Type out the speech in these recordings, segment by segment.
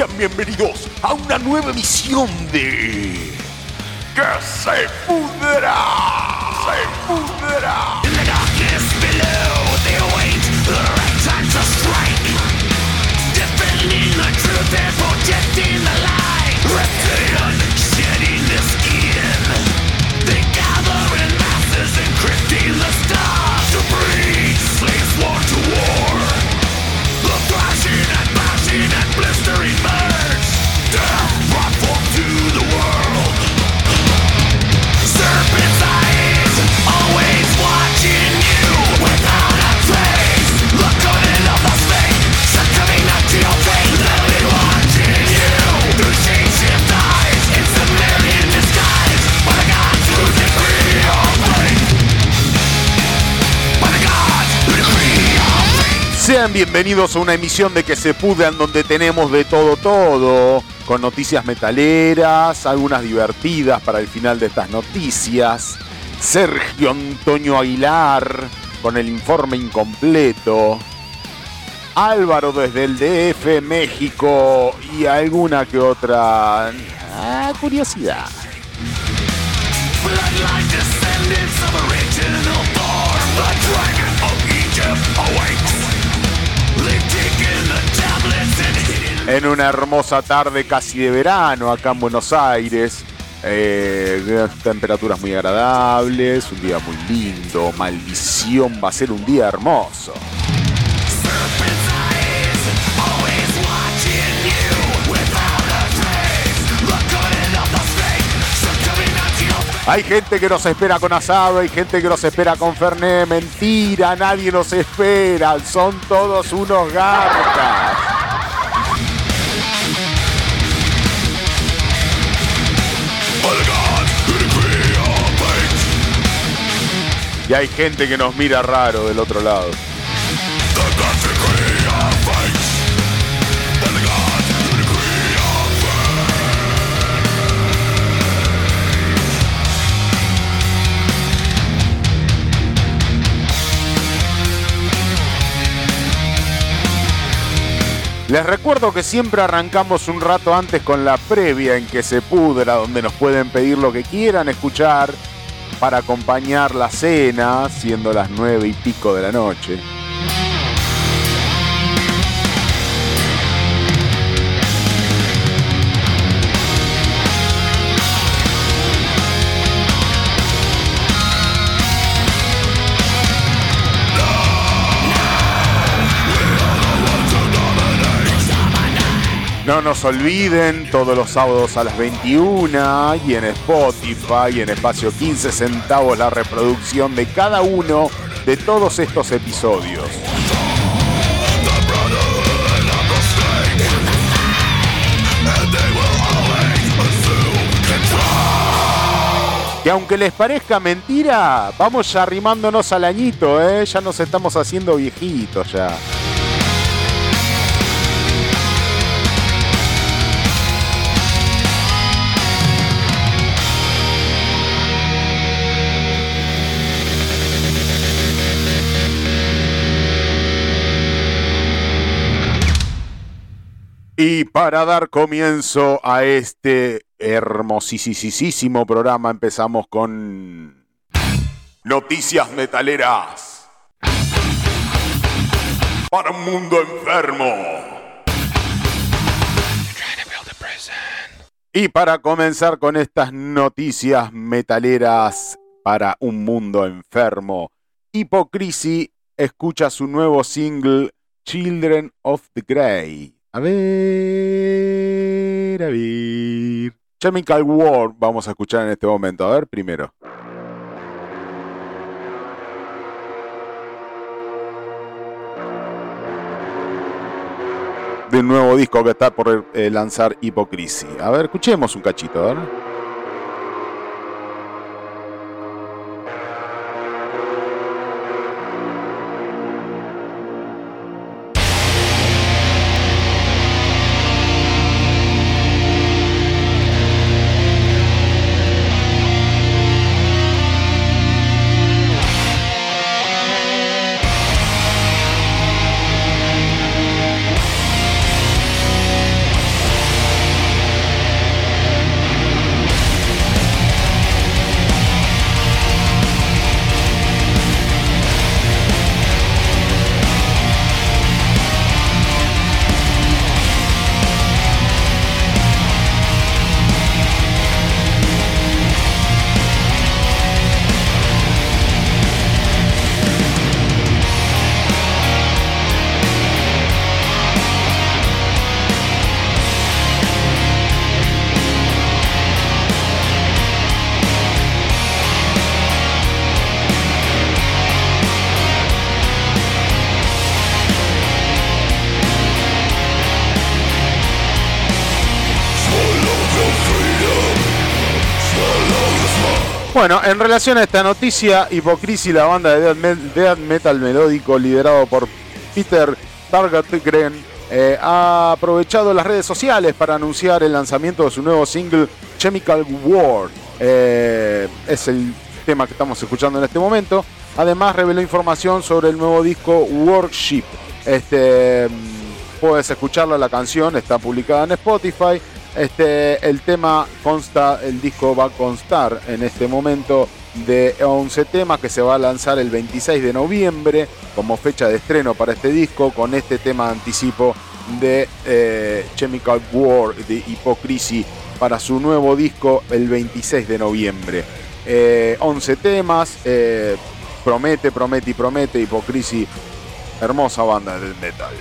Sean bienvenidos a una nueva emisión de... ¡Que se pudra! ¡Se pudra! Sean bienvenidos a una emisión de Que se pudran donde tenemos de todo todo, con noticias metaleras, algunas divertidas para el final de estas noticias. Sergio Antonio Aguilar con el informe incompleto. Álvaro desde el DF México y alguna que otra ah, curiosidad. En una hermosa tarde casi de verano acá en Buenos Aires. eh, temperaturas muy agradables, un día muy lindo. Maldición, va a ser un día hermoso. Hay gente que nos espera con asado, hay gente que nos espera con Fernet. Mentira, nadie nos espera. Son todos unos garcas. Y hay gente que nos mira raro del otro lado. Les recuerdo que siempre arrancamos un rato antes con la previa en que se pudra, donde nos pueden pedir lo que quieran escuchar para acompañar la cena, siendo las nueve y pico de la noche. No nos olviden, todos los sábados a las 21 y en Spotify y en espacio 15 centavos la reproducción de cada uno de todos estos episodios. Que aunque les parezca mentira, vamos ya arrimándonos al añito, ¿eh? ya nos estamos haciendo viejitos ya. Y para dar comienzo a este hermosísimo programa empezamos con Noticias Metaleras para un mundo enfermo. Y para comenzar con estas noticias metaleras para un mundo enfermo, Hipocrisy escucha su nuevo single Children of the Grey. A ver, a ver. Chemical War vamos a escuchar en este momento. A ver, primero. De un nuevo disco que está por eh, lanzar Hipocrisy. A ver, escuchemos un cachito, a. en relación a esta noticia, Hipocrisi, la banda de death metal melódico liderado por Peter Targatgren, eh, ha aprovechado las redes sociales para anunciar el lanzamiento de su nuevo single Chemical War. Eh, es el tema que estamos escuchando en este momento. Además reveló información sobre el nuevo disco Worship. Este, mm, puedes escucharla, la canción está publicada en Spotify. Este, el tema consta, el disco va a constar en este momento de 11 temas que se va a lanzar el 26 de noviembre como fecha de estreno para este disco con este tema anticipo de eh, Chemical War de Hipocrisi para su nuevo disco el 26 de noviembre. 11 eh, temas, eh, promete, promete y promete Hipocrisi, hermosa banda del metal.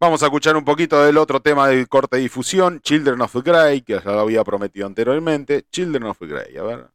Vamos a escuchar un poquito del otro tema del corte de difusión, Children of Grey, que ya lo había prometido anteriormente. Children of Grey, a ver.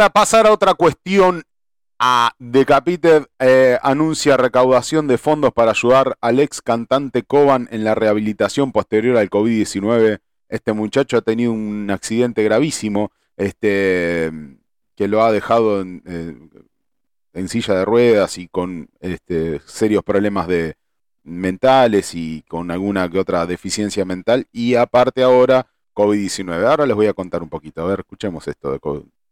Para pasar a otra cuestión, a Decapite eh, anuncia recaudación de fondos para ayudar al ex cantante Coban en la rehabilitación posterior al COVID-19. Este muchacho ha tenido un accidente gravísimo este, que lo ha dejado en, eh, silla de ruedas y con este, serios problemas de, mentales y con alguna que otra deficiencia mental. Y aparte ahora COVID-19. Ahora les voy a contar un poquito. A ver, escuchemos esto de COVID.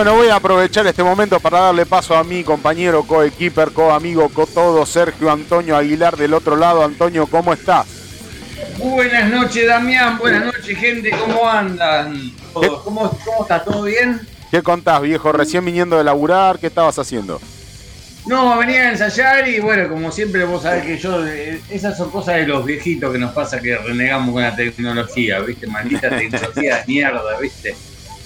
Bueno, voy a aprovechar este momento para darle paso a mi compañero, coequiper, co-amigo, co-todo, Sergio Antonio Aguilar del otro lado. Antonio, ¿cómo estás? Buenas noches, Damián. Buenas noches, gente. ¿Cómo andan? ¿Cómo, cómo está? ¿Todo bien? ¿Qué contás, viejo? Recién viniendo de laburar, ¿qué estabas haciendo? No, venía a ensayar y bueno, como siempre vos sabés que yo, eh, esas son cosas de los viejitos que nos pasa que renegamos con la tecnología, ¿viste? Maldita tecnología de mierda, ¿viste?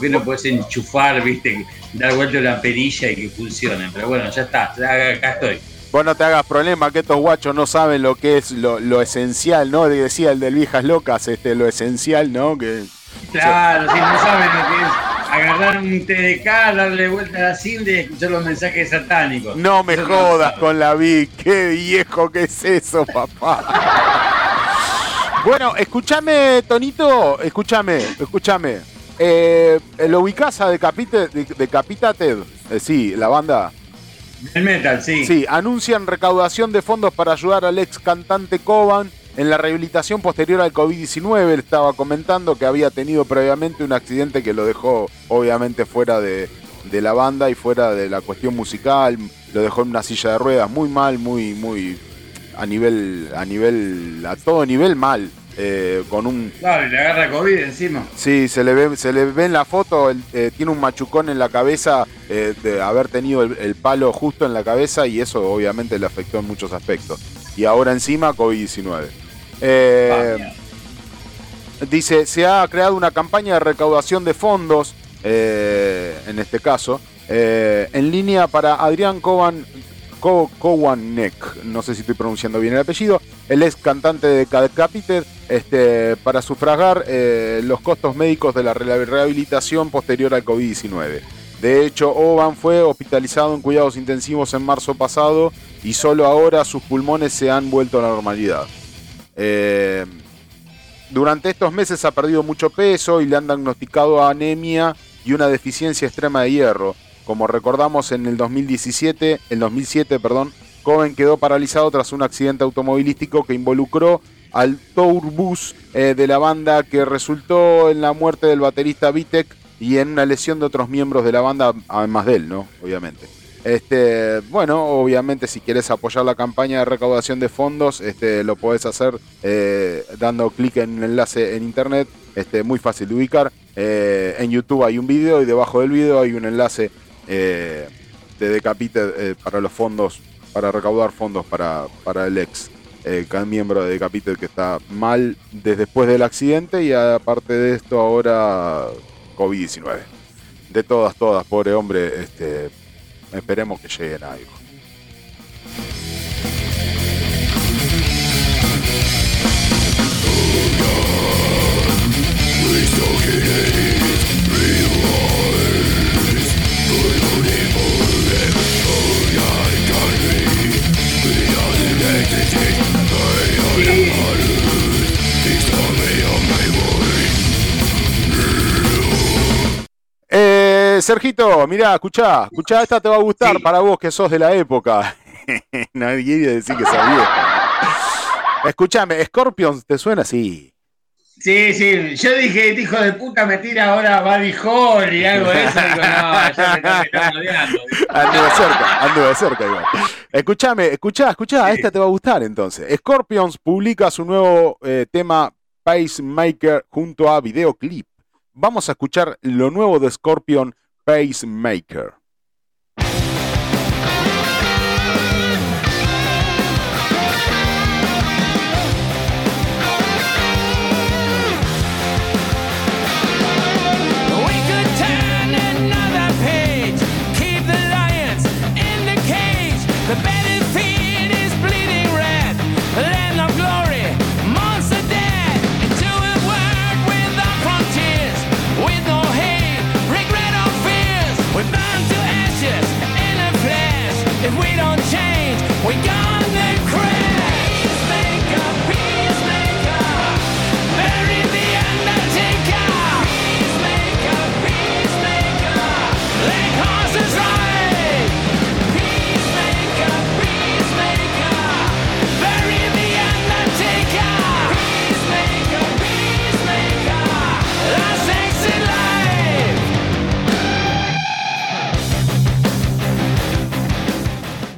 Que no puedes enchufar, viste, dar vuelta la perilla y que funcione. Pero bueno, ya está, acá estoy. Vos no te hagas problema que estos guachos no saben lo que es lo, esencial, ¿no? Decía el del Viejas Locas, este, lo esencial, ¿no? Que, claro, si no saben lo que es agarrar un TDK, darle vuelta a la cinta y escuchar los mensajes satánicos. No me jodas con la Vic, qué viejo que es eso, papá. bueno, escúchame, Tonito, escúchame, escúchame. Eh, ¿Lo ubicás a Decapitated? Eh, sí, la banda. El metal, sí. Sí, anuncian recaudación de fondos para ayudar al ex cantante Coban en la rehabilitación posterior al COVID-19. Él estaba comentando que había tenido previamente un accidente que lo dejó obviamente fuera de, de la banda y fuera de la cuestión musical. Lo dejó en una silla de ruedas muy mal, muy, muy a nivel, a nivel, a todo nivel mal. Eh, con un. Claro, le agarra COVID encima. Sí, se le ve, se le ve en la foto, eh, tiene un machucón en la cabeza eh, de haber tenido el, palo justo en la cabeza y eso obviamente le afectó en muchos aspectos. Y ahora encima COVID-19. dice, se ha creado una campaña de recaudación de fondos, en este caso, en línea para Adrián Coban Kowanek, no sé si estoy pronunciando bien el apellido, el ex cantante de Capiter, este, para sufragar eh, los costos médicos de la rehabilitación posterior al COVID-19. De hecho, Oban fue hospitalizado en cuidados intensivos en marzo pasado y solo ahora sus pulmones se han vuelto a la normalidad. Eh, durante estos meses ha perdido mucho peso y le han diagnosticado anemia y una deficiencia extrema de hierro. Como recordamos en el 2017, el 2007, perdón, Cohen quedó paralizado tras un accidente automovilístico que involucró al tourbus eh, de la banda que resultó en la muerte del baterista Vitek y en una lesión de otros miembros de la banda, además de él, ¿no? Obviamente. Este, bueno, obviamente si quieres apoyar la campaña de recaudación de fondos, este, lo puedes hacer eh, dando clic en un enlace en internet, este, muy fácil de ubicar. Eh, en YouTube hay un video y debajo del video hay un enlace eh, de Decapite para los fondos, para recaudar fondos para, para el ex eh, miembro de Decapite que está mal desde después del accidente y aparte de esto ahora COVID-19. De todas, todas, pobre hombre, este, esperemos que lleguen a algo. Eh, Sergito, mirá, escuchá, escuchá, esta te va a gustar para vos que sos de la época. Nadie quiere decir que sabía. Escúchame, Scorpions, ¿te suena así? Sí, sí, yo dije, este hijo de puta me tira ahora Buddy Holly y algo de eso. Digo, no, ya me está rodeando. Ando de cerca, ando de cerca igual. Escuchame, escuchá, escuchá, esta te va a gustar entonces. Scorpions publica su nuevo eh, tema Pacemaker junto a videoclip. Vamos a escuchar lo nuevo de Scorpion Pacemaker.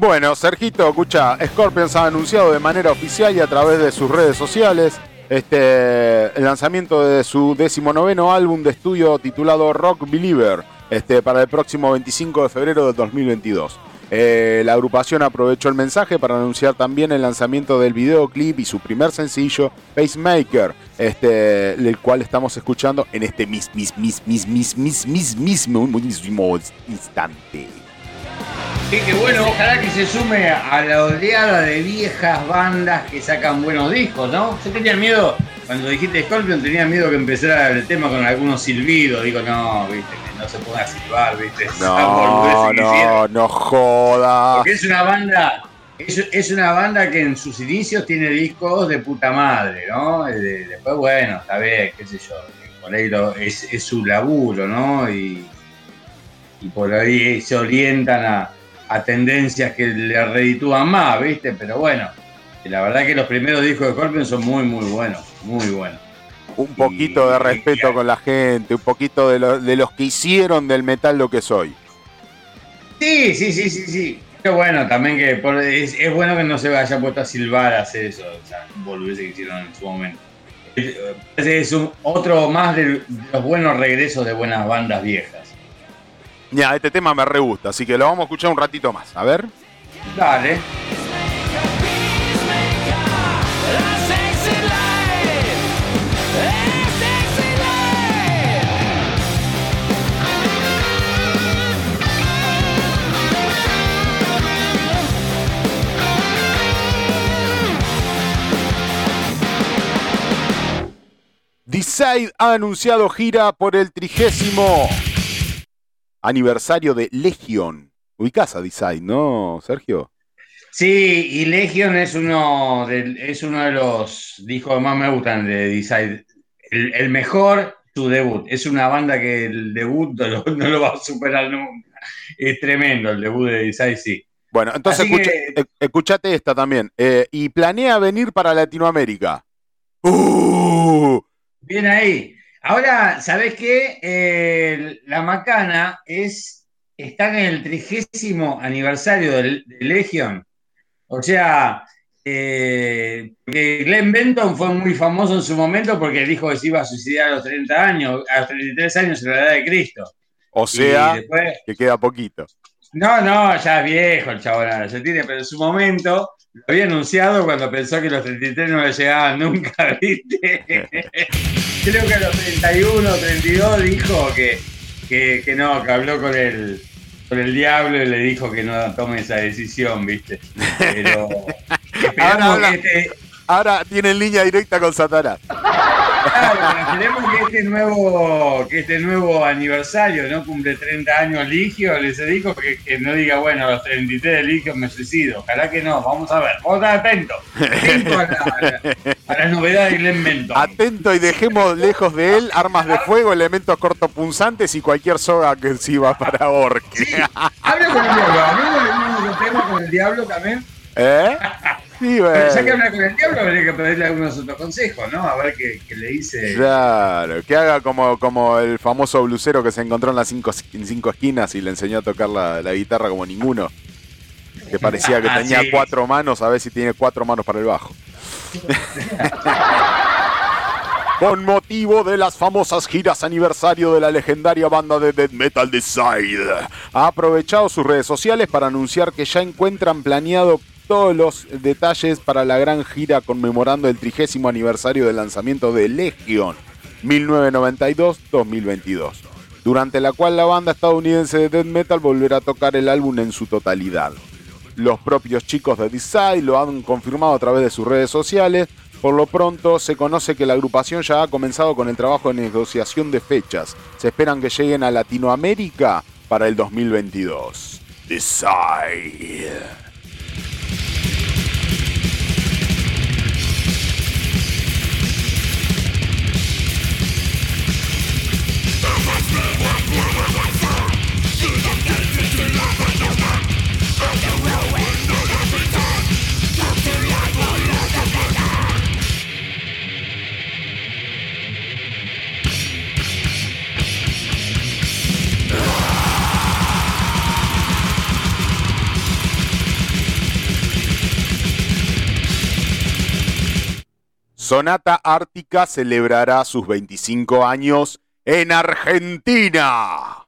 Bueno, Sergito, escucha, Scorpions ha anunciado de manera oficial y a través de sus redes sociales este, el lanzamiento de su decimonoveno álbum de estudio titulado Rock Believer este, para el próximo 25 de febrero de 2022. Eh, la agrupación aprovechó el mensaje para anunciar también el lanzamiento del videoclip y su primer sencillo, Pacemaker, este, el cual estamos escuchando en este mis, mis, mis, mis, mis, mis, mis, mismo, mismo instante. Sí, que bueno, ojalá que se sume a la oleada de viejas bandas que sacan buenos discos, ¿no? Yo tenía miedo, cuando dijiste Scorpion, tenía miedo que empezara el tema con algunos silbidos. Digo, no, viste, que no se ponga a silbar, viste. No, no, no jodas. Porque es una banda, es, es una banda que en sus inicios tiene discos de puta madre, ¿no? Y de- después, bueno, bien, qué sé yo, por ahí lo- es, es su laburo, ¿no? Y, y por ahí se orientan a, a tendencias que le reditúan más, ¿viste? Pero bueno, la verdad que los primeros discos de Scorpion son muy, muy buenos, muy buenos. Un poquito de respeto con la gente, un poquito de, lo- de los que hicieron del metal lo que soy. Sí, sí, sí, sí, sí. Qué bueno también que por- es, es bueno que no se haya puesto a silbar a hacer eso, o sea, boludeces que hicieron en su momento. Es, es un, otro más de, de los buenos regresos de buenas bandas viejas. Ya, este tema me re gusta, así que lo vamos a escuchar un ratito más. A ver. Dale. Decide ha anunciado gira por el trigésimo aniversario de Legion. Ubicás a Decide, ¿no, Sergio? Sí, y Legion es uno de, es uno de los discos más me gustan de Decide. El, el mejor, su debut. Es una banda que el debut no lo, no lo va a superar nunca. Es tremendo el debut de Decide, sí. Bueno, entonces escucha- que- e- escuchate esta también. Eh, y planea venir para Latinoamérica. ¡Uh! Bien ahí. Ahora, ¿sabés qué? Eh, la Macana es, está en el trigésimo aniversario del- de Legion. O sea, eh, que Glenn Benton fue muy famoso en su momento porque dijo que se iba a suicidar a los 30 años, a los 33 años en la edad de Cristo. O sea, después, que queda poquito. no, no, ya es viejo el chabón, ya tiene, pero en su momento lo había anunciado cuando pensó que los 33 no le llegaban nunca, ¿viste? Creo que a los 31, 32 dijo que, que, que no, que habló con el, con el diablo y le dijo que no tome esa decisión, ¿viste? Pero esperamos Ahora que este, Ahora tienen línea directa con Satanás. claro, esperemos que este nuevo, que este nuevo aniversario, ¿no? Cumple 30 años Ligio, les dijo que, que no diga, bueno, a los 33 de Ligio me suicido. Ojalá que no, vamos a ver, vamos a estar atentos. Atentos a, la- a las novedades de Glenn Benton. Atento y dejemos lejos de él armas de fuego, elementos cortopunzantes y cualquier soga que para orque. Sí, habla con el diablo, del tema con el diablo también. ¿Eh? Sí, Pero ya que bueno. habla con el diablo, habría que pedirle algunos otros consejos, ¿no? A ver qué, qué le dice. Claro, que haga como, como el famoso blusero que se encontró en las cinco, en cinco esquinas y le enseñó a tocar la, la guitarra como ninguno. Que parecía que Ah, tenía sí. cuatro manos, a ver si tiene cuatro manos para el bajo. Con motivo de las famosas giras aniversario de la legendaria banda de death metal Decide, ha aprovechado sus redes sociales para anunciar que ya encuentran planeado todos los detalles para la gran gira conmemorando el trigésimo aniversario del lanzamiento de Legion 1992-2022, durante la cual la banda estadounidense de death metal volverá a tocar el álbum en su totalidad. Los propios chicos de Decide lo han confirmado a través de sus redes sociales. Por lo pronto se conoce que la agrupación ya ha comenzado con el trabajo de negociación de fechas. Se esperan que lleguen a Latinoamérica para el 2022. Decide. Sonata Ártica celebrará sus 25 años en Argentina.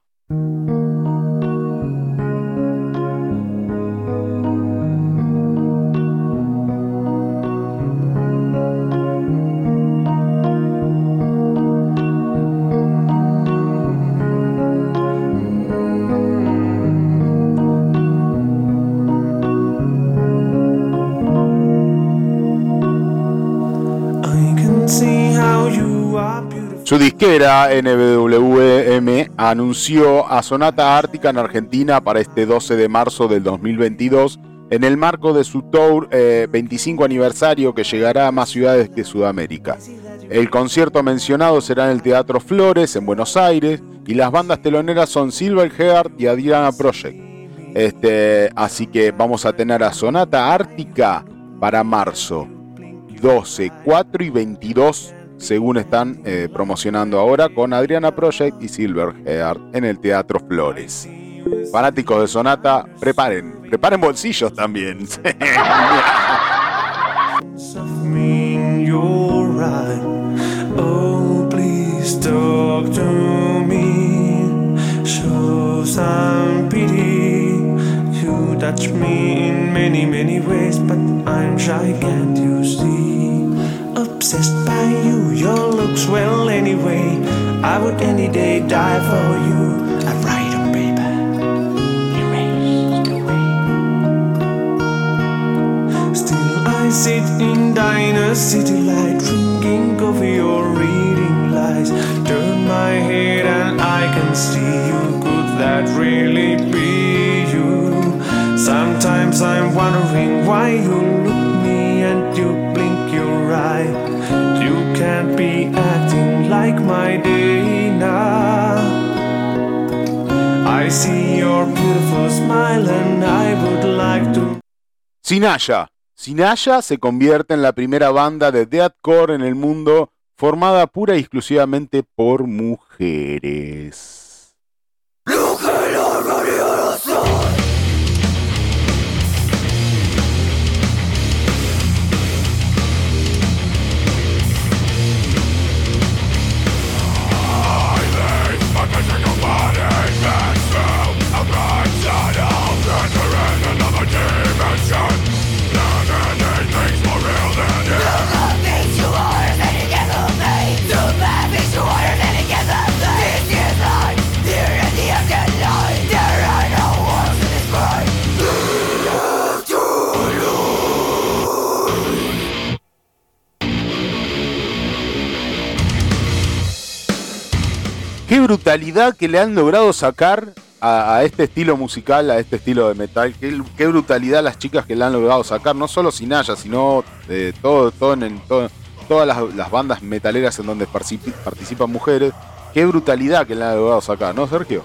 Su disquera NWM anunció a Sonata Ártica en Argentina para este 12 de marzo del 2022 en el marco de su tour 25 eh, aniversario que llegará a más ciudades que Sudamérica. El concierto mencionado será en el Teatro Flores en Buenos Aires y las bandas teloneras son Silverheart y Adriana Project. Este, así que vamos a tener a Sonata Ártica para marzo 12, 4 y 22 según están eh, promocionando ahora con Adriana Project y Silverheart en el Teatro Flores. Fanáticos de Sonata, preparen, preparen bolsillos también. touch me in many, many ways, but I'm shy, can't you see? Obsessed by you, your looks well anyway. I would any day die for you. I write on paper, erased away. Still, I sit in diner city light, drinking coffee or reading lies. Turn my head and I can see you. Could that really be you? Sometimes I'm wondering why you Sinaya. Sinaya se convierte en la primera banda de deathcore en el mundo formada pura y exclusivamente por mujeres. Qué brutalidad que le han logrado sacar a, este estilo musical, a este estilo de metal. Qué, brutalidad las chicas que le han logrado sacar, no solo Sinaya, sino eh, todo, todo en todas las, bandas metaleras en donde participan mujeres. Qué brutalidad que le han logrado sacar, ¿no, Sergio?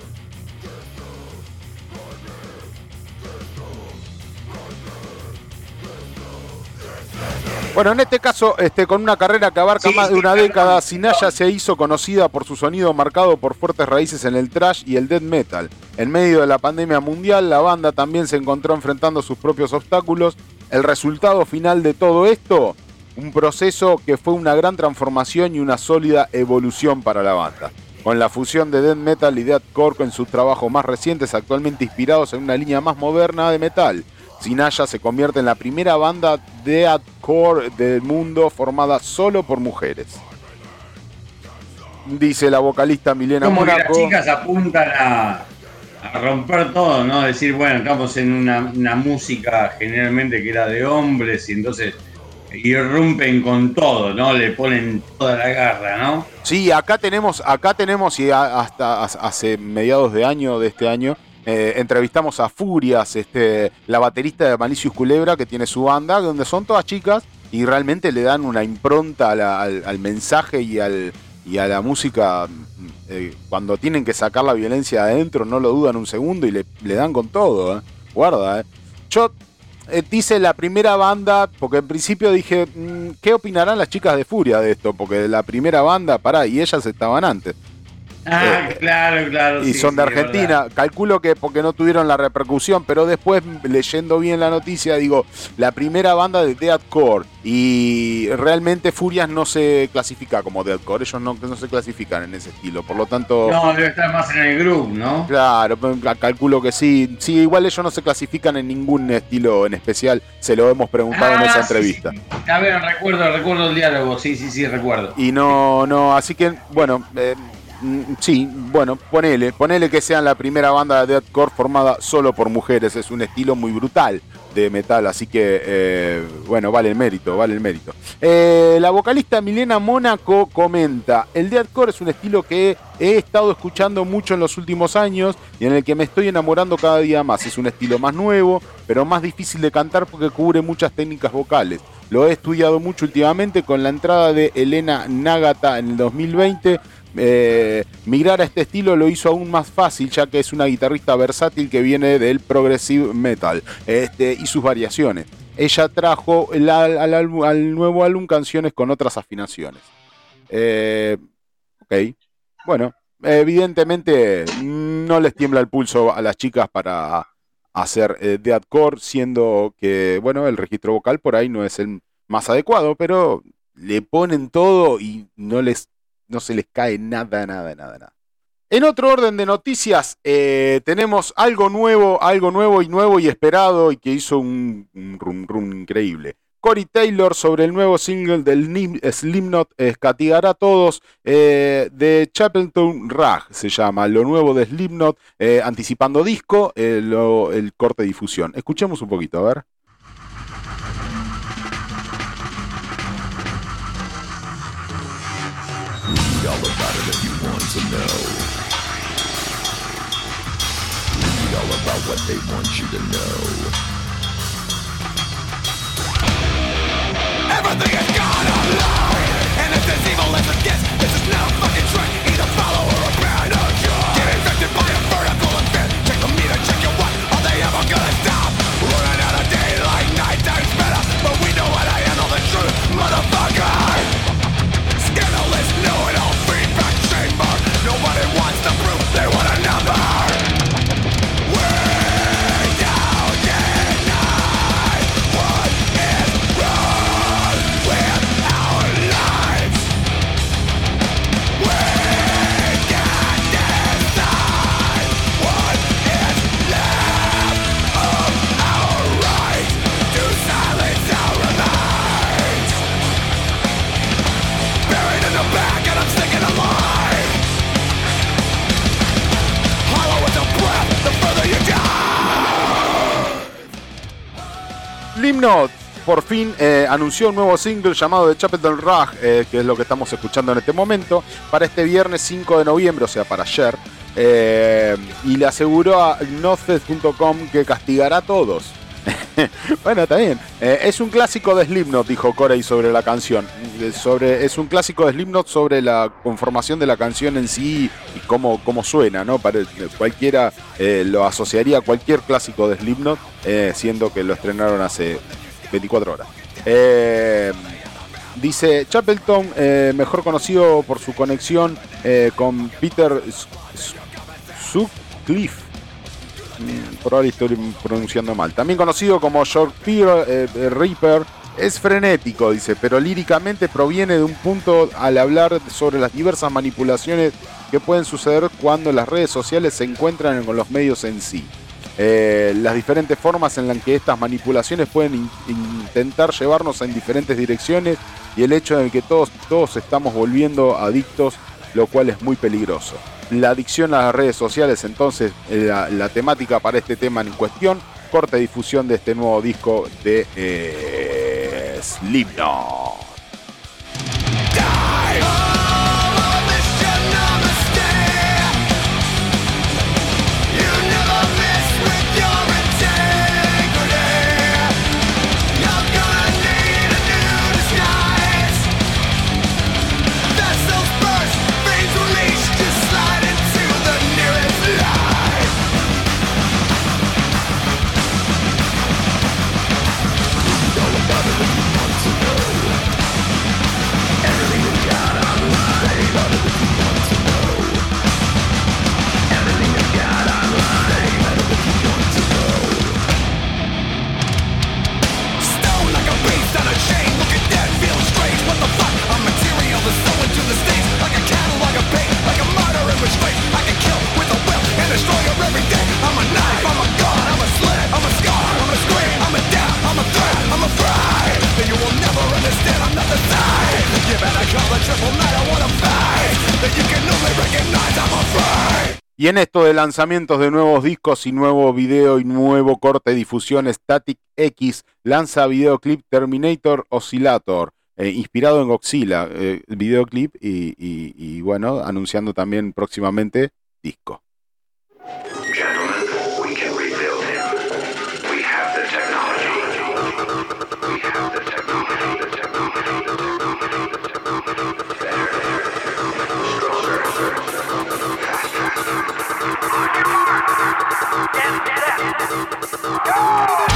Bueno, en este caso, este, con una carrera que abarca más de una década, Sinaya se hizo conocida por su sonido marcado por fuertes raíces en el thrash y el death metal. En medio de la pandemia mundial, la banda también se encontró enfrentando sus propios obstáculos. El resultado final de todo esto, un proceso que fue una gran transformación y una sólida evolución para la banda. Con la fusión de death metal y deathcore en sus trabajos más recientes, actualmente inspirados en una línea más moderna de metal Sinaya se convierte en la primera banda de hardcore del mundo formada solo por mujeres. Dice la vocalista Milena Como que las chicas apuntan a, romper todo, ¿no? Decir, bueno, estamos en una, música generalmente que era de hombres y entonces irrumpen con todo, ¿no? Le ponen toda la garra, ¿no? Sí, acá tenemos, acá tenemos y hasta hace mediados de año de este año eh, entrevistamos a Furias, este, la baterista de Malicious Culebra, que tiene su banda, donde son todas chicas y realmente le dan una impronta al, mensaje y, al, y a la música. Eh, cuando tienen que sacar la violencia adentro, no lo dudan un segundo y le, dan con todo. Eh. Guarda, eh. Yo dice la primera banda, porque en principio dije, mm, ¿qué opinarán las chicas de Furia de esto? Porque la primera banda, pará, y ellas estaban antes. Ah, Eh, claro, claro. y sí, son de sí, Argentina. Calculo que porque no tuvieron la repercusión, pero después leyendo bien la noticia, digo, la primera banda de deathcore y realmente Furias no se clasifica como deathcore, ellos no, no se clasifican en ese estilo, por lo tanto... No, debe estar más en el grupo, ¿no? Claro, ca- calculo que sí. Sí, igual ellos no se clasifican en ningún estilo en especial. Se lo hemos preguntado en Ah, esa sí, entrevista. A ver, recuerdo, recuerdo el diálogo, sí, sí, sí, recuerdo. Y no, no, así que, bueno, eh, sí, bueno, ponele, ponele que sean la primera banda de deathcore formada solo por mujeres. Es un estilo muy brutal de metal, así que, eh, bueno, vale el mérito, vale el mérito. Eh, la vocalista Milena Mónaco comenta, el deathcore es un estilo que he estado escuchando mucho en los últimos años y en el que me estoy enamorando cada día más. Es un estilo más nuevo, pero más difícil de cantar porque cubre muchas técnicas vocales. Lo he estudiado mucho últimamente con la entrada de Elena Nagata en el 2020. Eh, migrar a este estilo lo hizo aún más fácil ya que es una guitarrista versátil que viene del progressive metal este, y sus variaciones. Ella trajo al, nuevo álbum canciones con otras afinaciones. Eh, ok, bueno, evidentemente no les tiembla el pulso a las chicas para hacer eh, deathcore, siendo que, bueno, el registro vocal por ahí no es el más adecuado, pero le ponen todo y no les no se les cae nada, nada, nada, nada. En otro orden de noticias, eh, tenemos algo nuevo, algo nuevo y nuevo y esperado y que hizo un, un rum rum increíble. Corey Taylor sobre el nuevo single del Slipknot eh, Castigará a todos eh, de Chapeltown Rag se llama, lo nuevo de Slipknot, eh, anticipando disco, eh, el corte de difusión. Escuchemos un poquito, a ver. To know. Read all about what they want you to know. Everything is gone online, and it's as evil as it gets. This is no Limnot por fin eh, anunció un nuevo single llamado The Chapel Rag, eh, que es lo que estamos escuchando en este momento, para este viernes 5 de noviembre, o sea, para ayer. eh, y le aseguró a Gnotfest.com que castigará a todos. bueno, bien. Eh, es un clásico de Slipknot, dijo Corey sobre la canción. Eh, Sobre, es un clásico de Slipknot sobre la conformación de la canción en sí y cómo, cómo suena, ¿no? Para, cualquiera eh, lo asociaría a cualquier clásico de Slipknot, siendo que lo estrenaron hace 24 horas. Dice Chapelton, eh, mejor conocido por su conexión con Peter Sutcliffe. Ahora estoy pronunciando mal. También conocido como Short Peter eh, eh, Reaper. Es frenético, dice, pero líricamente proviene de un punto al hablar sobre las diversas manipulaciones que pueden suceder cuando las redes sociales se encuentran con los medios en sí. Eh, las diferentes formas en las que estas manipulaciones pueden in- intentar llevarnos en diferentes direcciones y el hecho de que todos, todos estamos volviendo adictos, lo cual es muy peligroso. La adicción a las redes sociales, entonces, eh, la, temática para este tema en cuestión, corte difusión de este nuevo disco de eh, Slipknot. Y en esto de lanzamientos de nuevos discos y nuevo video y nuevo corte de difusión, Static X lanza videoclip Terminator Oscillator, eh, inspirado en Godzilla, eh, videoclip y, bueno, anunciando también próximamente disco. Go!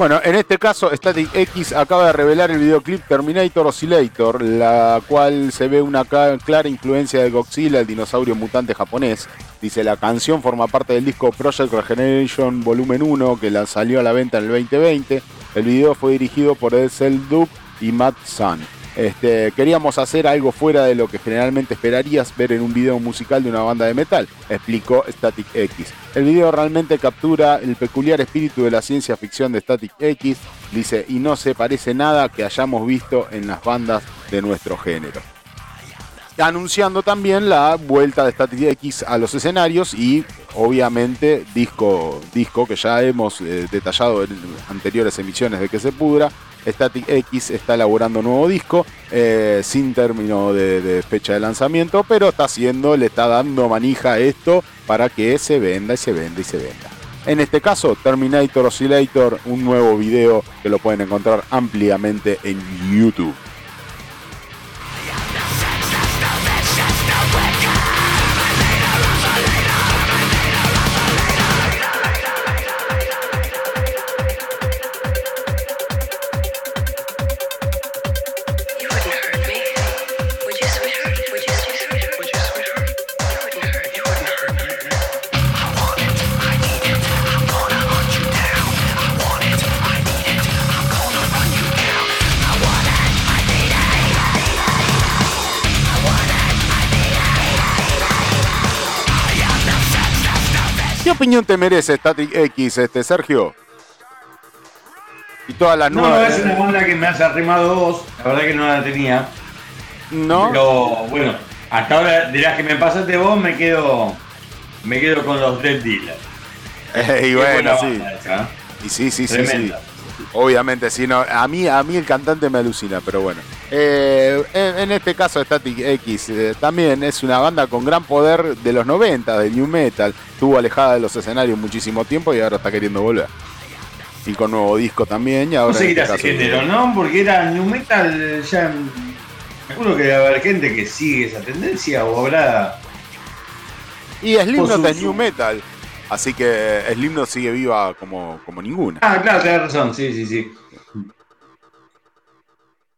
Bueno, en este caso, Static X acaba de revelar el videoclip Terminator Oscillator, la cual se ve una clara influencia de Godzilla, el dinosaurio mutante japonés. Dice, la canción forma parte del disco Project Regeneration Volumen 1, que la salió a la venta en el 2020. El video fue dirigido por Edsel Duke y Matt Sun. Este, queríamos hacer algo fuera de lo que generalmente esperarías ver en un video musical de una banda de metal, explicó Static X. El video realmente captura el peculiar espíritu de la ciencia ficción de Static X, dice, y no se parece nada que hayamos visto en las bandas de nuestro género. Anunciando también la vuelta de Static X a los escenarios y obviamente disco, disco que ya hemos eh, detallado en anteriores emisiones de que se pudra. Static X está elaborando un nuevo disco eh, sin término de, de fecha de lanzamiento, pero está haciendo, le está dando manija a esto para que se venda y se venda y se venda. En este caso, Terminator Oscillator, un nuevo video que lo pueden encontrar ampliamente en YouTube. Opinión te merece Static X, este Sergio? Y todas las No, nuevas. es una banda que me has arrimado vos, la verdad que no la tenía. ¿No? Pero bueno, hasta ahora de las que me pasaste vos me quedo me quedo con los Dead Dealers. Y bueno, sí. esa, ¿eh? Y sí, sí, sí, sí. Obviamente, sí, no, a mí, a mí el cantante me alucina, pero bueno. Eh, en, en este caso, Static X eh, también es una banda con gran poder de los 90, de New Metal. Estuvo alejada de los escenarios muchísimo tiempo y ahora está queriendo volver. Y con nuevo disco también. Y ahora No en seguirá este género, ¿no? Porque era New Metal ya. Seguro que debe haber gente que sigue esa tendencia o habrá. Y Slipknot es New Metal. Así que Slipknot sigue viva como, como ninguna. Ah, claro, tenés razón, sí, sí, sí.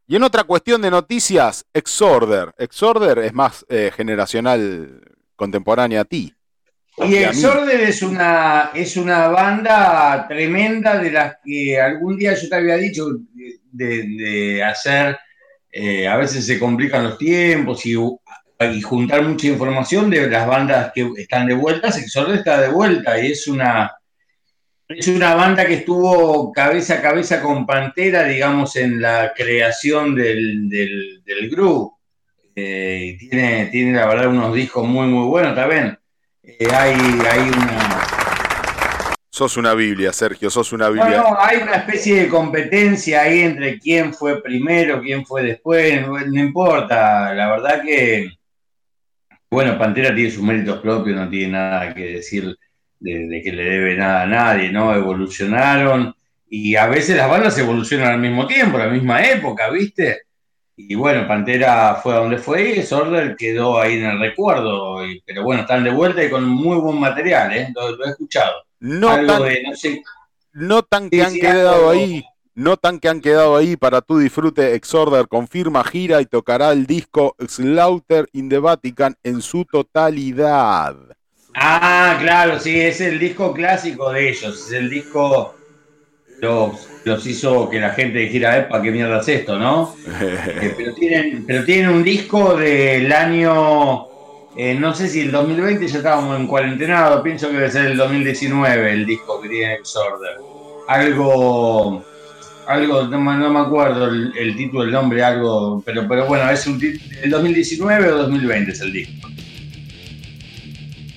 Y en otra cuestión de noticias, Exorder. Exorder es más eh, generacional contemporánea a ti. Y. Exorder es una, es una banda tremenda de las que algún día yo te había dicho de, de hacer, eh, a veces se complican los tiempos y, y juntar mucha información de las bandas que están de vuelta. Exorder está de vuelta y es una, es una banda que estuvo cabeza a cabeza con Pantera, digamos, en la creación del, del, del grupo. Eh, y tiene, tiene, la verdad, unos discos muy, muy buenos también. Eh, hay, hay una. Sos una Biblia, Sergio, sos una No, Biblia. no, hay una especie de competencia ahí entre quién fue primero, quién fue después, no, no importa. La verdad que, bueno, Pantera tiene sus méritos propios, no tiene nada que decir de, de que le debe nada a nadie, ¿no? Evolucionaron y a veces las bandas evolucionan al mismo tiempo, a la misma época, ¿viste? Y bueno, Pantera fue a donde fue y Sorder quedó ahí en el recuerdo, y- pero bueno, están de vuelta y con muy buen material, ¿eh? Lo, lo he escuchado. No Algo tan, de, no sé, no tan que Sí, han sí, quedado algo- ahí. No tan que han quedado ahí para tu disfrute. Exorder confirma gira y tocará el disco Slaughter in the Vatican en su totalidad. Ah, claro, sí, es el disco clásico de ellos, es el disco los, los hizo que la gente dijera, epa, qué mierda es esto, ¿no? Eh, pero, tienen, pero tienen un disco del año, eh, no sé si el 2020 ya estábamos en cuarentenado, pienso que debe ser el 2019 el disco que tiene Exorder. Algo, algo, no, me- no me acuerdo el, el título, el nombre, algo, pero, pero bueno, es un el 2019 o 2020 es el disco.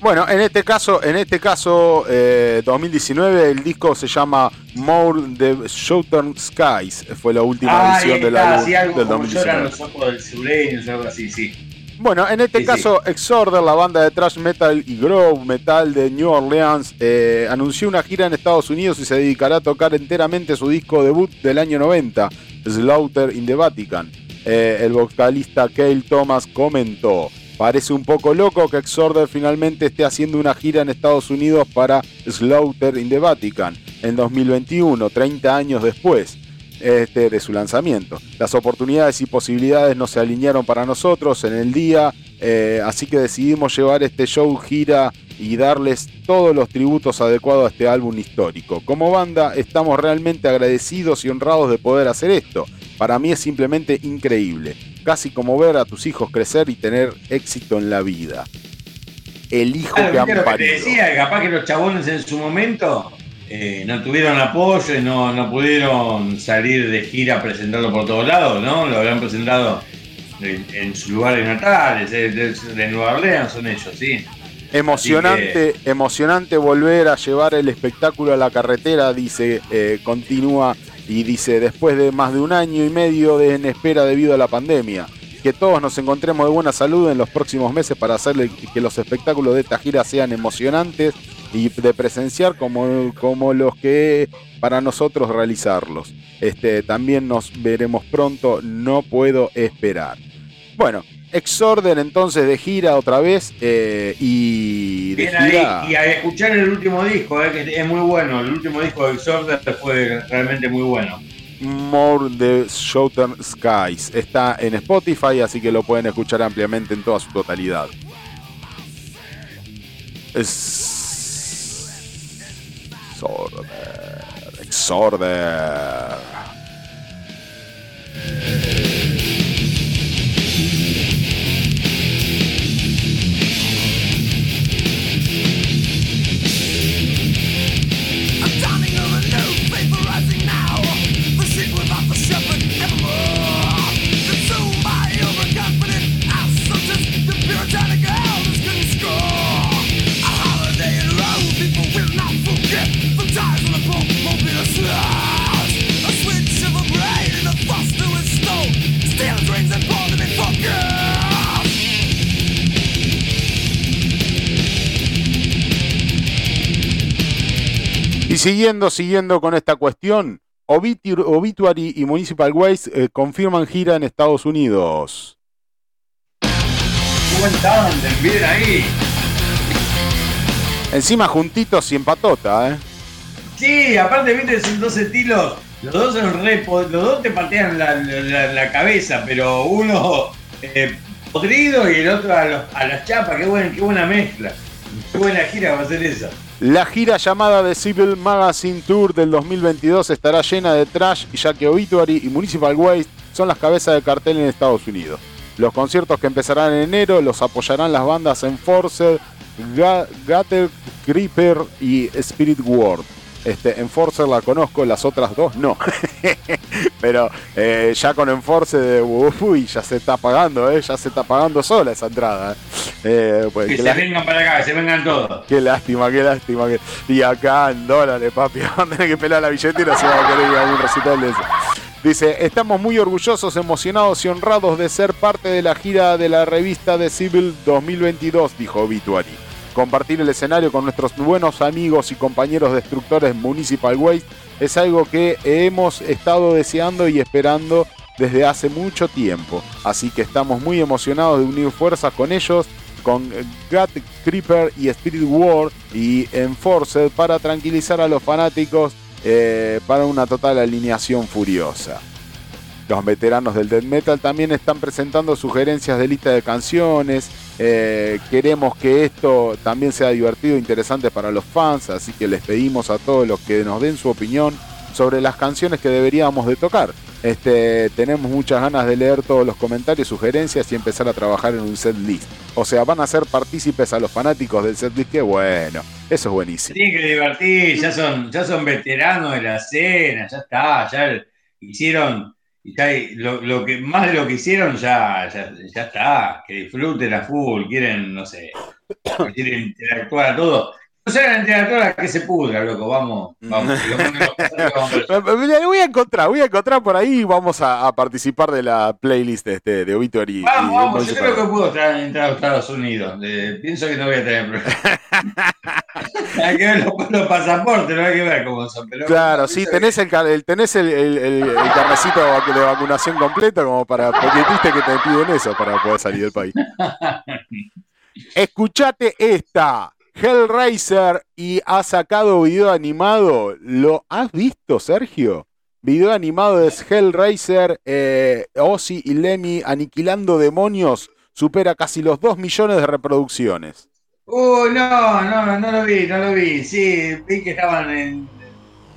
Bueno, en este caso, en este caso, eh, 2019, el disco se llama More the Southern Skies. Fue la última Ah, edición del álbum del como lloran 2019. los ojos del sureño, algo así, sí. Bueno, en este Sí, caso, Exorder, la banda de thrash metal y grove metal de New Orleans, eh, anunció una gira en Estados Unidos y se dedicará a tocar enteramente su disco debut del año 90, Slaughter in the Vatican. Eh, el vocalista Cale Thomas comentó, parece un poco loco que Exorder finalmente esté haciendo una gira en Estados Unidos para Slaughter in the Vatican en 2021, 30 años después este, de su lanzamiento. Las oportunidades y posibilidades no se alinearon para nosotros en el día, eh, así que decidimos llevar este show gira y darles todos los tributos adecuados a este álbum histórico. Como banda estamos realmente agradecidos y honrados de poder hacer esto. Para mí es simplemente increíble, casi como ver a tus hijos crecer y tener éxito en la vida. El hijo Claro, que ¿viste han que te parido. decía, capaz que los chabones en su momento eh, no tuvieron apoyo no, no pudieron salir de gira presentarlo por todos lados, ¿no? Lo habían presentado en, en sus lugares natales, de, de- de Nueva Orleans son ellos, sí. Emocionante, emocionante volver a llevar el espectáculo a la carretera, dice, eh, continúa y dice, después de más de un año y medio de en espera debido a la pandemia, que todos nos encontremos de buena salud en los próximos meses para hacerle que los espectáculos de esta gira sean emocionantes y de presenciar como, como los que para nosotros realizarlos. Este, también nos veremos pronto, no puedo esperar. Bueno, Exorder entonces de gira otra vez eh, y de Bien gira. ahí, y a escuchar el último disco, eh, que es muy bueno, el último disco de Exorder fue realmente muy bueno. More the Southern Skies. Está en Spotify, así que lo pueden escuchar ampliamente en toda su totalidad. Exorder. Exorder. Siguiendo, siguiendo con esta cuestión, Obitu- Obituary y Municipal Waste eh, confirman gira en Estados Unidos. Bien ahí. Encima juntitos y en patota, ¿eh? Sí, aparte, viste, son dos estilos. Los dos son re. Los dos te patean la, la- la cabeza, pero uno eh, podrido y el otro a, los- a las chapas. Qué, buen, qué buena mezcla. Qué buena gira va a ser esa. La gira llamada The Civil Magazine Tour del 2022 estará llena de trash, ya que Obituary y Municipal Waste son las cabezas de cartel en Estados Unidos. Los conciertos que empezarán en enero los apoyarán las bandas Enforcer, Ga- Gatter Creeper y Spirit World. Este, Enforcer la conozco, las otras dos no. Pero eh, ya con Enforcer, uy, ya se está pagando, eh, ya se está pagando sola esa entrada. eh. Eh, pues, Que se vengan para acá, que se vengan todos. Qué lástima, qué lástima. que- Y acá en dólares, papi, van a tener que pelar la billetera si va a querer ir a algún recital de eso. Dice, estamos muy orgullosos, emocionados y honrados de ser parte de la gira de la revista de Civil 2022, dijo Obituary. Compartir el escenario con nuestros buenos amigos y compañeros destructores Municipal Waste es algo que hemos estado deseando y esperando desde hace mucho tiempo. Así que estamos muy emocionados de unir fuerzas con ellos con Gut Creeper y Spirit War y Enforced para tranquilizar a los fanáticos eh, para una total alineación furiosa. Los veteranos del death metal también están presentando sugerencias de lista de canciones. Eh, queremos que esto también sea divertido e interesante para los fans, así que les pedimos a todos los que nos den su opinión sobre las canciones que deberíamos de tocar. Este, tenemos muchas ganas de leer todos los comentarios, sugerencias y empezar a trabajar en un set list. O sea, van a ser partícipes a los fanáticos del set list, que bueno, eso es buenísimo. Tienen que divertir, ya son, ya son veteranos de la escena, ya está, ya hicieron, ya lo, lo que, más de lo que hicieron ya, ya, ya está, que disfruten a full, quieren, no sé, quieren interactuar a todo. No sean interactuar que se pudra, loco, vamos, hacer, vamos Voy a encontrar, voy a encontrar por ahí y vamos a, a participar de la playlist este, de Obituary. y- Vamos, y vamos, yo creo que puedo tra- entrar a Estados Unidos. Eh, pienso que no voy a tener problema. hay que ver los, los pasaportes, no hay que ver cómo son. Pero Claro, sí, que- tenés el, tenés el, el, el- el carnecito de de vacunación completo como para, porque viste que te piden eso para poder salir del país. Escuchate esta. Hellraiser y ha sacado video animado. ¿Lo has visto, Sergio? Video animado de Hellraiser, eh, Ozzy y Lemmy aniquilando demonios. Supera casi los 2 millones de reproducciones. Uh, no, no, no lo vi, no lo vi. Sí, vi que estaban en.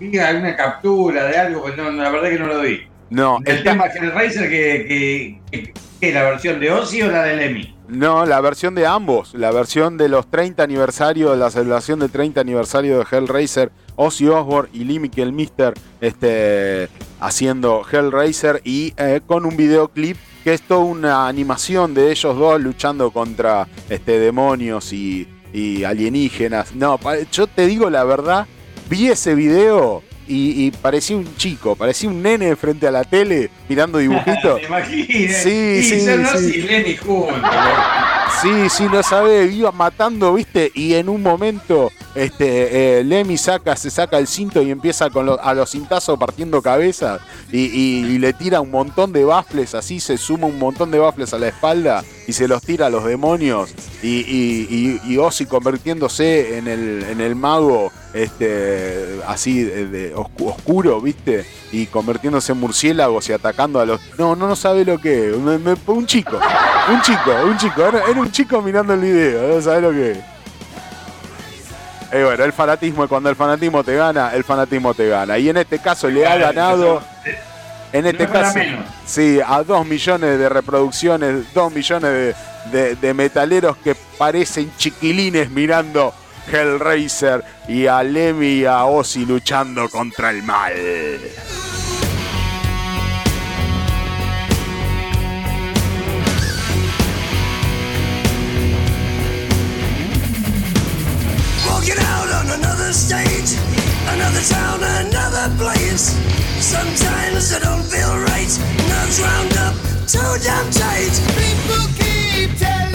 Vi alguna captura de algo, pero no, la verdad que no lo vi. No, El está- tema Hellraiser que, que, que, que la versión de Ozzy o la de Lemmy. No, la versión de ambos, la versión de los 30 aniversario, la celebración del 30 aniversario de Hellraiser, Ozzy Osbourne y Lee Michael Mister este, haciendo Hellraiser y eh, con un videoclip que es toda una animación de ellos dos luchando contra este, demonios y, y alienígenas. No, yo te digo la verdad, vi ese video y, y parecía un chico, parecía un nene frente a la tele mirando dibujitos. ¿Te imaginas? Sí, sí, son sí. Y Lemmy juntos. Sí, sí, no sabe, iba matando, ¿viste? Y en un momento, este, eh, Lemmy saca, se saca el cinto y empieza con lo- a los cintazos partiendo cabezas y, le tira un montón de bafles, así se suma un montón de bafles a la espalda y se los tira a los demonios y, y, Ozzy convirtiéndose en el, en el mago, este, así de, de oscu- oscuro, ¿viste? Y convirtiéndose en murciélagos y atacando a los... No, no, no sabe lo que me- un chico. Un chico, un chico, era, era un chico mirando el video, sabes lo que es. Eh, bueno, el fanatismo, cuando el fanatismo te gana, el fanatismo te gana. Y en este caso le ha ganado, en No este es caso, sí, a dos millones de reproducciones, dos millones de, de- de metaleros que parecen chiquilines mirando Hellraiser y a Lemmy y a Ozzy luchando contra el mal. Another stage, another town, another place. Sometimes I don't feel right, nerves round up, too damn tight. People keep telling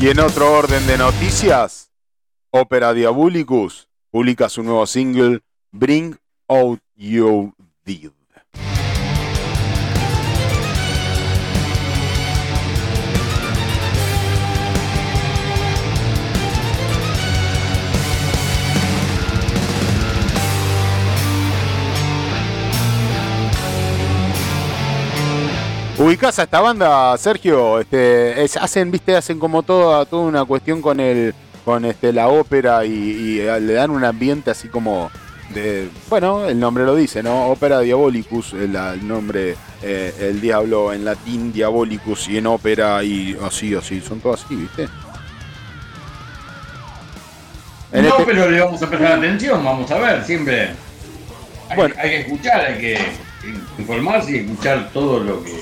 Y en otro orden de noticias, Opera Diabolicus publica su nuevo single Bring Out Your Dead. ¿Ubicás a esta banda, Sergio? Este, es- hacen, viste, hacen como toda, toda una cuestión con el, con este, la ópera y, y, eh, le dan un ambiente así como de, bueno, el nombre lo dice, ¿no? Ópera Diabolicus, el, el nombre, eh, el diablo en latín Diabolicus y en ópera y así, así, son todos así, ¿viste? En no, este- pero le vamos a prestar atención, vamos a ver, siempre. Hay, Bueno. hay que escuchar, hay que informarse y escuchar todo lo que,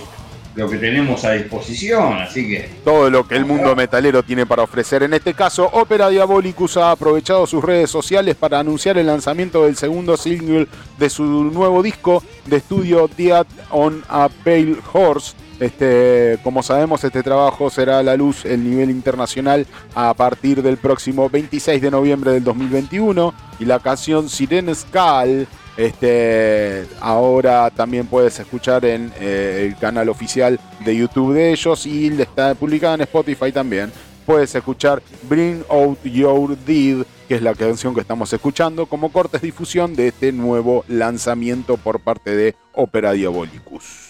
lo que tenemos a disposición, así que. todo lo que el mundo metalero tiene para ofrecer. En este caso, Opera Diabolicus ha aprovechado sus redes sociales para anunciar el lanzamiento del segundo single de su nuevo disco de estudio Dead on a Pale Horse, Este, como sabemos, este trabajo será a la luz el nivel internacional a partir del próximo 26 de noviembre del 2021 y la canción Siren Skal este, ahora también puedes escuchar en eh, el canal oficial de YouTube de ellos y está publicada en Spotify también. Puedes escuchar Bring Out Your Deed, que es la canción que estamos escuchando, como cortes difusión de este nuevo lanzamiento por parte de Opera Diabolicus.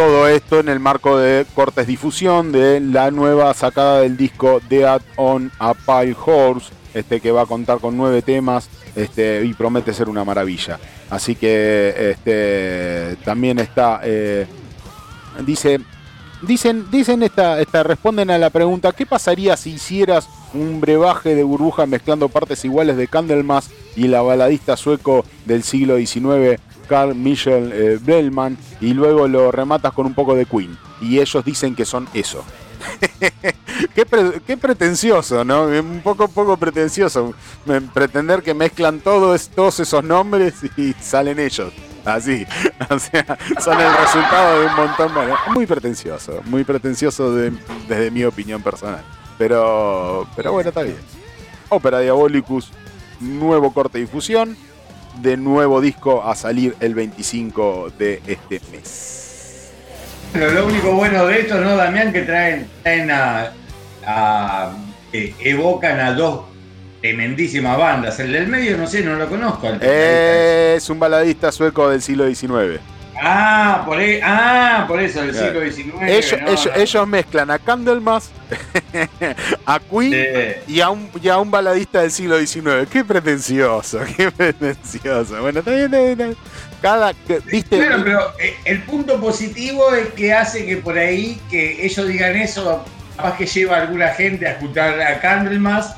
Todo esto en el marco de cortes difusión de la nueva sacada del disco Dead on a Pile Horse, este que va a contar con nueve temas este, y promete ser una maravilla. Así que este, también está, eh, dice, dicen, dicen esta, esta, responden a la pregunta, ¿qué pasaría si hicieras un brebaje de burbuja mezclando partes iguales de Candlemas y la baladista sueco del siglo XIX Carl Michel eh, Bellman y luego lo rematas con un poco de Queen. Y ellos dicen que son eso. qué, pre- qué pretencioso, ¿no? Un poco, poco pretencioso. Pretender que mezclan todos, esos nombres y salen ellos. Así. O sea, son el resultado de un montón. Bueno, muy pretencioso. Muy pretencioso de- desde mi opinión personal. Pero, pero bueno, está bien. Opera Diabolicus, nuevo corte de difusión de nuevo disco a salir el 25 de este mes. Pero lo único bueno de esto, ¿no, Damián? Que traen, traen a, a- eh, evocan a dos tremendísimas bandas. El del medio, no sé, no lo conozco. Es un baladista sueco del siglo XIX. Ah, por, e- ah, por eso, del Claro. siglo XIX. Ellos, no, ellos, no. ellos mezclan a Candlemas, a Queen y, a un, y a un baladista del siglo XIX. Qué pretencioso, qué pretencioso. Bueno, está bien. Cada, viste, Claro, pero eh, el punto positivo es que hace que por ahí que ellos digan eso, capaz que lleva a alguna gente a escuchar a Candlemas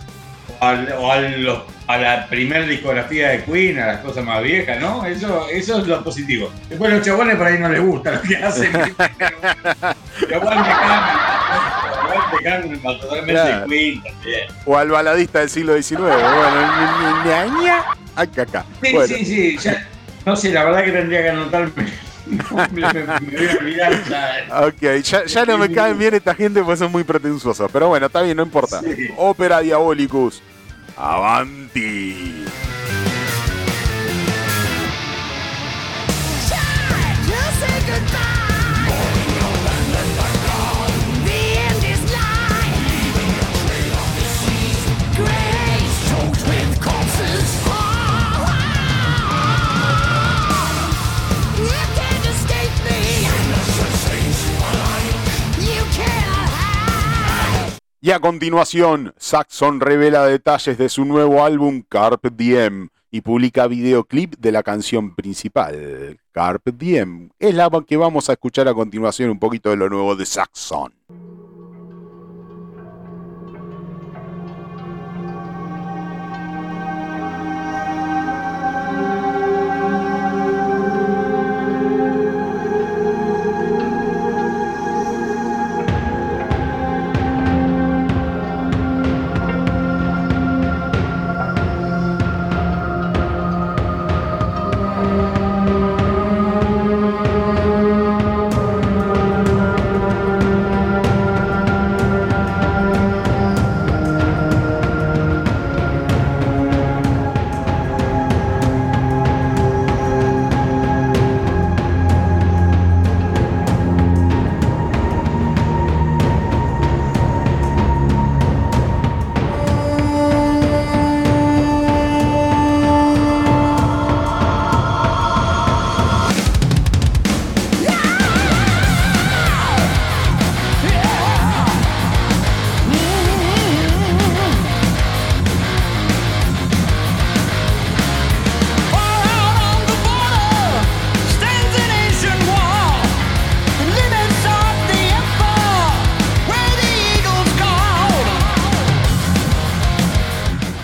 o, al- o a, los- a la primer discografía de Queen, a las cosas más viejas, ¿no? Eso, eso es lo positivo. Después los chabones por ahí no les gusta lo que hacen. pero igual me. Igual totalmente Claro. Queen también. o al baladista del siglo XIX. Bueno, ni- ni- ni- ni- ña. acá, acá. Sí, Bueno. sí, sí. ya- no sé, la verdad que tendría que anotarme. me, me- me voy a olvidar ya. Ok, ya, ya no me caen bien esta gente porque son muy pretenciosos. Pero bueno, está bien, no importa. Sí. Ópera Diabolicus. Avanti. Y a continuación, Saxon revela detalles de su nuevo álbum Carpe Diem y publica videoclip de la canción principal, Carpe Diem. Es la que vamos a escuchar a continuación un poquito de lo nuevo de Saxon.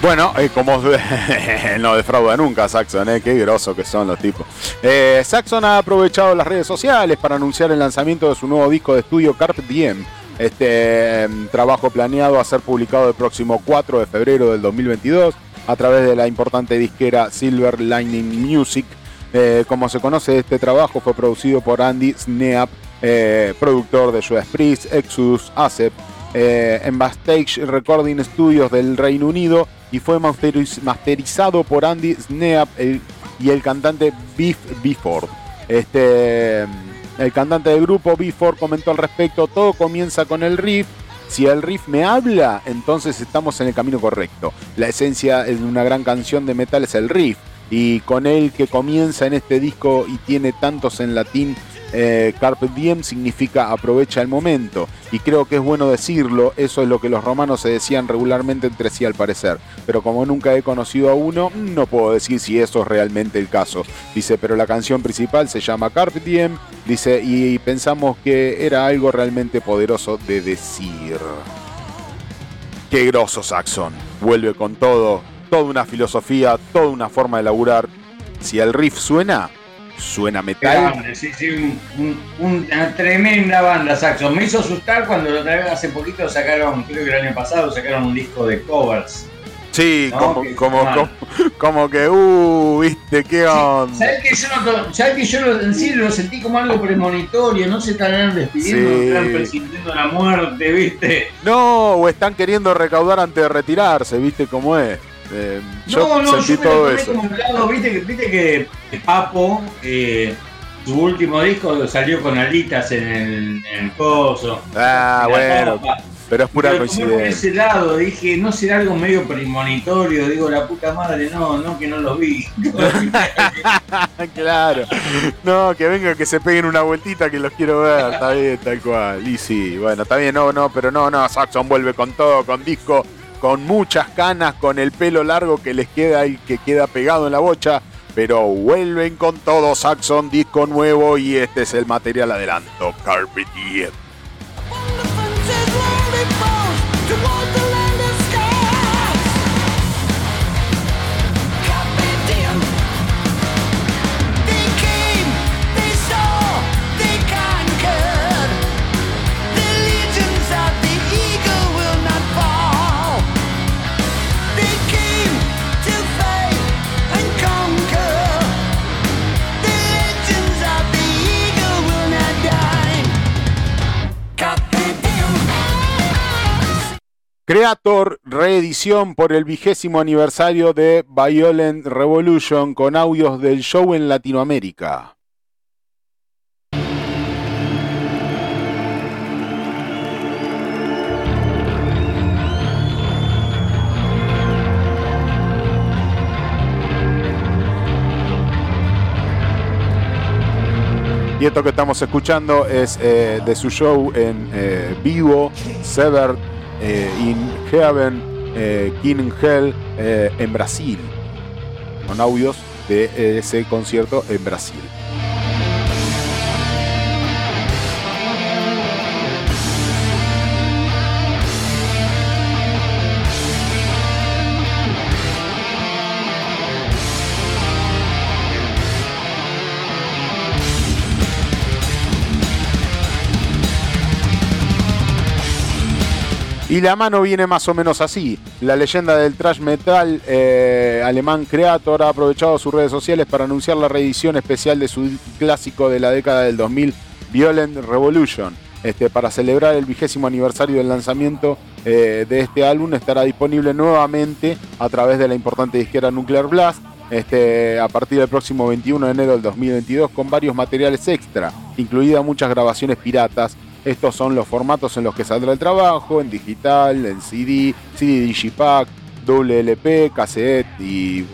Bueno, eh, como no defrauda nunca Saxon, eh, qué groso que son los tipos. Eh, Saxon ha aprovechado las redes sociales para anunciar el lanzamiento de su nuevo disco de estudio Carpe Diem. Este em, trabajo planeado a ser publicado el próximo 4 de febrero del 2022 a través de la importante disquera Silver Lining Music. Eh, como se conoce, este trabajo fue producido por Andy Sneap, productor de Judas Priest, Exodus, ASEP, eh, en Backstage Recording Studios del Reino Unido y fue masteriz- masterizado por Andy Sneap y el cantante Beef Before. Este, el cantante del grupo Before comentó al respecto, todo comienza con el riff. Si el riff me habla, entonces estamos en el camino correcto. La esencia de una gran canción de metal es el riff. Y con él que comienza en este disco y tiene tantos en latín, eh, Carpe Diem significa aprovecha el momento. Y creo que es bueno decirlo, eso es lo que los romanos se decían regularmente entre sí al parecer. Pero como nunca he conocido a uno, no puedo decir si eso es realmente el caso. Dice, pero la canción principal se llama Carpe Diem, dice, y pensamos que era algo realmente poderoso de decir. Qué grosso Saxon. Vuelve con todo, toda una filosofía, toda una forma de laburar. Si el riff suena, suena metal. banda, sí, sí, un- un- una tremenda banda Saxon. Me hizo asustar cuando lo traje hace poquito sacaron, creo que el año pasado, sacaron un disco de covers. Sí, No, como, que- como, como, como que, uh, viste, qué onda. ¿Sabes que yo, no, sabés que yo lo, en sí lo sentí como algo premonitorio? No se estarán despidiendo, Sí. están presintiendo la muerte, ¿viste? No, o están queriendo recaudar antes de retirarse, viste cómo es. Eh, yo no, no, sentí yo me todo eso. como lado, viste, que- viste que Papo, eh, su último disco salió con alitas en el, en el coso. Ah, bueno, tapa. pero es pura Pero tomé por coincidencia. ese lado, dije, no será algo medio premonitorio, digo, la puta madre, no, no, que no lo vi. claro. No, que venga, que se peguen una vueltita que los quiero ver. Está bien, tal cual. Y sí, bueno, está bien, no, no, pero no, no. Saxon vuelve con todo, con disco, con muchas canas, con el pelo largo que les queda y que queda pegado en la bocha. Pero vuelven con todo, Saxon, disco nuevo y este es el material adelanto. Carpet Diem. Creator reedición por el vigésimo aniversario de Violent Revolution con audios del show en Latinoamérica. Y esto que estamos escuchando es eh, de su show en eh, vivo, Severed eh, in Heaven, eh, King in Hell, eh, en Brasil. Con audios de ese concierto en Brasil. Y la mano viene más o menos así. La leyenda del thrash metal eh, alemán Creator ha aprovechado sus redes sociales para anunciar la reedición especial de su clásico de la década del 2000, Violent Revolution. Este, para celebrar el vigésimo aniversario del lanzamiento eh, de este álbum estará disponible nuevamente a través de la importante disquera Nuclear Blast este, a partir del próximo 21 de enero del 2022 con varios materiales extra, incluidas muchas grabaciones piratas. Estos son los formatos en los que saldrá el trabajo, en digital, en CD, CD Digipack, doble LP, cassette y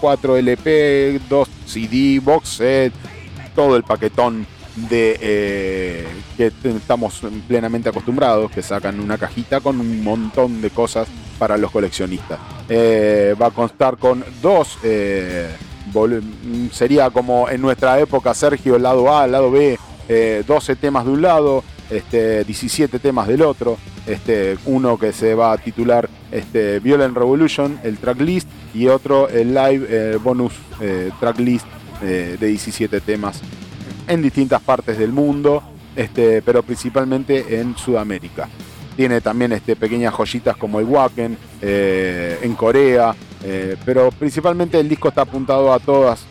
4 LP, 2 CD, box set, todo el paquetón de eh, que estamos plenamente acostumbrados, que sacan una cajita con un montón de cosas para los coleccionistas. Eh, va a constar con dos, eh, sería como en nuestra época, Sergio, el lado A, el lado B, eh, 12 temas de un lado, este, 17 temas del otro, este, uno que se va a titular este, Violent Revolution, el tracklist, y otro, el live eh, bonus eh, tracklist eh, de 17 temas en distintas partes del mundo, este, pero principalmente en Sudamérica. Tiene también este, pequeñas joyitas como el Wacken eh, en Corea, pero principalmente el disco está apuntado a todas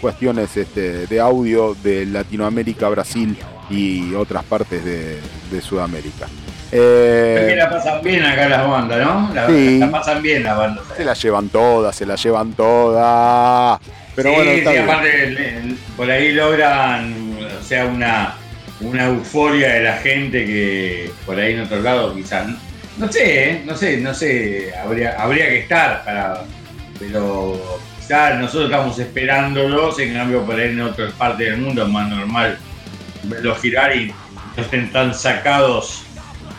cuestiones este, de audio de Latinoamérica, Brasil y otras partes de, de Sudamérica. Eh, Es que la pasan bien acá las bandas, ¿no? La, Sí. la pasan bien las bandas. se la llevan todas, se la llevan todas. Pero sí, bueno, está sí, bien. aparte por ahí logran, o sea, una, una euforia de la gente que por ahí en otro lado quizás, no, no sé, ¿eh? no sé, no sé, habría, habría que estar para, pero quizás nosotros estamos esperándolos, en cambio por ahí en otras partes del mundo es más normal verlos girar y no estén tan sacados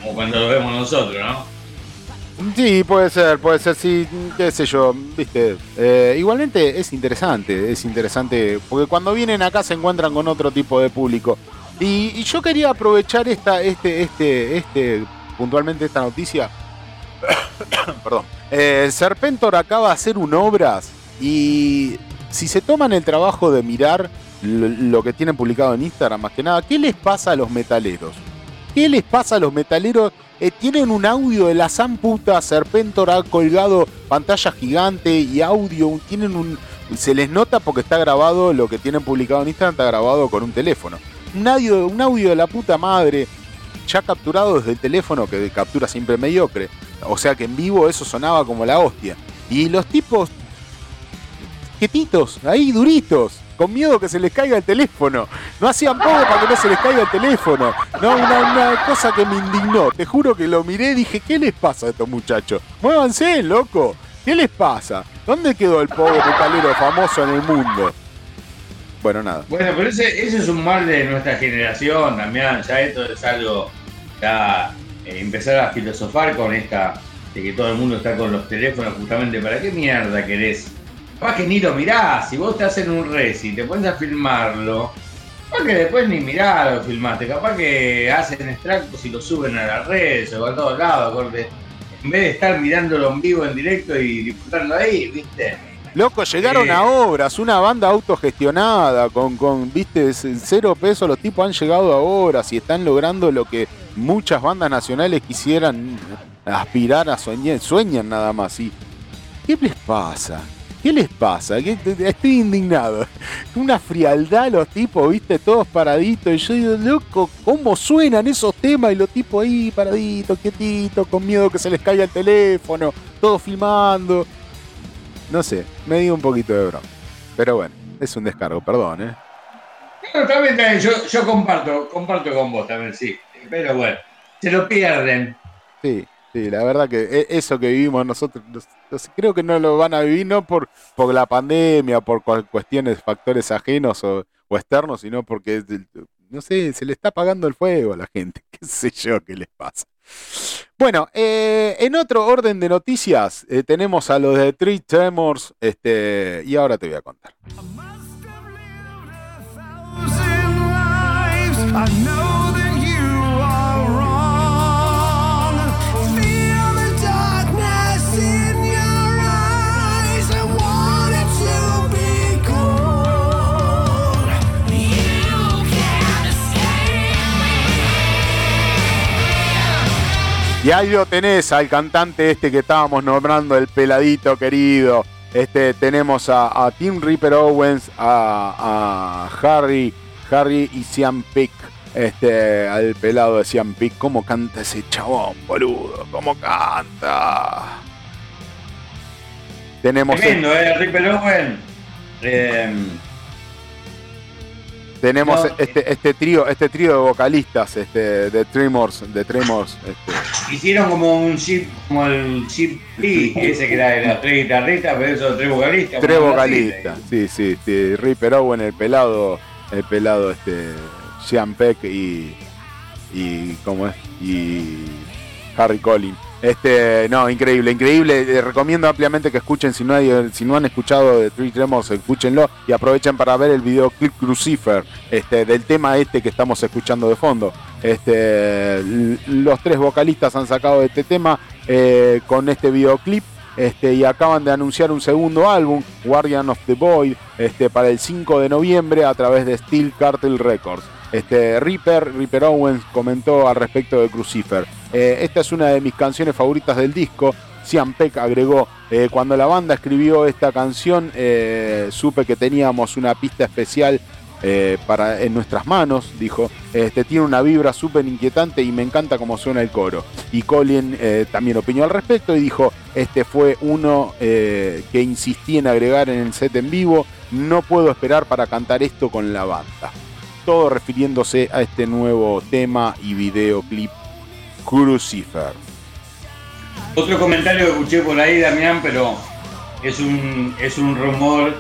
como cuando lo vemos nosotros, ¿no? Sí, puede ser, puede ser, sí, qué sé yo, viste. Eh, igualmente es interesante, es interesante, porque cuando vienen acá se encuentran con otro tipo de público. Y, y yo quería aprovechar esta, este, este, este, puntualmente esta noticia. Perdón. Eh, Serpentor acaba de hacer un obras y si se toman el trabajo de mirar lo, que tienen publicado en Instagram, más que nada, ¿qué les pasa a los metaleros? ¿Qué les pasa a los metaleros? Eh, tienen un audio de la san puta, Serpentor ha colgado pantalla gigante y audio, tienen un... Se les nota porque está grabado, lo que tienen publicado en Instagram está grabado con un teléfono. Un audio, un audio de la puta madre, ya capturado desde el teléfono, que captura siempre mediocre. O sea que en vivo eso sonaba como la hostia. Y los tipos, quietitos, ahí duritos, con miedo que se les caiga el teléfono. No hacían poco para que no se les caiga el teléfono. No, una, cosa que me indignó. Te juro que lo miré y dije, ¿qué les pasa a estos muchachos? Muévanse, loco. ¿Qué les pasa? ¿Dónde quedó el pobre metalero famoso en el mundo? Bueno, nada. Bueno, pero ese, ese es un mal de nuestra generación también. Ya esto es algo. Ya eh, empezar a filosofar con esta. de que todo el mundo está con los teléfonos, justamente. ¿Para qué mierda querés? Capaz que ni lo mirás. Si vos te hacen un res y te pones a filmarlo. Capaz que después ni mirás lo filmaste. Capaz que hacen extractos y lo suben a las redes o a todos lados. corte. En vez de estar mirándolo en vivo, en directo y disfrutando ahí, ¿viste? Loco, llegaron Sí. a obras, una banda autogestionada, con, con, viste, cero pesos, los tipos han llegado a obras y están logrando lo que muchas bandas nacionales quisieran aspirar a soñar, sueñan nada más. ¿Y qué les pasa? ¿Qué les pasa? ¿Qué- te- te- Estoy indignado. Una frialdad los tipos, viste, todos paraditos. Y yo digo, loco, ¿cómo suenan esos temas? Y los tipos ahí paraditos, quietitos, con miedo que se les caiga el teléfono, todos filmando. No sé, me dio un poquito de broma. Pero bueno, es un descargo, perdón, ¿eh? Bueno, también, también, yo, yo comparto, comparto con vos también, sí. Pero bueno, se lo pierden. Sí, sí, la verdad que e- eso que vivimos nosotros, nos- creo que no lo van a vivir no por, por la pandemia, por cuestiones, factores ajenos o, externos, sino porque, no sé, se le está apagando el fuego a la gente. ¿Qué sé yo qué les pasa? Bueno, eh, en otro orden de noticias, eh, tenemos a los de Three Tremors, este, y ahora te voy a contar. I know Y ahí lo tenés al cantante este que estábamos nombrando, el peladito querido. Este, tenemos a, Tim Ripper Owens, a, Harry, Harry y Sian Pick. Este, al pelado de Sian Pick. ¿Cómo canta ese chabón, boludo? ¿Cómo canta? Tenemos, Tremendo, ¿eh? Ripper Owen. Eh, tenemos No, este, este trío, este trío de vocalistas, este, de Tremors, de Tremors, este, hicieron como un chip, como el chip Lee, ese que era de las tres guitarristas, pero eso tres vocalistas. Tres vocalistas, sí, sí, sí. Ripper Owen, el pelado, el pelado este Sean Peck y y cómo es y Harry Collins. Este, no, increíble, increíble. Eh, recomiendo ampliamente que escuchen, si no, hay- si no han escuchado de Three Tremors, escúchenlo y aprovechen para ver el videoclip Crucifer, este, del tema este que estamos escuchando de fondo. Este, los tres vocalistas han sacado este tema eh, con este videoclip. Este, y acaban de anunciar un segundo álbum, Guardian of the Void, este, para el 5 de noviembre a través de Steel Cartel Records. Este, Reaper, Reaper Owens comentó al respecto de Crucifer. Eh, esta es una de mis canciones favoritas del disco. Sian Peck agregó, eh, cuando la banda escribió esta canción, eh, supe que teníamos una pista especial para, en nuestras manos, dijo. Este, tiene una vibra súper inquietante y me encanta cómo suena el coro. Y Colin también opinó al respecto y dijo, este fue uno que insistí en agregar en el set en vivo, no puedo esperar para cantar esto con la banda. Todo refiriéndose a este nuevo tema y videoclip Crucifer. Otro comentario que escuché por ahí, Damián, pero es un, es un rumor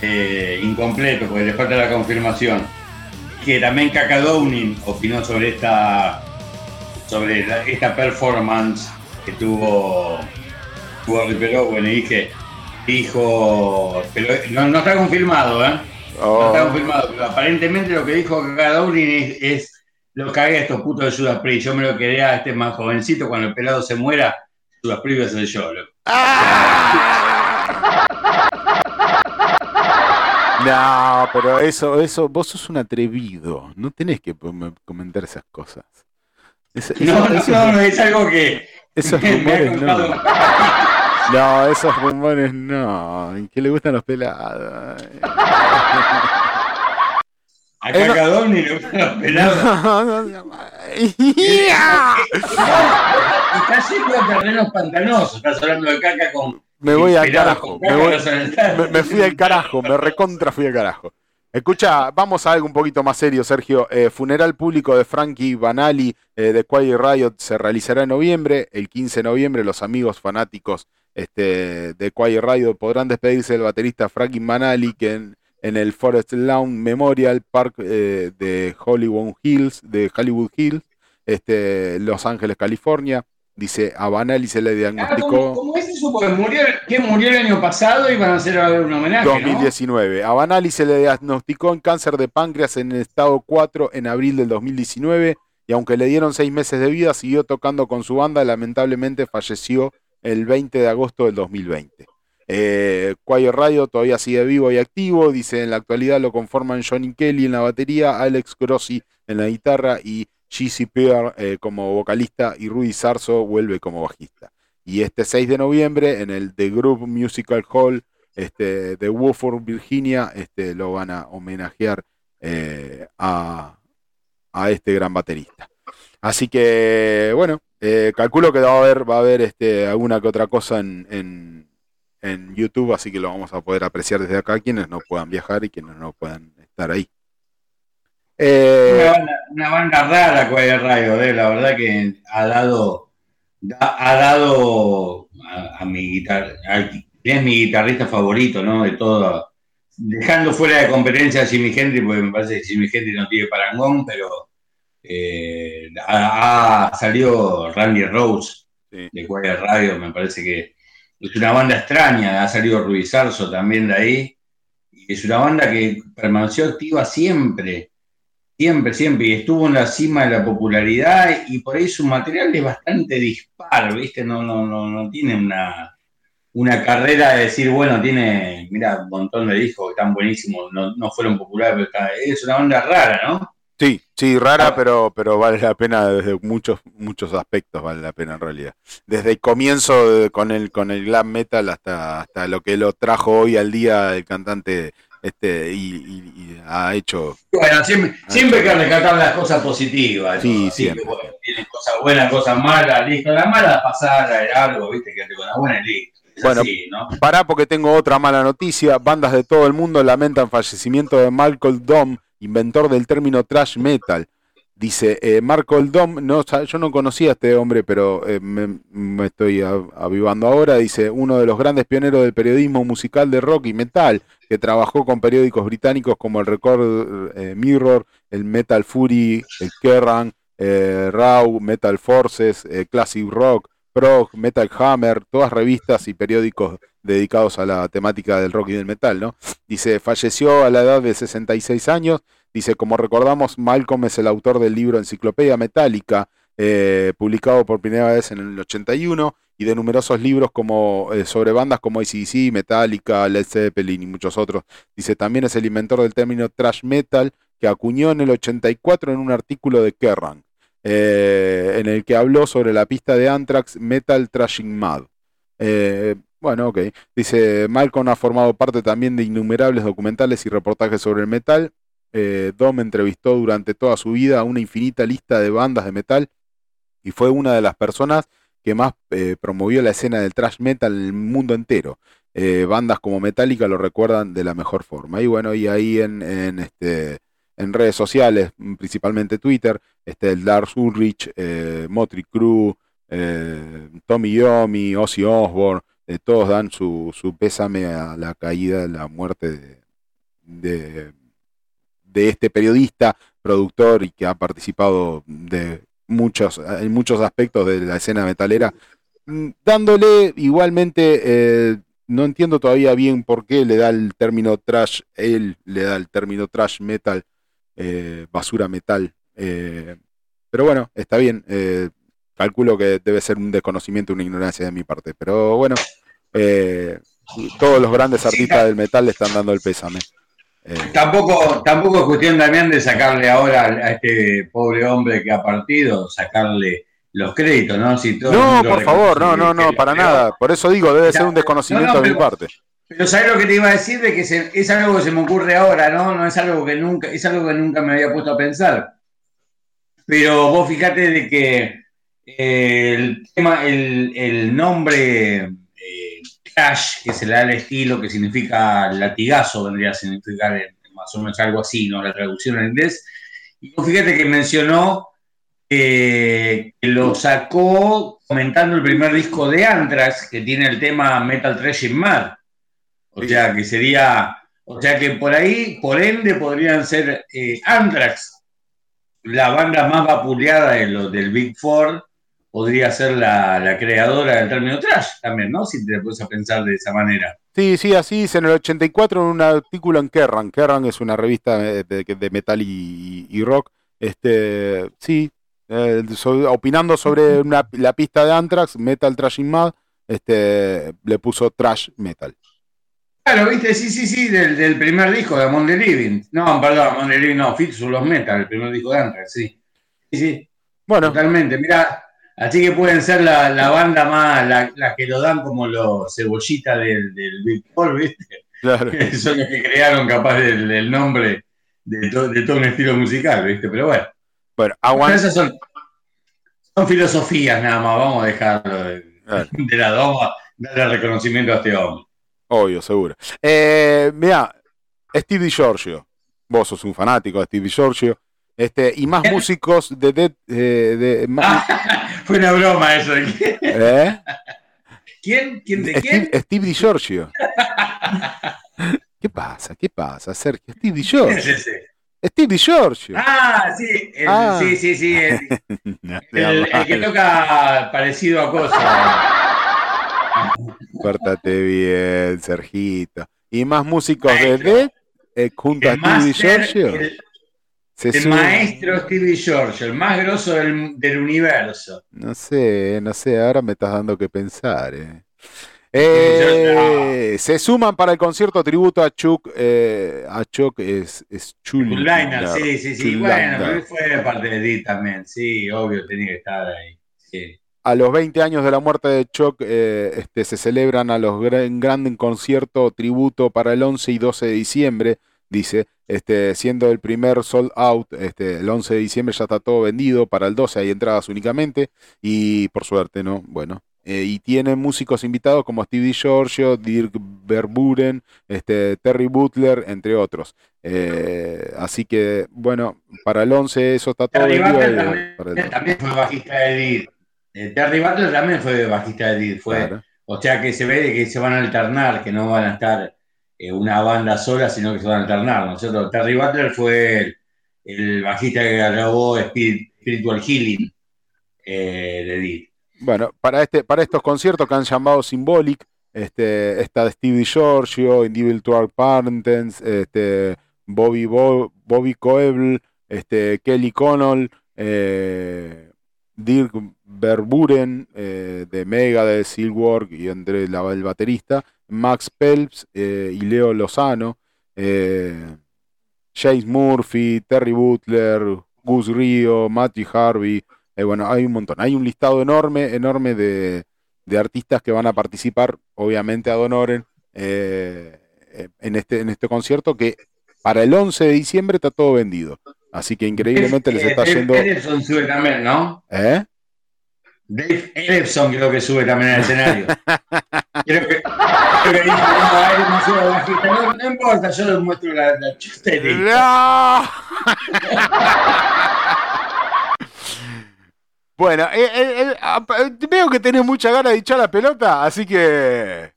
eh, incompleto, porque le falta la confirmación. Que también Kaka Downing opinó sobre esta sobre esta performance que tuvo, tuvo Ripper Owen y dije, dijo, pero no está confirmado, ¿eh? No Oh, está confirmado, pero aparentemente lo que dijo Downing es, es lo cagué a estos putos de Judas Priest. Yo me lo quedé a este más jovencito cuando el pelado se muera. Judas Priest va a ser yo. No, pero eso, eso, vos sos un atrevido. No tenés que comentar esas cosas. Es- eso- No, no, eso- no, no, es algo que esos rumores no. No, esos rumores no. Que le gustan los pelados. A Eh, no. Kaka Downing le gustan los pelados. No, no, no. Estás yendo a terrenos pantanosos. Estás hablando de caca con. Me voy al carajo. voy- me fui al carajo. Me recontra fui al carajo. Escucha, vamos a algo un poquito más serio, Sergio. Eh, funeral público de Frankie Banali eh, de Quiet Riot se realizará en noviembre. El 15 de noviembre, los amigos fanáticos este, de Quiet Riot podrán despedirse del baterista Frankie Banali, que en, en el Forest Lawn Memorial Park eh, de Hollywood Hills, de Hollywood Hills, este, Los Ángeles, California. Dice, a Banali se le Ah, diagnosticó. que murió, que murió el año pasado y van a hacer un homenaje. ¿no? 2019. A Banali se le diagnosticó en cáncer de páncreas en el estado 4 en abril del 2019 y aunque le dieron seis meses de vida, siguió tocando con su banda. Lamentablemente falleció el 20 de agosto del 2020. Eh, Radio todavía sigue vivo y activo. Dice, en la actualidad lo conforman Johnny Kelly en la batería, Alex Grossi en la guitarra y GC Pearl eh, como vocalista y Rudy Sarso vuelve como bajista. Y este 6 de noviembre en el The Group Musical Hall este, de Woodford, Virginia, este, lo van a homenajear eh, a, a este gran baterista. Así que, bueno, eh, calculo que va a haber, va a haber este, alguna que otra cosa en, en, YouTube, así que lo vamos a poder apreciar desde acá, quienes no puedan viajar y quienes no puedan estar ahí. Eh, Una banda, una banda rara, Quiet Riot, eh, la verdad que ha dado, da- ha dado a, a mi guitarra, es mi guitarrista favorito, ¿no? De todo, dejando fuera de competencia a Jimi Hendrix, porque me parece que Jimi Hendrix no tiene parangón, pero eh, ha, ha salido Randy Rose Sí. de Quiet Riot, me parece que es una banda extraña, ha salido Ruiz Sarso también de ahí, y es una banda que permaneció activa siempre. Siempre, siempre, y estuvo en la cima de la popularidad y por ahí su material es bastante dispar, ¿viste? No, no, no, no tiene una, una carrera de decir, bueno, tiene, mira, un montón de discos que están buenísimos, no, no fueron populares, pero está- es una banda rara, ¿no? Sí, sí, rara, Ah. pero, pero vale la pena desde muchos, muchos aspectos, vale la pena en realidad. Desde el comienzo de- con el, con el glam metal hasta, hasta lo que lo trajo hoy al día el cantante este y, y- y ha hecho Bueno, siempre, siempre hay que rescatar las cosas positivas. Sí, ¿no? Siempre. que, bueno, tienen cosas buenas, cosas malas, listo. Las malas pasar a algo, ¿viste? Que con las buenas listo. Es Bueno, así, ¿no? Pará porque tengo otra mala noticia. Bandas de todo el mundo lamentan fallecimiento de Malcolm Dom, inventor del término trash metal. Dice, eh, Malcolm Dom, no, yo no conocía a este hombre, pero eh, me, estoy avivando ahora. Dice, uno de los grandes pioneros del periodismo musical de rock y metal, que trabajó con periódicos británicos como el Record eh, Mirror, el Metal Fury, el Kerrang, eh, Raw, Metal Forces, Classic Rock, Prog, Metal Hammer, todas revistas y periódicos dedicados a la temática del rock y del metal, ¿no? Dice, falleció a la edad de 66 años. Dice, como recordamos, Malcolm es el autor del libro Enciclopedia Metálica, eh, publicado por primera vez en el 81, y de numerosos libros como eh, sobre bandas como ACDC, Metallica, Led Zeppelin y muchos otros. Dice, también es el inventor del término thrash metal, que acuñó en el 84 en un artículo de Kerrang, eh, en el que habló sobre la pista de Anthrax Metal Trashing Mad. Eh, bueno, ok. Dice, Malcolm ha formado parte también de innumerables documentales y reportajes sobre el metal. Eh, Dom entrevistó durante toda su vida a una infinita lista de bandas de metal y fue una de las personas que más eh, promovió la escena del thrash metal en el mundo entero. Bandas como Metallica lo recuerdan de la mejor forma. Y bueno, y ahí en, en, este, en redes sociales, mm, principalmente Twitter, este, el Lars Ulrich, eh, Motley Crue, eh, Tommy Yomi, Ozzy Osbourne, eh, todos dan su, su pésame a la caída, la muerte de, de, de este periodista, productor y que ha participado de muchos, en muchos aspectos de la escena metalera, mm, dándole igualmente, eh, no entiendo todavía bien por qué le da el término trash, él le da el término trash metal, eh, basura metal. eh, pero bueno, está bien. eh, calculo que debe ser un desconocimiento, una ignorancia de mi parte. Pero bueno, eh, todos los grandes artistas del metal le están dando el pésame. Tampoco, tampoco es cuestión, Damián, de sacarle ahora a este pobre hombre que ha partido, sacarle los créditos, ¿no? Si todo no, por favor, no, no, no, para nada. Por eso digo, debe ser un No, desconocimiento no, de mi parte. Pero ¿sabes lo que te iba a decir? De que es algo que se me ocurre ahora, ¿no? No es algo que nunca, es algo que nunca me había puesto a pensar. Pero vos fíjate de que eh, el tema, el, el nombre eh, Crash, que se le da el estilo, que significa latigazo, vendría a significar eh, más o menos algo así, ¿no? La traducción en inglés. Y vos fíjate que mencionó eh, que lo sacó comentando el primer disco de Anthrax, que tiene el tema Metal Thrashing Mad. O sea, que sería, o sea que por ahí, por ende, podrían ser eh, Anthrax, la banda más vapuleada de los del Big Four, podría ser la, la creadora del término trash también, ¿no? Si te puedes a pensar de esa manera. Sí, sí, así dice en el 84 en un artículo en Kerrang. Kerrang es una revista de, metal y, rock. Este, sí, eh, opinando sobre una- la pista de Anthrax, Metal Trashing Mad, este, le puso Trash Metal. Claro, viste, sí, sí, sí, del, del primer disco de Among the Living. No, perdón, Among the Living, no, Fit los Metal, el primer disco de Anthrax, sí. Sí, sí, Bueno, totalmente. Mira, así que pueden ser la, la banda más, la, la que lo dan como los cebollitas del, del Big Four, ¿viste? claro. Son los que crearon capaz del, del nombre de, to- de todo un estilo musical, ¿viste? Pero bueno, Bueno, aguanta. esas son, son filosofías nada más, vamos a dejarlo de, Claro. de lado, vamos a darle reconocimiento a este hombre. Obvio, seguro. Eh, mira, Steve DiGiorgio. Vos sos un fanático de Steve DiGiorgio. Este, y más músicos de Dead. eh, de, más- Fue una broma eso. ¿eh? ¿Quién? ¿Quién de quién? Steve, DiGiorgio. ¿Qué pasa? ¿Qué pasa, Sergio? Steve ¿Quién DiGiorgio. es ese? Steve DiGiorgio. Ah, sí, el- Ah. sí, sí, sí. El, No, el- el que toca parecido a cosa. Pórtate bien, Sergito. Y más músicos de Maestro. Eh, junto a máster, DiGiorgio. el, Se el maestro Stevie George, el más grosso del, del universo. No sé, no sé, ahora me estás dando que pensar. eh. Eh, se suman para el concierto tributo a Chuck, eh, a Chuck es, es Liner, sí, sí, sí. Bueno, fue parte de Edith también. Sí, obvio, tenía que estar ahí. Sí. A los 20 años de la muerte de Chuck, eh, este, se celebran a los gran, gran concierto tributo para el 11 y 12 de diciembre, dice, este, siendo el primer sold out, este, el 11 de diciembre ya está todo vendido, para el 12 hay entradas únicamente, y por suerte, ¿no? Bueno, eh, y tiene músicos invitados como Steve DiGiorgio, Dirk Verburen, este, Terry Butler, entre otros. Eh, así que, bueno, para el 11 eso está todo Terry vendido. También, para el 12. también fue bajista de Edith. Eh, Terry Butler también fue bajista de Edith. Fue, Claro. O sea que se ve de que se van a alternar, que no van a estar eh, una banda sola, sino que se van a alternar. ¿no es cierto? Terry Butler fue el, el bajista que grabó Spirit- Spiritual Healing eh, de Edith. Bueno, para, este, para estos conciertos que han llamado Symbolic, este, está Steve DiGiorgio, Individual Partners, este, Bobby, Bo- Bobby este, Kelly Connell, eh, Dirk Verburen eh, de Mega, de Silkwork y André el baterista, Max Pelps eh, y Leo Lozano, eh, James Murphy, Terry Butler, Gus Rio, Matty Harvey, bueno, hay un montón. Hay un listado enorme, enorme de, de artistas que van a participar, obviamente, a Donoren en, este, en este concierto que para el 11 de diciembre está todo vendido. Así que increíblemente les está Dave yendo. Ellefson sube también, ¿no? ¿Eh? Dave Ellefson creo que sube también al escenario. Creo que, creo que no, no importa, yo les muestro la, la chustera. ¡No! bueno, eh, eh, eh, ah, veo que tenés mucha ganas de echar la pelota, así que.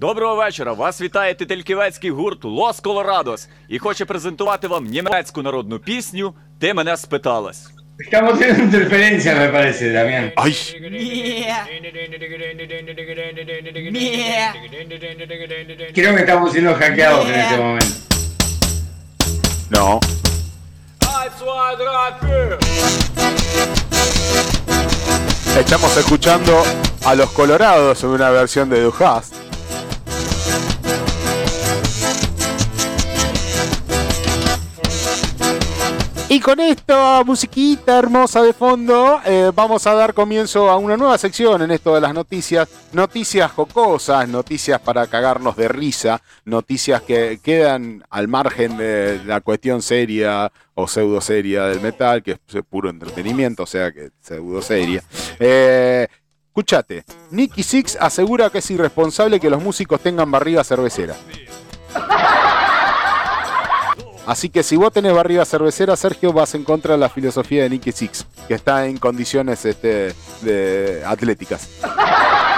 Доброго вечора! Вас вітає тительківецький гурт Лос Колорадос і хоче презентувати вам німецьку народну пісню Ти мене спиталась. Estamos teniendo interferencia, me parece, Damián. ¡Ay! Creo que estamos siendo hackeados en este momento. No. Estamos escuchando a los Colorados en una versión de Dujas. Con esta musiquita hermosa de fondo, eh, vamos a dar comienzo a una nueva sección en esto de las noticias. Noticias jocosas, noticias para cagarnos de risa, noticias que quedan al margen de la cuestión seria o pseudo seria del metal, que es puro entretenimiento, o sea que pseudo seria. Eh, escuchate, Nicky Six asegura que es irresponsable que los músicos tengan barriga cervecera. Así que si vos tenés barriga cervecera, Sergio, vas en contra de la filosofía de Nicky Six, que está en condiciones este, de atléticas.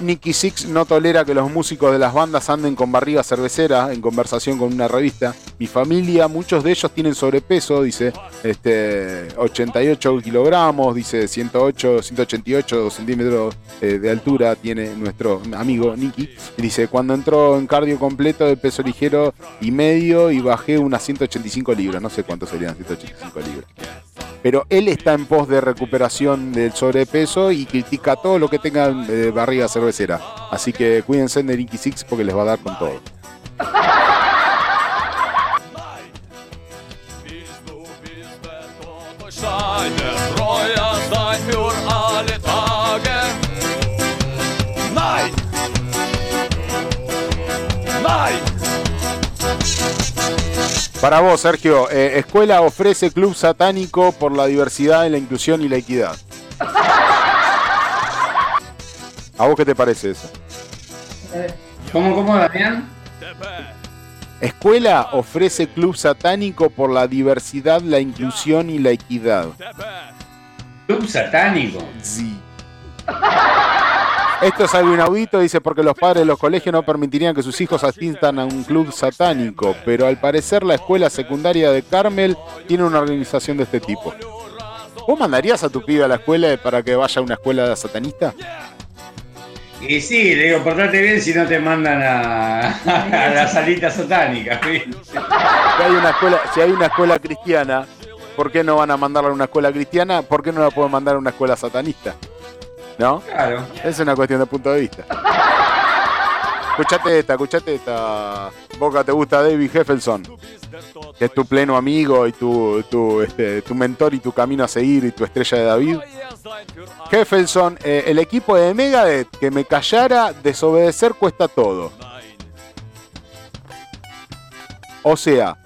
Nicky Six no tolera que los músicos de las bandas anden con barriga cervecera en conversación con una revista. Mi familia, muchos de ellos tienen sobrepeso, dice, este, 88 kilogramos, dice 108, 188 centímetros eh, de altura tiene nuestro amigo Nicky. Dice, cuando entró en cardio completo de peso ligero y medio y bajé unas 185 libras, no sé cuánto serían 185 libras. Pero él está en pos de recuperación del sobrepeso y critica todo lo que tenga eh, barriga cervecera. Así que cuídense de Nicky Six porque les va a dar con todo. Para vos, Sergio, eh, escuela ofrece club satánico por la diversidad, la inclusión y la equidad. ¿A vos qué te parece eso? ¿Cómo, cómo, Damián? Escuela ofrece club satánico por la diversidad, la inclusión y la equidad. Club satánico. Sí. Esto es algo inaudito, dice, porque los padres de los colegios no permitirían que sus hijos asistan a un club satánico, pero al parecer la escuela secundaria de Carmel tiene una organización de este tipo. ¿Vos mandarías a tu pibe a la escuela para que vaya a una escuela satanista? Y sí, le digo, portate bien si no te mandan a, a la salita satánica. Si hay una escuela, si hay una escuela cristiana, ¿por qué no van a mandarla a una escuela cristiana? ¿Por qué no la pueden mandar a una escuela satanista? ¿No? Claro. Es una cuestión de punto de vista. Escuchate esta, escuchate esta. Boca, ¿te gusta David Heffelson? Que es tu pleno amigo y tu, tu, este, tu mentor y tu camino a seguir y tu estrella de David. Heffelson, eh, el equipo de Megadeth, que me callara, desobedecer cuesta todo. O sea,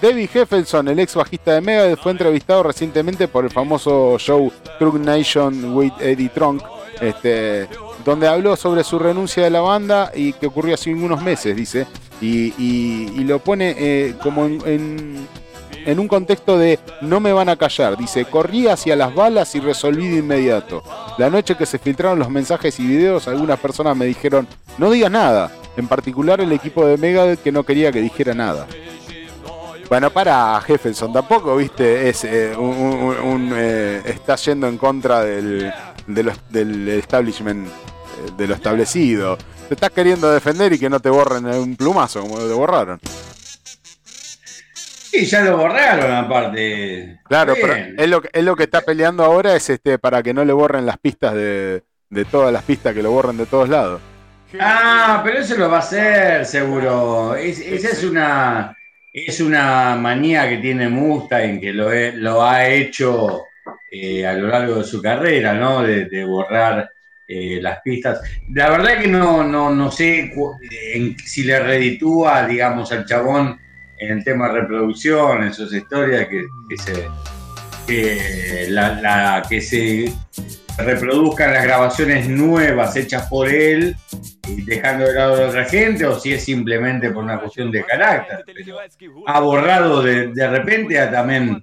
David Heffelson, el ex bajista de Megadeth, fue entrevistado recientemente por el famoso show Trunk Nation with Eddie Trunk, este, donde habló sobre su renuncia de la banda y que ocurrió hace unos meses, dice, y, lo pone eh, como en, un contexto de no me van a callar, dice, corrí hacia las balas y resolví de inmediato. La noche que se filtraron los mensajes y videos, algunas personas me dijeron, no digas nada, en particular el equipo de Megadeth que no quería que dijera nada. Bueno, para Jefferson, tampoco, viste, es eh, un, eh, está yendo en contra del, de los- del establishment, eh, de lo establecido. Te estás queriendo defender y que no te borren un plumazo como te borraron. Y ya lo borraron aparte. Claro, pero es lo, que- es lo que está peleando ahora es este para que no le borren las pistas de, de todas las pistas, que lo borren de todos lados. Ah, pero eso lo va a hacer seguro. Es- esa es una es una manía que tiene Mustang que lo, he- lo ha hecho eh, a lo largo de su carrera, ¿no? De, borrar eh, las pistas. La verdad que no, no, no sé si le reditúa, digamos, al chabón en el tema de reproducción, en sus historias, que, se que se reproduzcan las grabaciones nuevas hechas por él y dejando de lado a otra gente o si es simplemente por una cuestión de carácter. Pero ha borrado de, de repente a también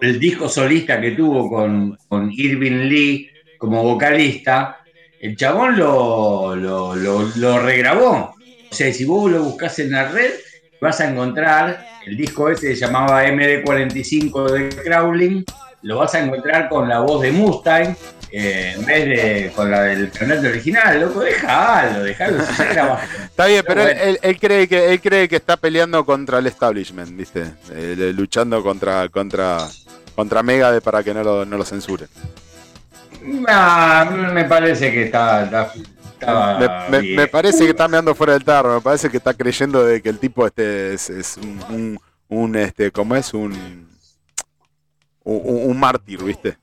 el disco solista que tuvo con, con Irving Lee como vocalista, el chabón lo, lo, lo- regrabó. O sea, si vos lo buscas en la red, vas a encontrar el disco ese se llamaba MD45 de Crowling, lo vas a encontrar con la voz de Mustang. eh, en vez de con la del canal original, loco, déjalo, déjalo, si. Está bien, pero él, él- él cree que él cree que está peleando contra el establishment, ¿viste? Eh, luchando contra contra contra Megadeth para que no lo, no lo censuren. Ah, me parece que está, está- Me, me- bien. me parece que está meando fuera del tarro, me parece que está creyendo de que el tipo este es, es un, un, un, este, ¿cómo es? Un, un, un mártir, ¿viste?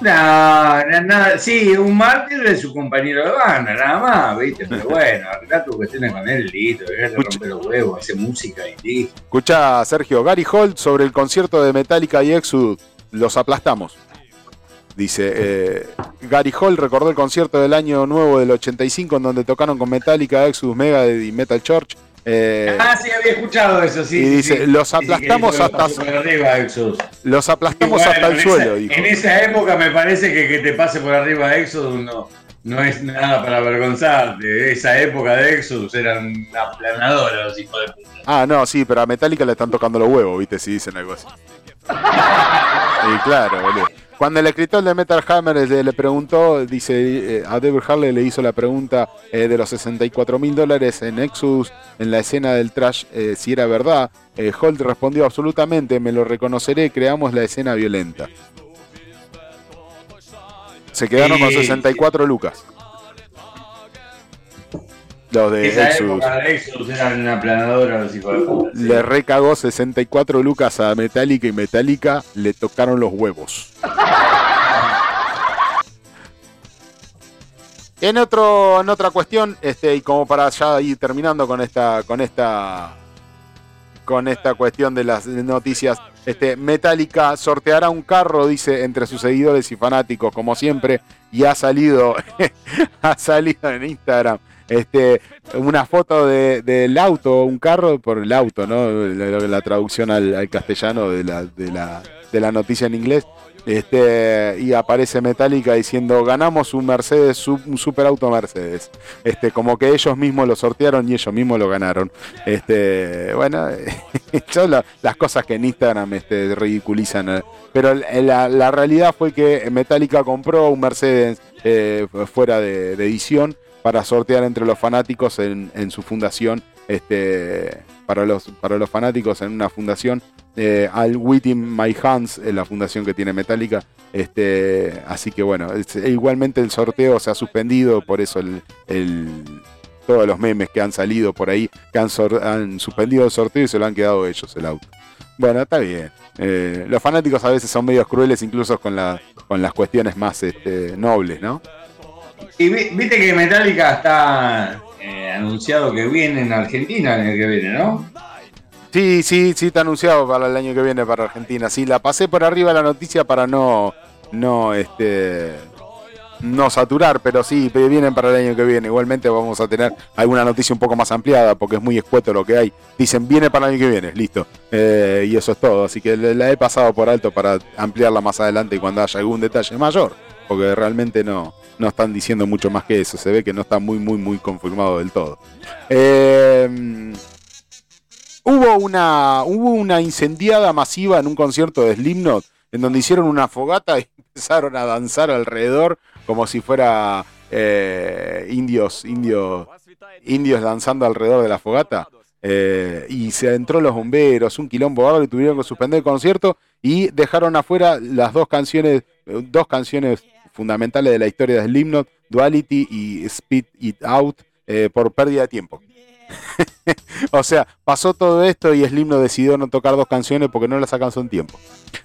No, no, nada, sí, un mártir de su compañero de banda, nada más, ¿viste? Pero bueno, arregla tus cuestiones con él, listo, dejate de romper los huevos, hace música y listo. Escucha, Sergio, Gary Holt sobre el concierto de Metallica y Exodus, los aplastamos. Dice, eh, Gary Holt recordó el concierto del año nuevo del 85 en donde tocaron con Metallica, Exodus, Megadeth y Metal Church. Eh, Ah, sí, había escuchado eso, sí. y dice, sí. los Sí, aplastamos hasta- arriba, Exodus. los aplastamos Bueno, hasta el suelo, dijo. En esa época me parece que que te pase por arriba Exodus no, no es nada para avergonzarte. Esa época de Exodus eran aplanadoras los hijos de puta. Ah, no, sí, pero a Metallica le están tocando los huevos, ¿viste? Si dicen algo así. Y claro, boludo. Cuando el escritor de Metal Hammer le, le preguntó, dice, eh, a David Harley le hizo la pregunta eh, de los 64 mil dólares en Exodus, en la escena del trash, eh, si era verdad. Eh, Holt respondió absolutamente, me lo reconoceré, creamos la escena violenta. Se quedaron con Sí. 64 lucas. Los de Esa Exodus. época de Exodus eran aplanadoras los hijos de puta. sí. Le recagó 64 lucas a Metallica y Metallica le tocaron los huevos. En otro, en otra cuestión, este, y como para ya ir terminando con esta, con esta, con esta cuestión de las noticias, este, Metallica sorteará un carro, dice, entre sus seguidores y fanáticos, como siempre, y ha salido, ha salido en Instagram, este, una foto de- del auto, un carro por el auto, ¿no? La, traducción al, castellano de la, de, la, de la noticia en inglés. Este, y aparece Metallica diciendo ganamos un Mercedes, un superauto Mercedes. Este, como que ellos mismos lo sortearon y ellos mismos lo ganaron. Este, bueno, son la- las cosas que en Instagram este, ridiculizan. eh. Pero la, la realidad fue que Metallica compró un Mercedes eh, fuera de edición para sortear entre los fanáticos en, en su fundación. Este, para los, para los fanáticos en una fundación eh, al Within My Hands, la fundación que tiene Metallica. Este, así que bueno, e igualmente el sorteo se ha suspendido, por eso el, el- todos los memes que han salido por ahí, que han, sor- han suspendido el sorteo y se lo han quedado ellos el auto. Bueno, está bien. Eh, los fanáticos a veces son medios crueles, incluso con, la, con las cuestiones más este, nobles, ¿no? Y vi- viste que Metallica está eh, anunciado que viene en Argentina el año que viene, ¿no? Sí, sí, sí, está anunciado para el año que viene para Argentina. Sí, la pasé por arriba la noticia para no, no, este, no saturar, pero sí, vienen para el año que viene. Igualmente vamos a tener alguna noticia un poco más ampliada porque es muy escueto lo que hay. Dicen, viene para el año que viene, listo. Eh, y eso es todo. Así que la he pasado por alto para ampliarla más adelante y cuando haya algún detalle mayor. Porque realmente no, no están diciendo mucho más que eso. Se ve que no está muy, muy, muy confirmado del todo. Eh, hubo una, hubo una incendiada masiva en un concierto de Slipknot en donde hicieron una fogata y empezaron a danzar alrededor como si fuera eh, indios, indios, indios danzando alrededor de la fogata. Eh, y se entró los bomberos, un quilombo bárbaro y tuvieron que suspender el concierto y dejaron afuera las dos canciones, eh, dos canciones fundamentales de la historia de Slipknot, Duality y Speed It Out, eh, por pérdida de tiempo. o sea, pasó todo esto y Slipknot decidió no tocar dos canciones porque no las alcanzó en tiempo.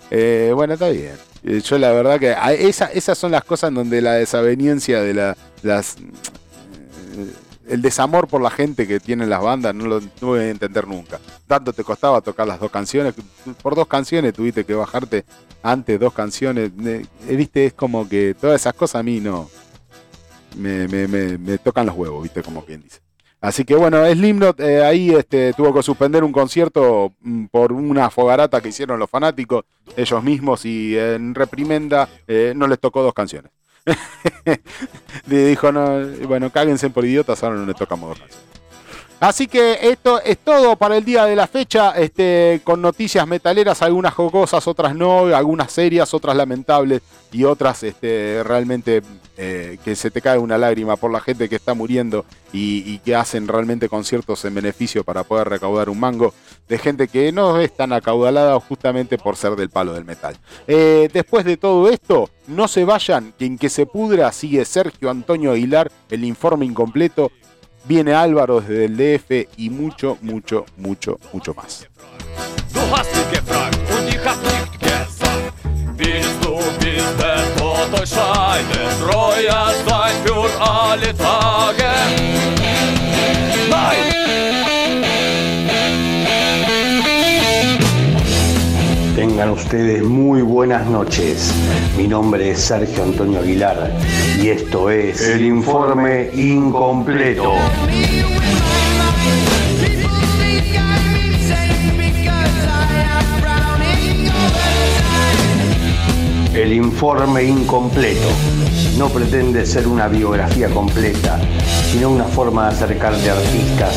Eh, bueno, está bien. Eh, Yo la verdad que esas son las cosas en donde la desaveniencia de la, las... El desamor por la gente que tienen las bandas no lo no voy a entender nunca. Tanto te costaba tocar las dos canciones. Por dos canciones tuviste que bajarte antes dos canciones. Eh, Viste, es como que todas esas cosas a mí no... Me, me- me- me tocan los huevos, viste, como quien dice. Así que bueno, Slipknot eh, ahí este, tuvo que suspender un concierto mm, por una fogarata que hicieron los fanáticos ellos mismos y en reprimenda eh, no les tocó dos canciones. Le dijo, no, bueno, cáguense por idiotas, ahora no tocamos dos canciones. Así que esto es todo para el día de la fecha, este, con noticias metaleras, algunas jocosas, otras no, algunas serias, otras lamentables y otras este, realmente eh, que se te cae una lágrima por la gente que está muriendo y, que hacen realmente conciertos en beneficio para poder recaudar un mango de gente que no es tan acaudalada justamente por ser del palo del metal. Eh, después de todo esto, no se vayan, que en que se pudra sigue Sergio Antonio Aguilar, el informe incompleto, viene Álvaro desde el DF y mucho, mucho, mucho, mucho más. Ustedes muy buenas noches. Mi nombre es Sergio Antonio Aguilar y esto es el informe incompleto. El informe incompleto no pretende ser una biografía completa, sino una forma de acercarte a artistas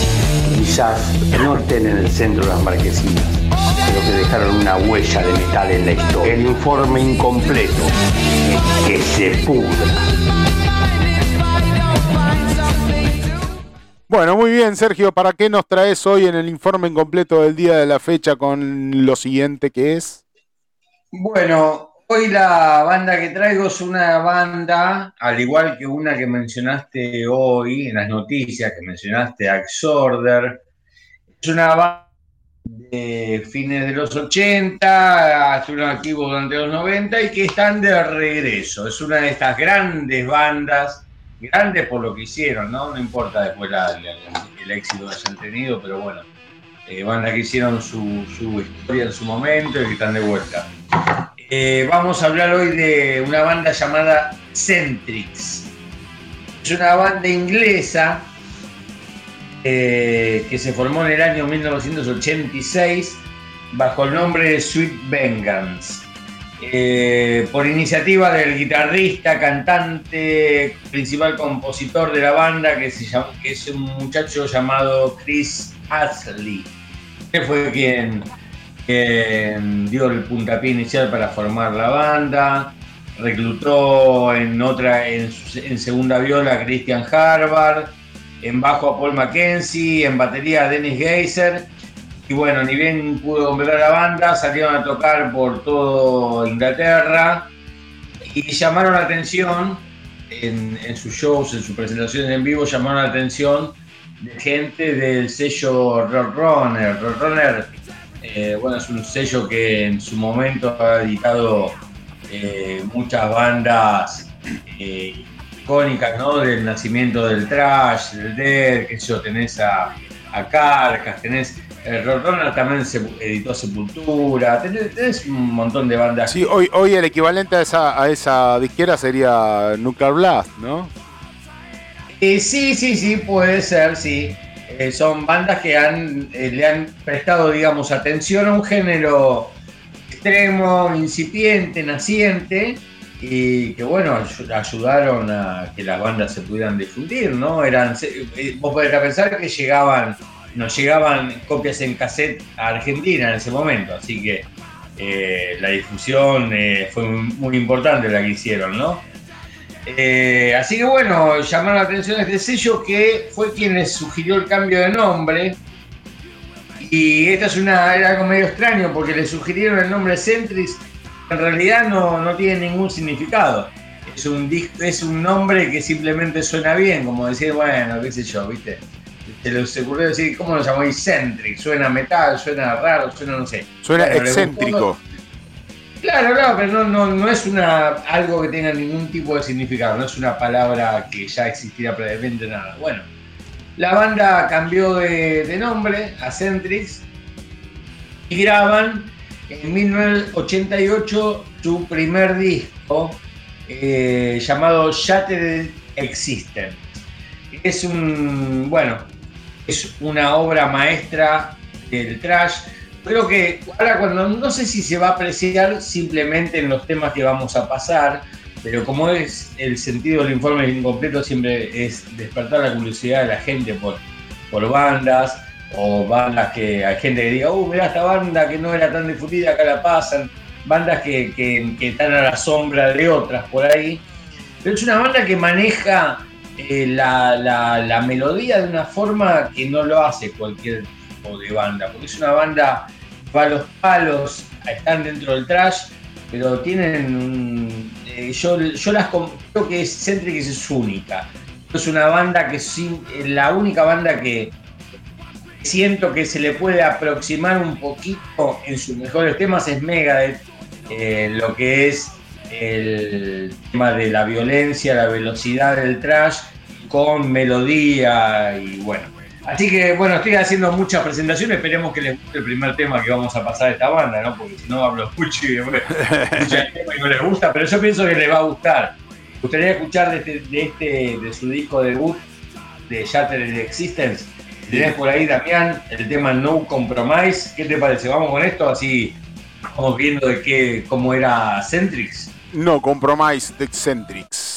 que quizás no estén en el centro de las marquesinas, pero que dejaron una huella de metal en la historia. El informe incompleto, que se pudra. Bueno, muy bien, Sergio, ¿para qué nos traes hoy en el informe incompleto del día de la fecha con lo siguiente que es? Bueno, hoy la banda que traigo es una banda, al igual que una que mencionaste hoy en las noticias, que mencionaste, Axorder. Es una banda de fines de los 80, estuvieron activos durante los 90 y que están de regreso. Es una de estas grandes bandas, grandes por lo que hicieron, ¿no? No importa después la- el éxito que hayan tenido, pero bueno, eh, bandas que hicieron su, su historia en su momento y que están de vuelta. Eh, vamos a hablar hoy de una banda llamada Centrix. Es una banda inglesa eh, que se formó en el año 1986 bajo el nombre de Sweet Vengeance. Eh, por iniciativa del guitarrista, cantante, principal compositor de la banda, que, se llama- que es un muchacho llamado Chris Astley, que fue quien dio el puntapié inicial para formar la banda, reclutó en otra, en, en segunda viola a Christian Harvard, en bajo a Paul Mackenzie, en batería a Dennis Geiser, y bueno, ni bien pudo completar la banda, salieron a tocar por todo Inglaterra y llamaron la atención en, en sus shows, en sus presentaciones en vivo, llamaron la atención de gente del sello Roadrunner. Roadrunner, eh, bueno, es un sello que en su momento ha editado eh, muchas bandas eh, icónicas, ¿no? Del nacimiento del trash, del death, que yo, tenés a, a Carcas, tenés... El Roadrunner también se editó Sepultura, tenés, tenés un montón de bandas. Sí, hoy, hoy el equivalente a esa, a esa disquera sería Nuclear Blast, ¿no? Eh, sí, sí, sí, puede ser, sí. Eh, son bandas que han, eh, le han prestado, digamos, atención a un género extremo, incipiente, naciente, y que, bueno, ayu- ayudaron a que las bandas se pudieran difundir, ¿no? Eran, eh, vos podés pensar que llegaban nos llegaban copias en cassette a Argentina en ese momento, así que eh, la difusión eh, fue muy importante la que hicieron, ¿no? Así que bueno, llamar la atención este sello que fue quien les sugirió el cambio de nombre. Y esta es una, era algo medio extraño porque le sugirieron el nombre Centrix. En realidad no, no tiene ningún significado. Es un, disco, es un nombre que simplemente suena bien, como decir, bueno, qué sé yo, ¿viste? Se les ocurrió decir, ¿cómo lo llamáis Centrix? Suena metal, suena raro, suena no sé. Suena Bueno, excéntrico. Claro, claro, pero no, no, no es una, algo que tenga ningún tipo de significado, no es una palabra que ya existiera previamente, nada. Bueno, la banda cambió de, de nombre a Centrix y graban en 1988 su primer disco eh, llamado Shattered Existence. Es un, bueno, es una obra maestra del trash. Creo que ahora cuando no sé si se va a apreciar simplemente en los temas que vamos a pasar, pero como es el sentido del informe incompleto siempre es despertar la curiosidad de la gente por, por bandas o bandas que hay gente que diga, uh, mirá esta banda que no era tan difundida, acá la pasan, bandas que, que- están a la sombra de otras por ahí. Pero es una banda que maneja eh, la, la- melodía de una forma que no lo hace cualquier tipo de banda, porque es una banda palos palos, están dentro del trash, pero tienen eh, yo, yo las creo que Centrix es única. Es una banda que sí, es la única banda que siento que se le puede aproximar un poquito en sus mejores temas es Megadeth, eh, lo que es el tema de la violencia, la velocidad del trash con melodía y bueno. Así que bueno, estoy haciendo muchas presentaciones, esperemos que les guste el primer tema que vamos a pasar a esta banda, ¿no? Porque si no hablo y el tema y no les gusta, pero yo pienso que les va a gustar. Me gustaría escuchar de este, de este, de su disco debut de Shattered Existence. Tenés por ahí, Damián, el tema No Compromise, ¿qué te parece? Vamos con esto, así vamos viendo de qué, cómo era Centrix. No compromise de Eccentrics.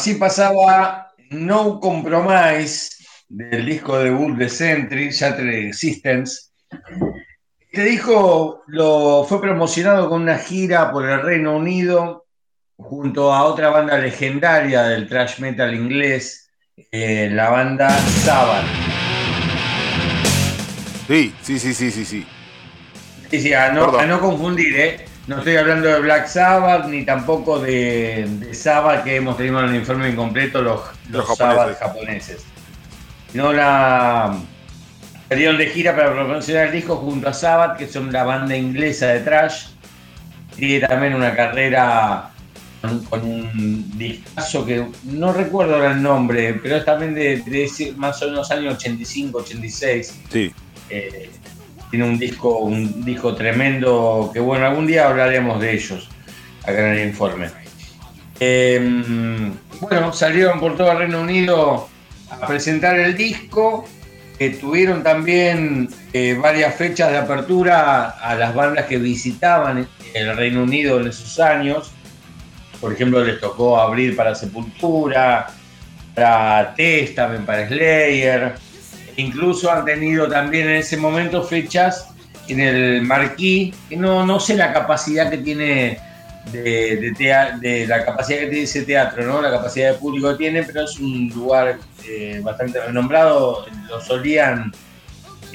Así pasaba No Compromise del disco debut de Century, Shattered Existence. Este disco lo, fue promocionado con una gira por el Reino Unido junto a otra banda legendaria del thrash metal inglés, eh, la banda Sabbath. sí, sí, sí, sí, sí, sí. Sí, sí, a no, a no confundir, ¿eh? No estoy hablando de Black Sabbath ni tampoco de, de Sabbath que hemos tenido en el informe incompleto los, los, Los Sabbath japoneses. No la salieron de gira para promocionar el disco junto a Sabbath, que son la banda inglesa de trash. Tiene también una carrera con, un discazo que no recuerdo ahora el nombre, pero es también de, más o menos años 85, 86. Sí, Eh, tiene un disco, un disco tremendo que bueno, algún día hablaremos de ellos acá en el informe. Eh, bueno, salieron por todo el Reino Unido a presentar el disco. que tuvieron también eh, varias fechas de apertura a las bandas que visitaban el Reino Unido en esos años. Por ejemplo, les tocó abrir para Sepultura, para Testament, para Slayer. Incluso han tenido también en ese momento fechas en el Marquí, que no, no sé la capacidad que tiene de, de, la capacidad que tiene ese teatro, ¿no? La capacidad de público que tiene, pero es un lugar eh, bastante renombrado. Lo solían,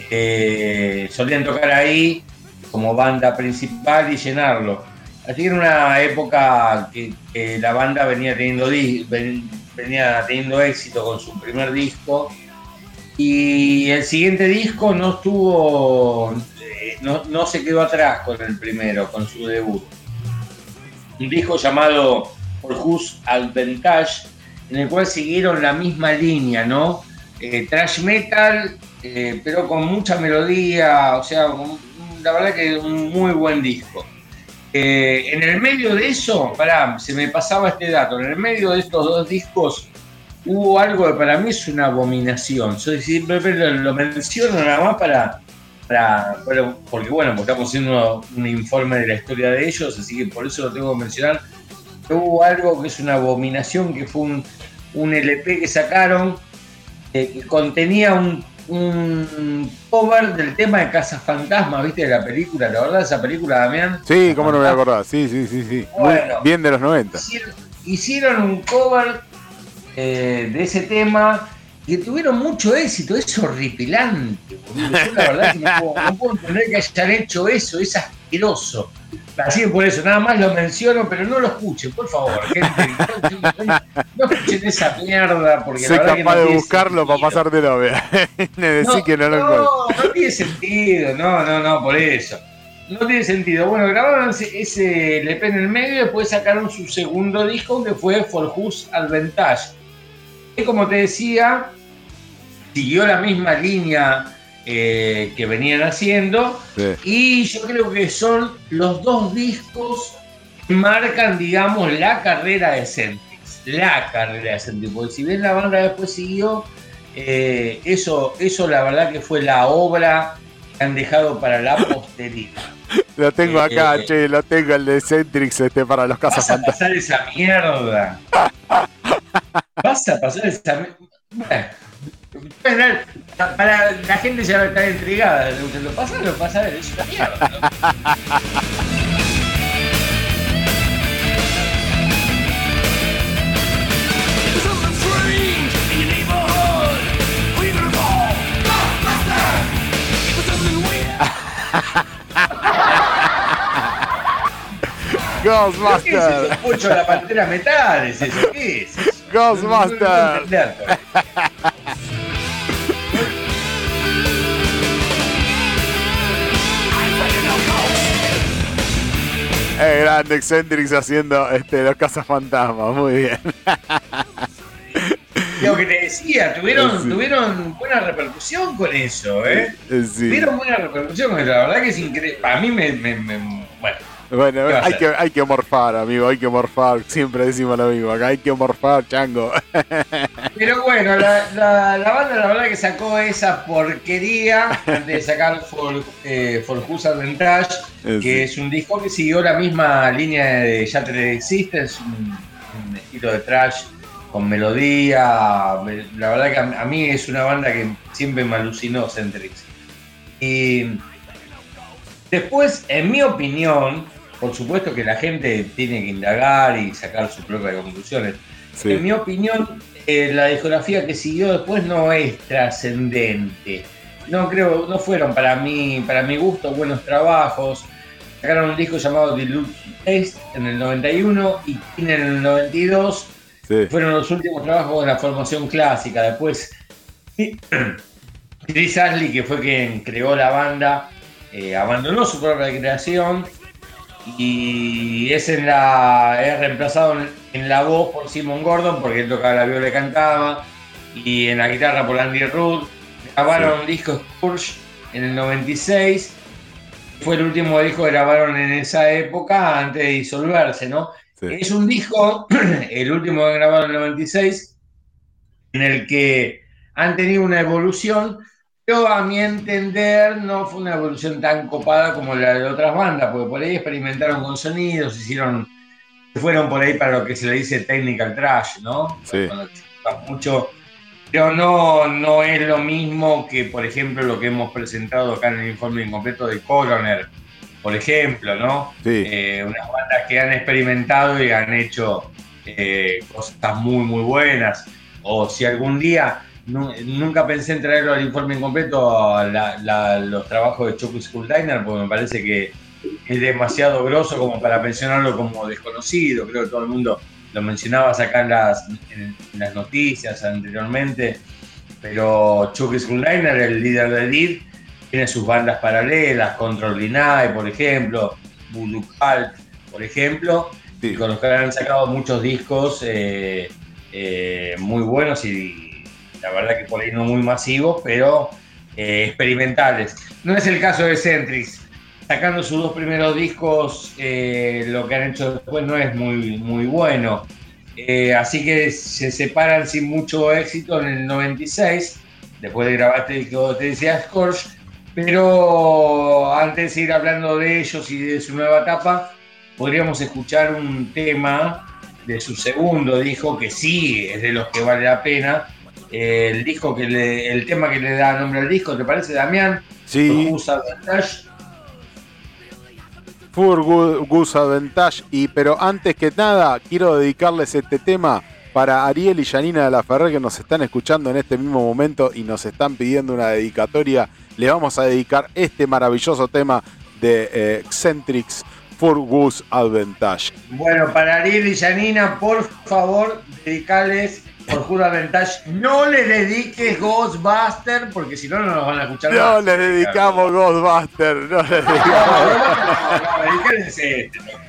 eh, solían tocar ahí como banda principal y llenarlo. Así que era una época que, que la banda venía teniendo, venía teniendo éxito con su primer disco. Y el siguiente disco no estuvo, no, no se quedó atrás con el primero, con su debut. Un disco llamado For Whose Advantage, en el cual siguieron la misma línea, ¿no? Eh, trash metal, eh, pero con mucha melodía, o sea, la verdad que un muy buen disco. Eh, en el medio de eso, pará, se me pasaba este dato, en el medio de estos dos discos hubo algo que para mí es una abominación. Yo siempre lo, lo menciono nada más para, para, para- porque bueno, estamos haciendo un informe de la historia de ellos, así que por eso lo tengo que mencionar. Hubo algo que es una abominación, que fue un, un LP que sacaron eh, que contenía un, un cover del tema de Casa Fantasma, ¿viste? De la película, la verdad, esa película, Damián. Sí, cómo no me voy a acordar. Sí, sí, sí, sí. Muy Bueno. bien de los 90. Hicieron, hicieron un cover eh, de ese tema que tuvieron mucho éxito. Es horripilante, boludo. Yo la verdad que no puedo, no puedo entender que hayan hecho eso, es asqueroso. Así que por eso, nada más lo menciono, pero no lo escuchen, por favor, gente. No, escuchen esa mierda, porque Soy la verdad que capaz no de buscarlo para. Me decís que no lo no, no tiene sentido, no, no, no, por eso. No tiene sentido. Bueno, grabaron ese, LP en el medio y después sacaron su segundo disco que fue For Whose Advantage. Como te decía, siguió la misma línea eh, que venían haciendo Sí. y yo creo que son los dos discos que marcan, digamos, la carrera de Centrix. La carrera de Centrix. Porque si bien la banda después siguió, eh, eso, eso la verdad que fue la obra que han dejado para la posteridad. Lo tengo acá, Eh, che, lo tengo el de Centrix este, para los Vas a pasar esa mierda. Vas a pasar esa. Bueno, para la gente ya va a estar intrigada. Lo pasa, lo pasa, es una mierda. ¿no? Something strange in your neighborhood. Who you gonna call? Ghostbuster! Something weird. ¿Qué es eso? Pucho la pantera metal, es eso. ¿Qué es eso? Ghostbuster. No puedo entender. Eh, grande Centrix haciendo este, los cazafantasmas. Muy bien. Lo que te decía, tuvieron, Sí. tuvieron buena repercusión con eso, ¿eh? Eh, Sí. Tuvieron buena repercusión con eso. La verdad que es increíble. Para mí me, me- me- Bueno, Bueno, ¿Qué va a hay que, hay que morfar, amigo, hay que morfar. Siempre decimos lo mismo acá, hay que morfar, chango. Pero bueno, la, la- la banda la verdad que sacó esa porquería de sacar For, eh, For Eh, que sí. es un disco que siguió la misma línea de Shattered Existence, un, un poquito de trash con melodía. Me- La verdad que a, a mí es una banda que siempre me alucinó Centrix. Y después, en mi opinión, por supuesto que la gente tiene que indagar y sacar sus propias conclusiones. Sí. En mi opinión, eh, la discografía que siguió después no es trascendente. No creo, no fueron para mí, para mi gusto, buenos trabajos. Sacaron un disco llamado Deluxe Taste en el 91 y en el 92. Sí. Fueron los últimos trabajos de la formación clásica. Después, Chris Ashley, que fue quien creó la banda, eh, abandonó su propia creación y es, en la, es reemplazado en, la voz por Simon Gordon, porque él tocaba la viola y cantaba, y en la guitarra por Andy Root. Grabaron un disco Scourge en el 96. Fue el último disco que grabaron en esa época antes de disolverse, ¿no? Sí. Es un disco, el último que grabaron en el 96, en el que han tenido una evolución, pero a mi entender no fue una evolución tan copada como la de otras bandas, porque por ahí experimentaron con sonidos, hicieron, se fueron por ahí para lo que se le dice technical trash, ¿no? Sí. Mucho, pero no, no es lo mismo que, por ejemplo, lo que hemos presentado acá en el informe incompleto de Coroner, por ejemplo, ¿no? Sí. Eh, unas bandas que han experimentado y han hecho eh, cosas muy, muy buenas. O si algún día, nu- nunca pensé en traerlo al informe incompleto, a la- la- los trabajos de Chuck School Diner, porque me parece que es demasiado grosso como para mencionarlo como desconocido. Creo que todo el mundo lo mencionabas acá en las, en- en las noticias anteriormente. Pero Chuck School Diner, el líder de Deed, tiene sus bandas paralelas, Control Deny, por ejemplo, Voodoo por ejemplo, Sí. y con los que han sacado muchos discos eh, eh, muy buenos y la verdad que por ahí no muy masivos, pero eh, experimentales. No es el caso de Centrix. Sacando sus dos primeros discos, eh, lo que han hecho después no es muy, muy bueno. Eh, así que se separan sin mucho éxito en el 96, después de grabar este disco, te decía Scorch, pero antes de seguir hablando de ellos y de su nueva etapa, podríamos escuchar un tema de su segundo disco, que sí es de los que vale la pena. El disco que le- el tema que le da nombre al disco, ¿te parece, Damián? Sí. Advantage. For Gus Advantage. Y, pero antes que nada, quiero dedicarles este tema para Ariel y Janina de la Ferrer que nos están escuchando en este mismo momento y nos están pidiendo una dedicatoria. Le vamos a dedicar este maravilloso tema de eh, Eccentrics For Gus Advantage. Bueno, para Ariel y Janina, por favor, dedicarles por Jura Advantage. No le dediques Ghostbuster, porque si no, no nos van a escuchar No más. le dedicamos Ghostbuster. No le dedicamos.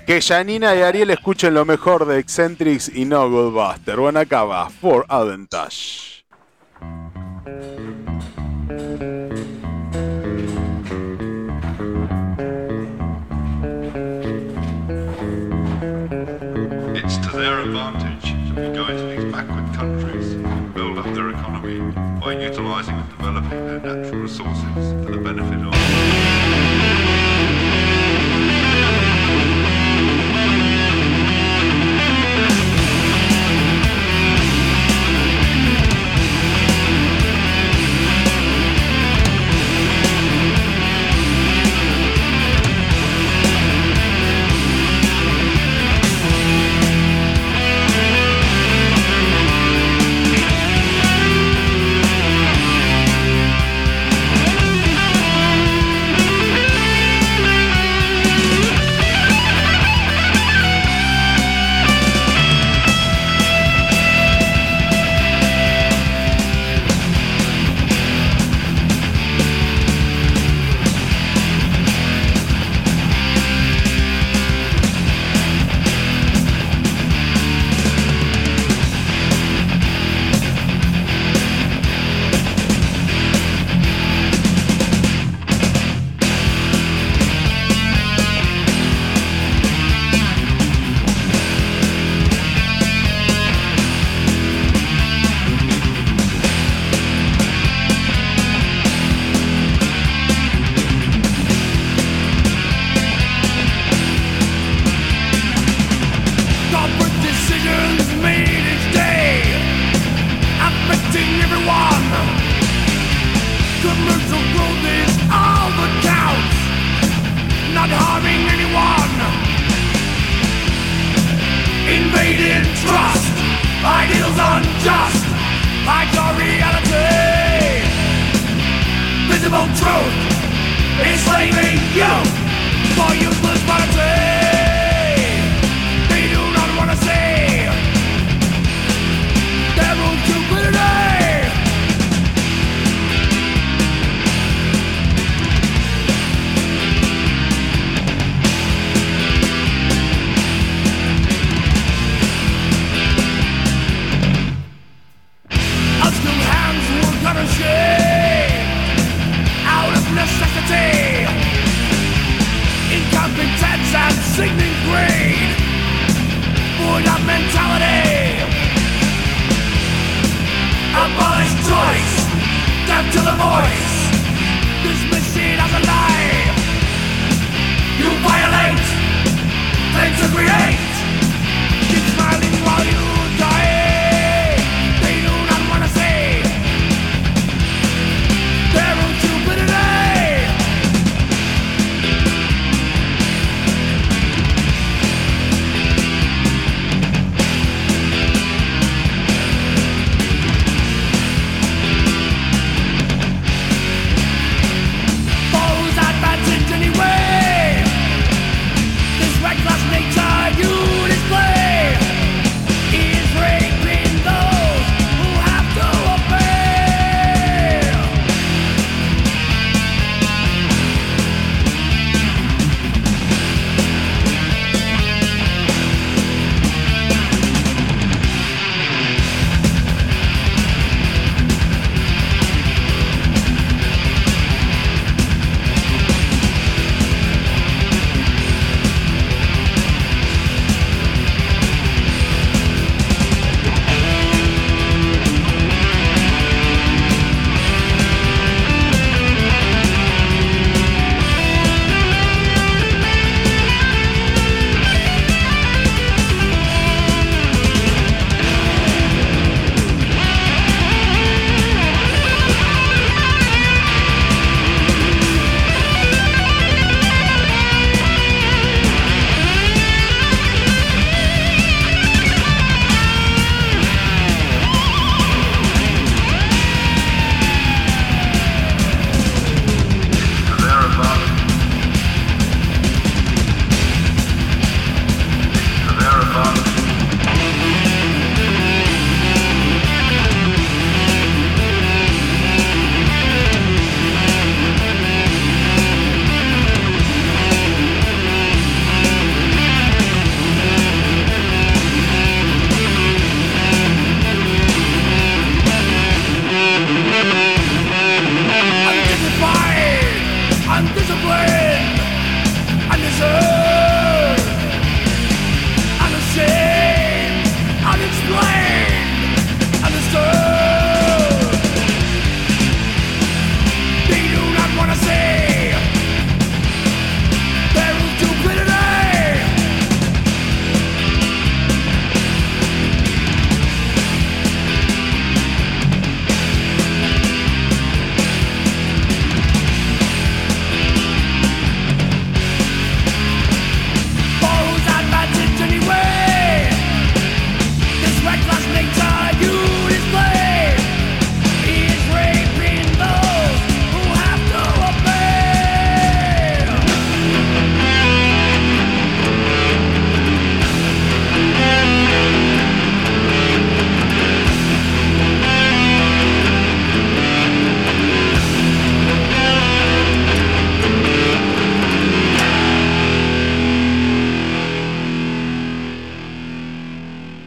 Que Janina y Ariel escuchen lo mejor de Eccentrics y no Ghostbuster. Bueno, acá va. For Advantage. sources.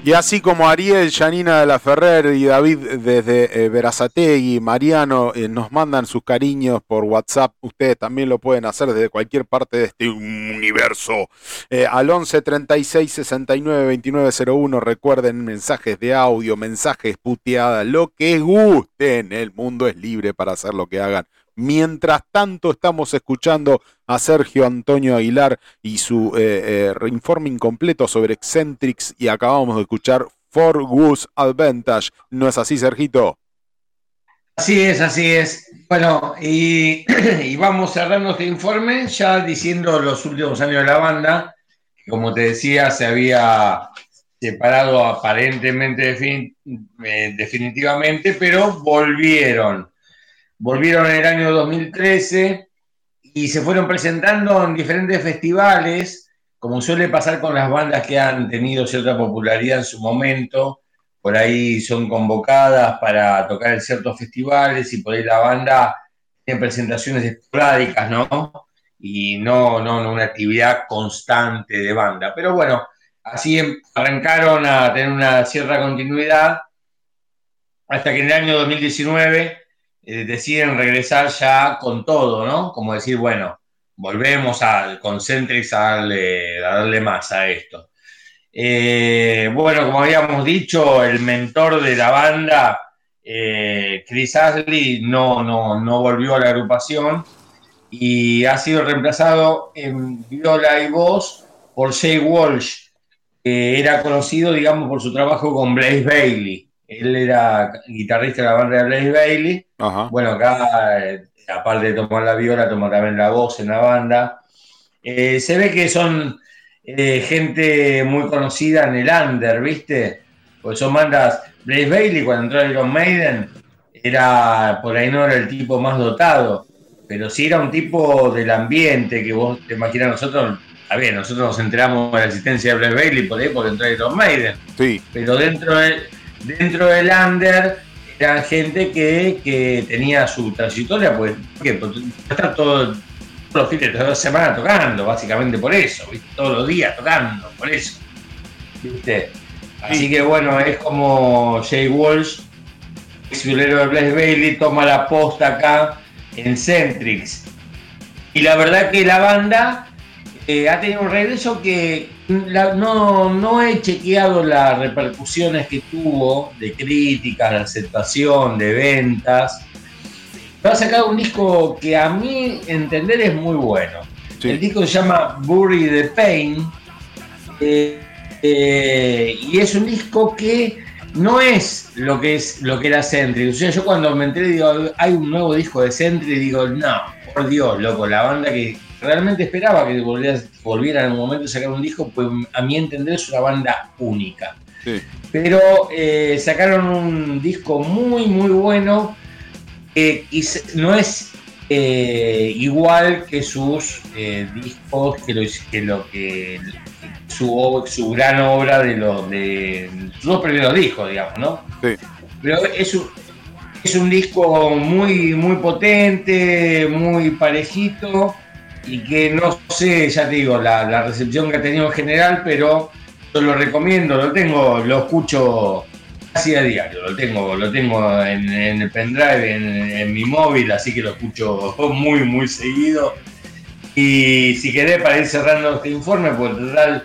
Y así como Ariel, Janina de la Ferrer y David desde eh, Verazategui, Mariano, eh, nos mandan sus cariños por WhatsApp, ustedes también lo pueden hacer desde cualquier parte de este universo. Eh, al 11 36 69 29 01, recuerden mensajes de audio, mensajes puteadas, lo que gusten. El mundo es libre para hacer lo que hagan Mientras tanto estamos escuchando a Sergio Antonio Aguilar y su eh, eh, informe incompleto sobre Eccentrics y acabamos de escuchar For Goose Advantage. ¿No es así, Sergito? Así es, así es. Bueno, y, y vamos cerrando este informe ya diciendo los últimos años de la banda, como te decía, se había separado aparentemente eh, definitivamente, pero volvieron Volvieron en el año 2013 y se fueron presentando en diferentes festivales, como suele pasar con las bandas que han tenido cierta popularidad en su momento. Por ahí son convocadas para tocar en ciertos festivales y por ahí la banda tiene presentaciones esporádicas, ¿no? Y no, no, no una actividad constante de banda. Pero bueno, así em- arrancaron a tener una cierta continuidad hasta que en el año 2019 eh, deciden regresar ya con todo, ¿no? Como decir, bueno, volvemos al Concentrix a darle, a darle más a esto. Eh, bueno, como habíamos dicho, el mentor de la banda, eh, Chris Ashley, no, no, no volvió a la agrupación y ha sido reemplazado en viola y voz por Jay Walsh, que era conocido, digamos, por su trabajo con Blaze Bailey. Él era guitarrista de la banda de Blaze Bailey. Ajá. Bueno, acá, eh, aparte de tomar la viola, toma también la voz en la banda. Eh, se ve que son eh, gente muy conocida en el under, ¿viste? Pues son bandas. Blaze Bailey, cuando entró a Iron Maiden, era, por ahí no era el tipo más dotado, pero sí era un tipo del ambiente que vos te imaginas nosotros. A ver, nosotros nos enteramos de la existencia de Blaze Bailey por ahí porque entró a Iron Maiden Sí, pero dentro del, dentro del under eran gente que, que tenía su trayectoria, pues, porque está todo, todos los fines de semana tocando, básicamente por eso, ¿viste? todos los días tocando, por eso. ¿viste? Así que bueno, es como Jay Walsh, ex violero de Blaze Bailey, toma la posta acá en Centrix. Y la verdad que la banda eh, ha tenido un regreso que la- no, no he chequeado las repercusiones que tuvo de críticas, de aceptación, de ventas. Pero ha sacado un disco que a mi entender es muy bueno. Sí. El disco se llama Bury the Pain. eh, eh, y es un disco que no es lo que es lo que era Sentry. O sea, yo cuando me enteré digo, hay un nuevo disco de Sentry, digo, no, por Dios, loco, la banda que realmente esperaba que volviera, volviera en un momento a sacar un disco, pues a mi entender es una banda única. sí. Pero eh, sacaron un disco muy, muy bueno que quizá- no es eh, igual que sus eh, discos, que lo, que lo que su, gran obra de los de sus dos primeros discos, digamos, ¿no? Sí. Pero es un, es un disco muy, muy potente, muy parejito y que no sé, ya te digo, la, la recepción que ha tenido en general, pero yo lo recomiendo, lo tengo, lo escucho casi a diario, lo tengo, lo tengo en, el pendrive, en, en mi móvil, así que lo escucho muy, muy seguido. Y si querés, para ir cerrando este informe, pues en total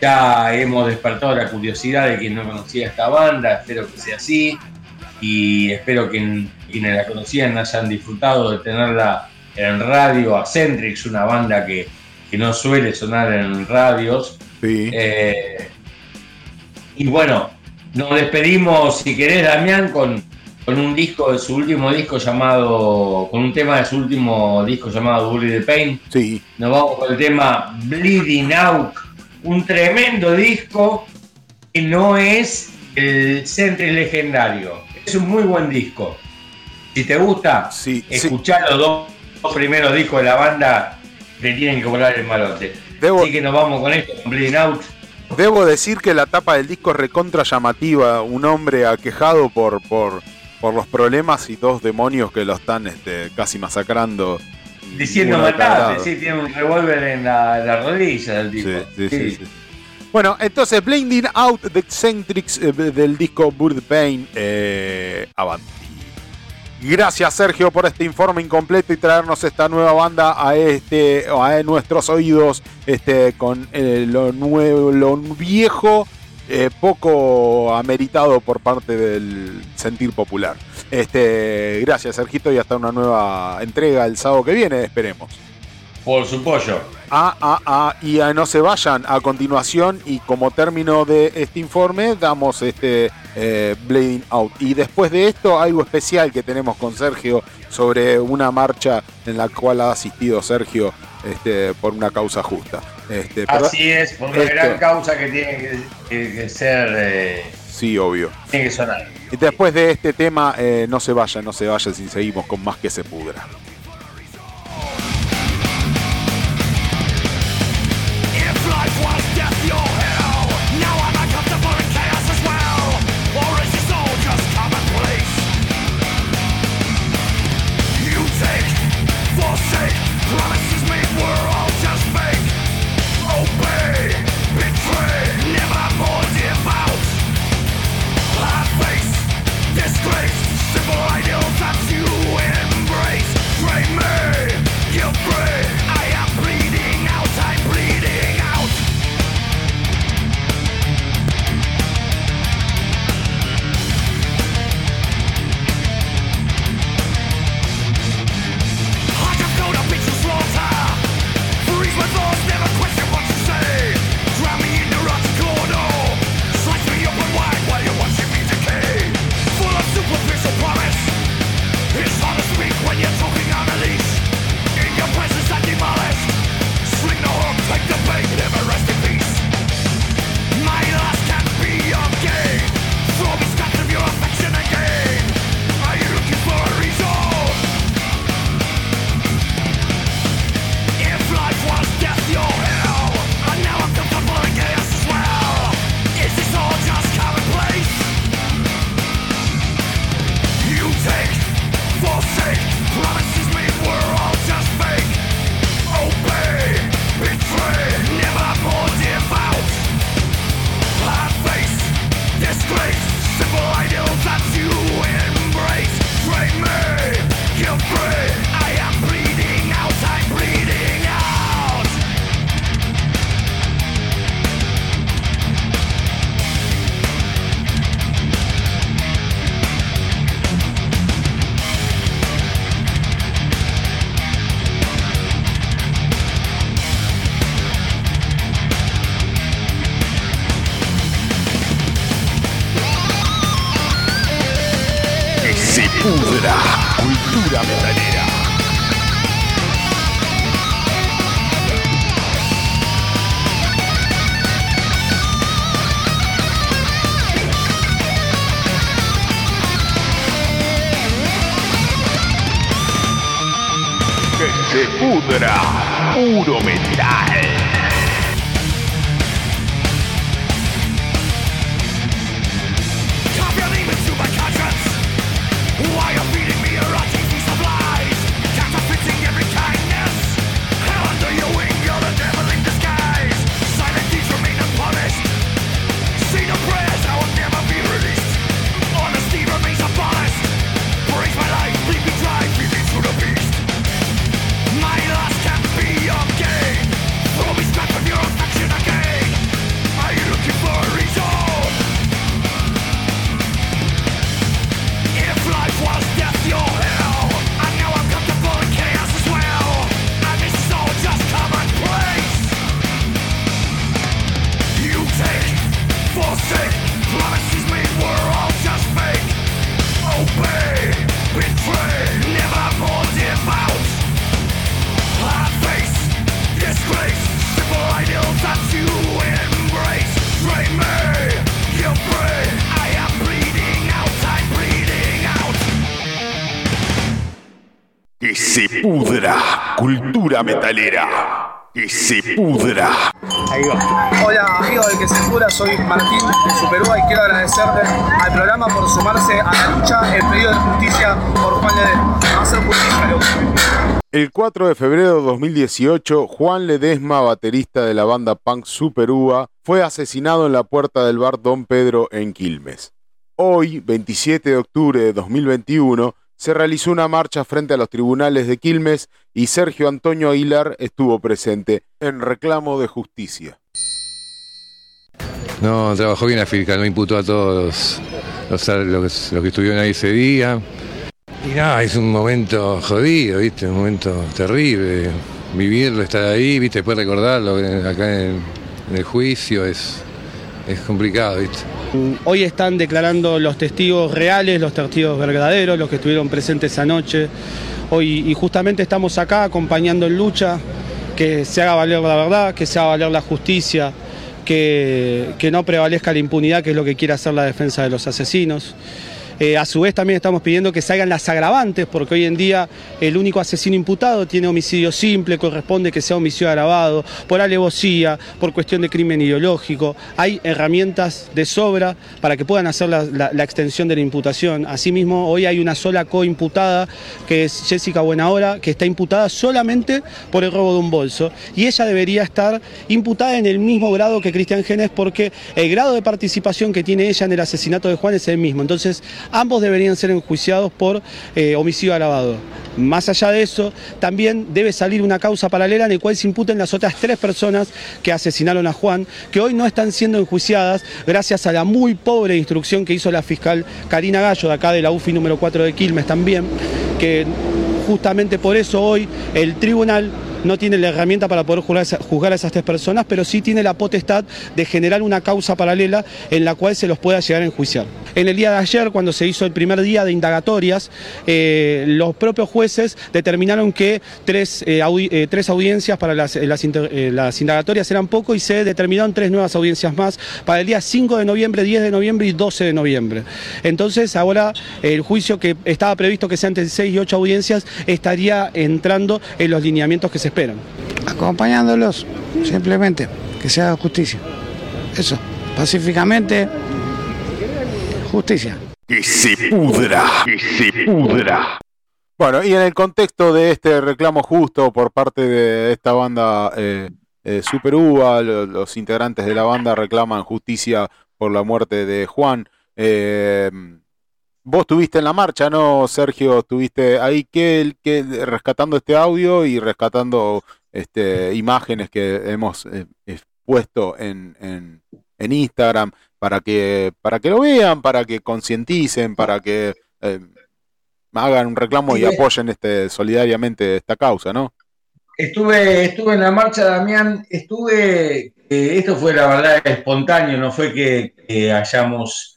ya hemos despertado la curiosidad de quien no conocía esta banda, espero que sea así, y espero que quienes la conocían hayan disfrutado de tenerla en radio, a Centrix, una banda que, que no suele sonar en radios. Sí. Eh, y bueno, nos despedimos, si querés, Damián, con, con un disco de su último disco llamado, con un tema de su último disco llamado Bully the Pain. Sí. Nos vamos con el tema Bleeding Out, un tremendo disco que no es el Centre legendario. Es un muy buen disco. Si te gusta, Sí, sí. escuchar los dos primeros discos de la banda, te tienen que volar el malote. Debo- Así que nos vamos con esto, con Bleeding Out. Debo decir que la tapa del disco es recontra llamativa. Un hombre aquejado por, por, por los problemas y dos demonios que lo están este, casi masacrando. Diciendo matate, sí, tiene un revólver en la, la rodilla del tipo. Sí, sí, sí, sí. Bueno, entonces, Blinding Out de Eccentrics eh, del disco Bird Pain eh, Avanti. Gracias Sergio por este informe incompleto y traernos esta nueva banda a este a nuestros oídos este con eh, lo nuevo lo viejo eh, poco ameritado por parte del sentir popular. Este, gracias Sergito y hasta una nueva entrega el sábado que viene, esperemos. Por su pollo. Ah, ah, ah, y no se vayan. A continuación, y como término de este informe, damos este eh, Blading Out. Y después de esto, algo especial que tenemos con Sergio sobre una marcha en la cual ha asistido Sergio este, por una causa justa. Este, Así es, por una esto- gran causa que tiene que, que- que ser, eh, Sí, obvio. tiene que sonar. Y después de este tema, eh, no se vayan, no se vayan si seguimos con más que se pudra. Cultura metalera. Que se pudra. Hola amigos del que se cura, soy Martín de Superúa y quiero agradecerle al programa por sumarse a la lucha en pedido de justicia por Juan Ledesma. Va a ser justicia, loco. El 4 de febrero de 2018, Juan Ledesma, baterista de la banda punk Superúa, fue asesinado en la puerta del bar Don Pedro en Quilmes. Hoy, 27 de octubre de 2021, se realizó una marcha frente a los tribunales de Quilmes y Sergio Antonio Aguilar estuvo presente en reclamo de justicia. No, trabajó bien la fiscal, no imputó a todos los, que estuvieron ahí ese día. Y nada, es un momento jodido, ¿viste? Un momento terrible. vivirlo, estar ahí, viste, después recordarlo acá en el juicio es, es complicado, viste. Hoy están declarando los testigos reales, los testigos verdaderos, los que estuvieron presentes anoche. Hoy, y justamente estamos acá acompañando en lucha, que se haga valer la verdad, que se haga valer la justicia, que, que no prevalezca la impunidad, que es lo que quiere hacer la defensa de los asesinos. Eh, a su vez también estamos pidiendo que salgan las agravantes, porque hoy en día el único asesino imputado tiene homicidio simple, corresponde que sea homicidio agravado, por alevosía, por cuestión de crimen ideológico. Hay herramientas de sobra para que puedan hacer la, extensión de la imputación. Asimismo, hoy hay una sola coimputada, que es Jessica Buenahora, que está imputada solamente por el robo de un bolso. Y ella debería estar imputada en el mismo grado que Cristian Genes, porque el grado de participación que tiene ella en el asesinato de Juan es el mismo. Entonces, ambos deberían ser enjuiciados por eh, homicidio agravado. Más allá de eso, también debe salir una causa paralela en la cual se imputen las otras tres personas que asesinaron a Juan, que hoy no están siendo enjuiciadas gracias a la muy pobre instrucción que hizo la fiscal Karina Gallo, de acá de la UFI número 4 de Quilmes también, que justamente por eso hoy el tribunal no tiene la herramienta para poder juzgar, a esas tres personas, pero sí tiene la potestad de generar una causa paralela en la cual se los pueda llegar a enjuiciar. En el día de ayer, cuando se hizo el primer día de indagatorias, eh, los propios jueces determinaron que tres, eh, eh, tres audiencias para las, las las indagatorias eran poco y se determinaron tres nuevas audiencias más para el día 5 de noviembre, 10 de noviembre y 12 de noviembre. Entonces, ahora el juicio que estaba previsto que sea entre 6 y 8 audiencias estaría entrando en los lineamientos que se esperan. acompañándolos, simplemente, que se haga justicia. Eso, pacíficamente, justicia. Que se pudra, que se pudra. Bueno, y en el contexto de este reclamo justo por parte de esta banda eh, eh, Super Uva, lo- los integrantes de la banda reclaman justicia por la muerte de Juan. Eh, vos estuviste en la marcha, ¿no, Sergio? Estuviste ahí que, que rescatando este audio y rescatando este, imágenes que hemos eh, puesto en, en- en Instagram para que, para que lo vean, para que concienticen, para que eh, hagan un reclamo y apoyen este, solidariamente esta causa, ¿no? Estuve, estuve en la marcha, Damián, estuve, eh, esto fue la verdad espontáneo, no fue que hayamos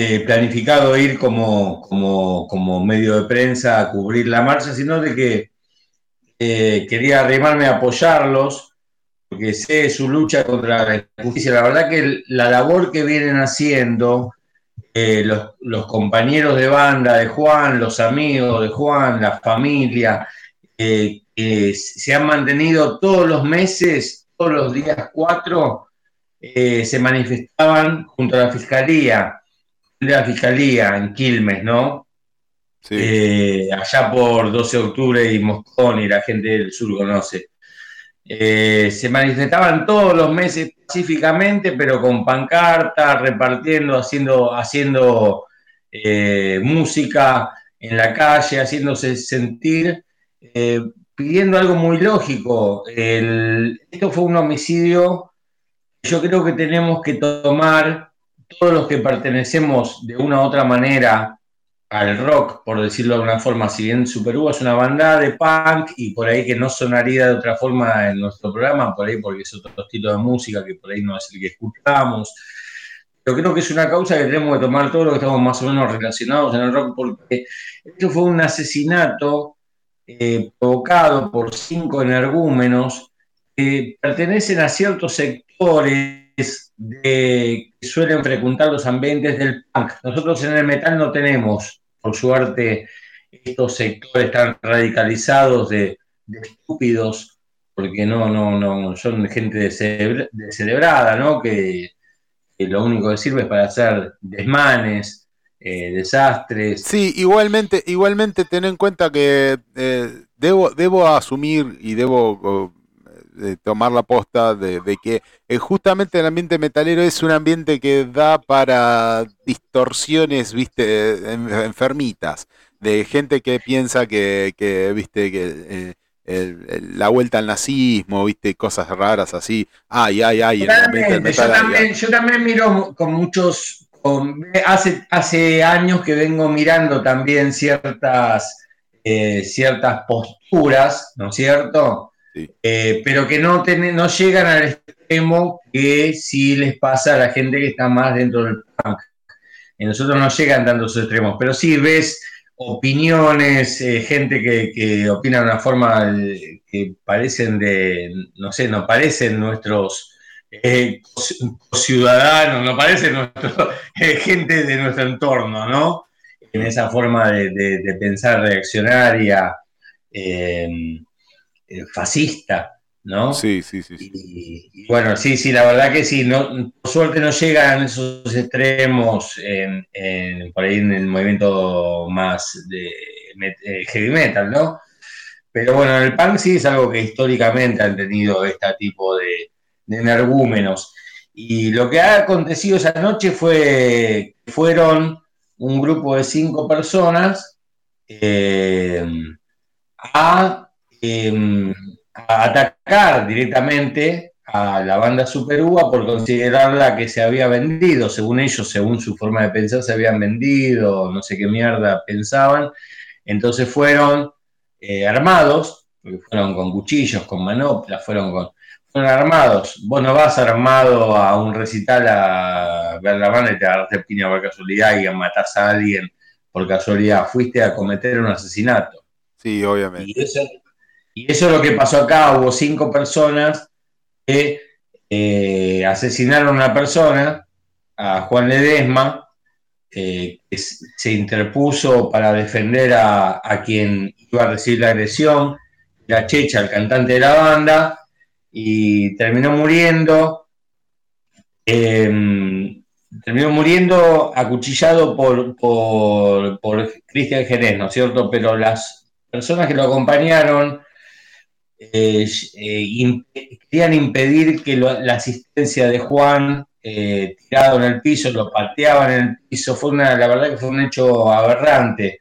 eh, planificado ir como, como, como medio de prensa a cubrir la marcha, sino de que eh, quería arrimarme a apoyarlos, porque sé su lucha contra la injusticia. La verdad que la labor que vienen haciendo eh, los, los compañeros de banda de Juan, los amigos de Juan, la familia, que se han mantenido todos los meses, todos los días cuatro, se manifestaban junto a la fiscalía, de la fiscalía en Quilmes, ¿no? Eh, allá por 12 de octubre y Moscón y la gente del sur conoce. Eh, se manifestaban todos los meses pacíficamente, pero con pancartas, repartiendo, haciendo, haciendo eh, música en la calle, haciéndose sentir, eh, pidiendo algo muy lógico. El- esto fue un homicidio. Yo creo que tenemos que tomar todos los que pertenecemos de una u otra manera al rock, por decirlo de alguna forma, si bien Super es una banda de punk y por ahí que no sonaría de otra forma en nuestro programa, por ahí porque es otro estilo de música que por ahí no es el que escuchamos. Pero creo que es una causa que tenemos que tomar todos los que estamos más o menos relacionados en el rock, porque esto fue un asesinato eh, provocado por cinco energúmenos que pertenecen a ciertos sectores de, suelen frecuentar los ambientes del punk. Nosotros en el metal no tenemos, por suerte, estos sectores tan radicalizados de, estúpidos, porque no, no, no, son gente descerebra- descerebrada, ¿no? Que, lo único que sirve es para hacer desmanes, eh, desastres. Sí, igualmente, igualmente ten en cuenta que eh, debo, debo asumir y debo eh, tomar la posta de, de que eh, justamente el ambiente metalero es un ambiente que da para distorsiones, viste, en- enfermitas, de gente que piensa que, que viste, que eh, el- el- la vuelta al nazismo, viste, cosas raras así. Ay, ay, ay, el ambiente del yo metal. ay, también, yo también miro con muchos, hace, hace años que vengo mirando también ciertas eh, ciertas posturas, ¿no es cierto? Eh, pero que no, llegan al extremo que sí les pasa a la gente que está más dentro del punk. En nosotros no llegan tantos extremos, pero sí ves opiniones, eh, gente que, que opina de una forma eh, que parecen de, no sé, no parecen nuestros eh, ciudadanos, no parecen eh, gente de nuestro entorno, ¿no? En esa forma de, pensar reaccionaria, eh, eh, fascista, ¿no? Sí, sí, sí. sí. Y, y bueno, sí, sí, la verdad que sí, no, por suerte no llegan esos extremos en, en- por ahí en el movimiento más de eh, heavy metal, ¿no? Pero bueno, el punk sí es algo que históricamente han tenido este tipo de, de energúmenos. Y lo que ha acontecido esa noche fue que fueron un grupo de cinco personas eh, a, eh, a atacar directamente a la banda Super Uva por considerarla que se había vendido, según ellos, según su forma de pensar, se habían vendido, no sé qué mierda pensaban. Entonces fueron eh, armados, porque fueron con cuchillos, con manoplas, fueron con fueron armados. Vos no vas armado a un recital a ver la banda y te agarraste piña por casualidad y matás a alguien por casualidad. Fuiste a cometer un asesinato. Sí, obviamente. Y eso, y eso es lo que pasó acá. Hubo cinco personas que eh, asesinaron a una persona, a Juan Ledesma, eh, que se interpuso para defender a, a quien iba a recibir la agresión, la Checha, el cantante de la banda, y terminó muriendo. eh, terminó muriendo acuchillado por, por, por Cristian Jerez, ¿no es cierto? Pero las personas que lo acompañaron eh, eh, imp- querían impedir que lo- la asistencia de Juan eh, tirado en el piso, lo pateaban en el piso. Fue una, la verdad que fue un hecho aberrante.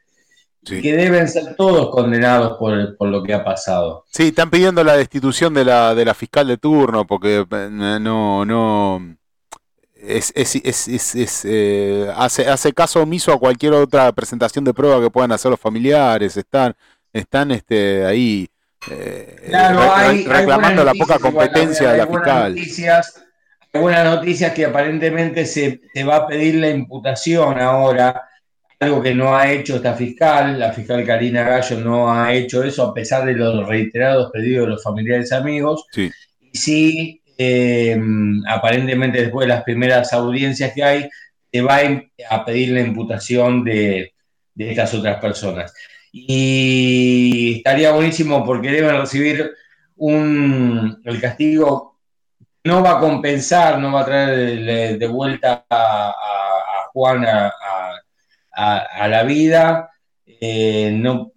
Que deben ser todos condenados por, por lo que ha pasado. Sí, están pidiendo la destitución de la, de la fiscal de turno porque no, no es, es, es, es- es, eh, hace, hace caso omiso a cualquier otra presentación de prueba que puedan hacer los familiares, están, están este, ahí eh, Claro, re- hay reclamando la poca competencia de la fiscal. Noticias, hay buenas noticias que aparentemente se, se va a pedir la imputación ahora, algo que no ha hecho esta fiscal, la fiscal Karina Gallo no ha hecho eso a pesar de los reiterados pedidos de los familiares y amigos. Sí. Y sí, eh, aparentemente después de las primeras audiencias que hay, se va a pedir la imputación de, de estas otras personas. Y estaría buenísimo porque deben recibir un, el castigo, no va a compensar, no va a traer de, vuelta a, a- a Juan a, la vida, eh, no,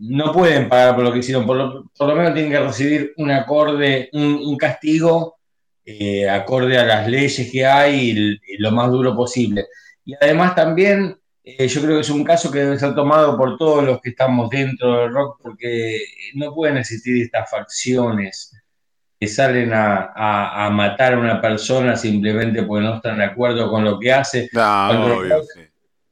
no pueden pagar por lo que hicieron, por lo, menos tienen que recibir un acorde, un, un castigo eh, acorde a las leyes que hay y, y lo más duro posible. Y además también eh, yo creo que es un caso que debe ser tomado por todos los que estamos dentro del rock porque no pueden existir estas facciones que salen a, a- a matar a una persona simplemente porque no están de acuerdo con lo que hace. Obvio, rock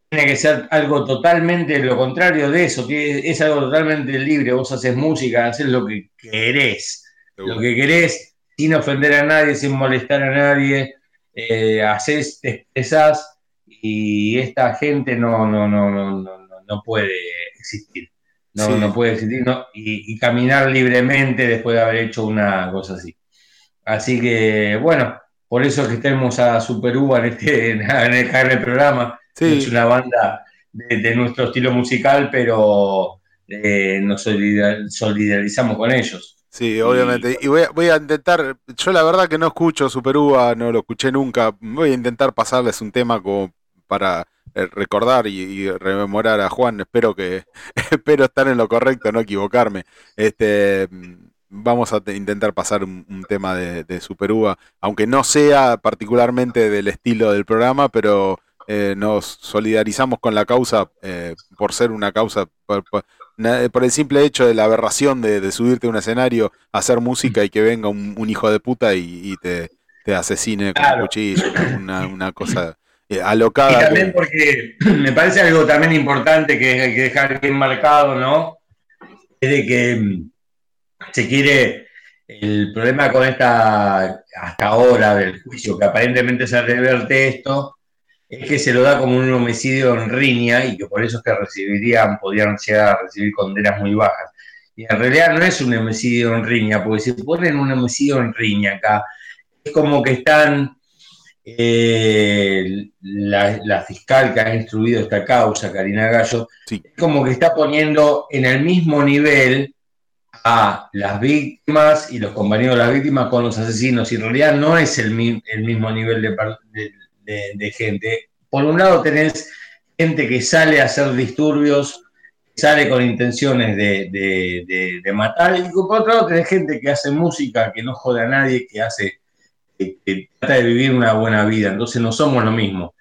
tiene que ser algo totalmente lo contrario de eso, tiene- es algo totalmente libre, vos haces música, haces lo que querés, lo que querés, sin ofender a nadie, sin molestar a nadie, eh, haces, te expresás y esta gente no, no, no, no, no, no- puede existir. No, Sí. no puede existir no, y, y caminar libremente después de haber hecho una cosa así. Así que, bueno, por eso es que tenemos a Super Uva en, este, en, el, en el programa. Sí. Es una banda de, de nuestro estilo musical, pero eh, nos solidar- solidarizamos con ellos. Sí, obviamente. Y voy a, voy a intentar, yo la verdad que no escucho Super Uva, no lo escuché nunca. Voy a intentar pasarles un tema como para eh, recordar y, y rememorar a Juan. Espero que espero estar en lo correcto, no equivocarme. Este vamos a te- intentar pasar un, un tema de, de Super Uva, aunque no sea particularmente del estilo del programa, pero eh, nos solidarizamos con la causa eh, por ser una causa por, por- na- por el simple hecho de la aberración de, de subirte a un escenario, hacer música y que venga un, un hijo de puta y, y te, te asesine con un cuchillo, una, una cosa eh, Y alocada. también que- porque me parece algo también importante que hay que dejar bien marcado, ¿no? es de que mm, se quiere, el problema con esta, hasta ahora del juicio, que aparentemente se reverte esto, es que se lo da como un homicidio en riña y que por eso es que recibirían, podrían llegar recibir condenas muy bajas. Y en realidad no es un homicidio en riña, porque si ponen un homicidio en riña acá, es como que están eh, la, la fiscal que ha instruido esta causa, Karina Gallo, Sí. es como que está poniendo en el mismo nivel a las víctimas y los compañeros de las víctimas con los asesinos, y en realidad no es el, mi- el mismo nivel de, de- de- de gente. Por un lado tenés gente que sale a hacer disturbios, sale con intenciones de matar, y por otro lado tenés gente que hace música, que no jode a nadie, que hace que, que trata de vivir una buena vida, entonces no somos lo mismo.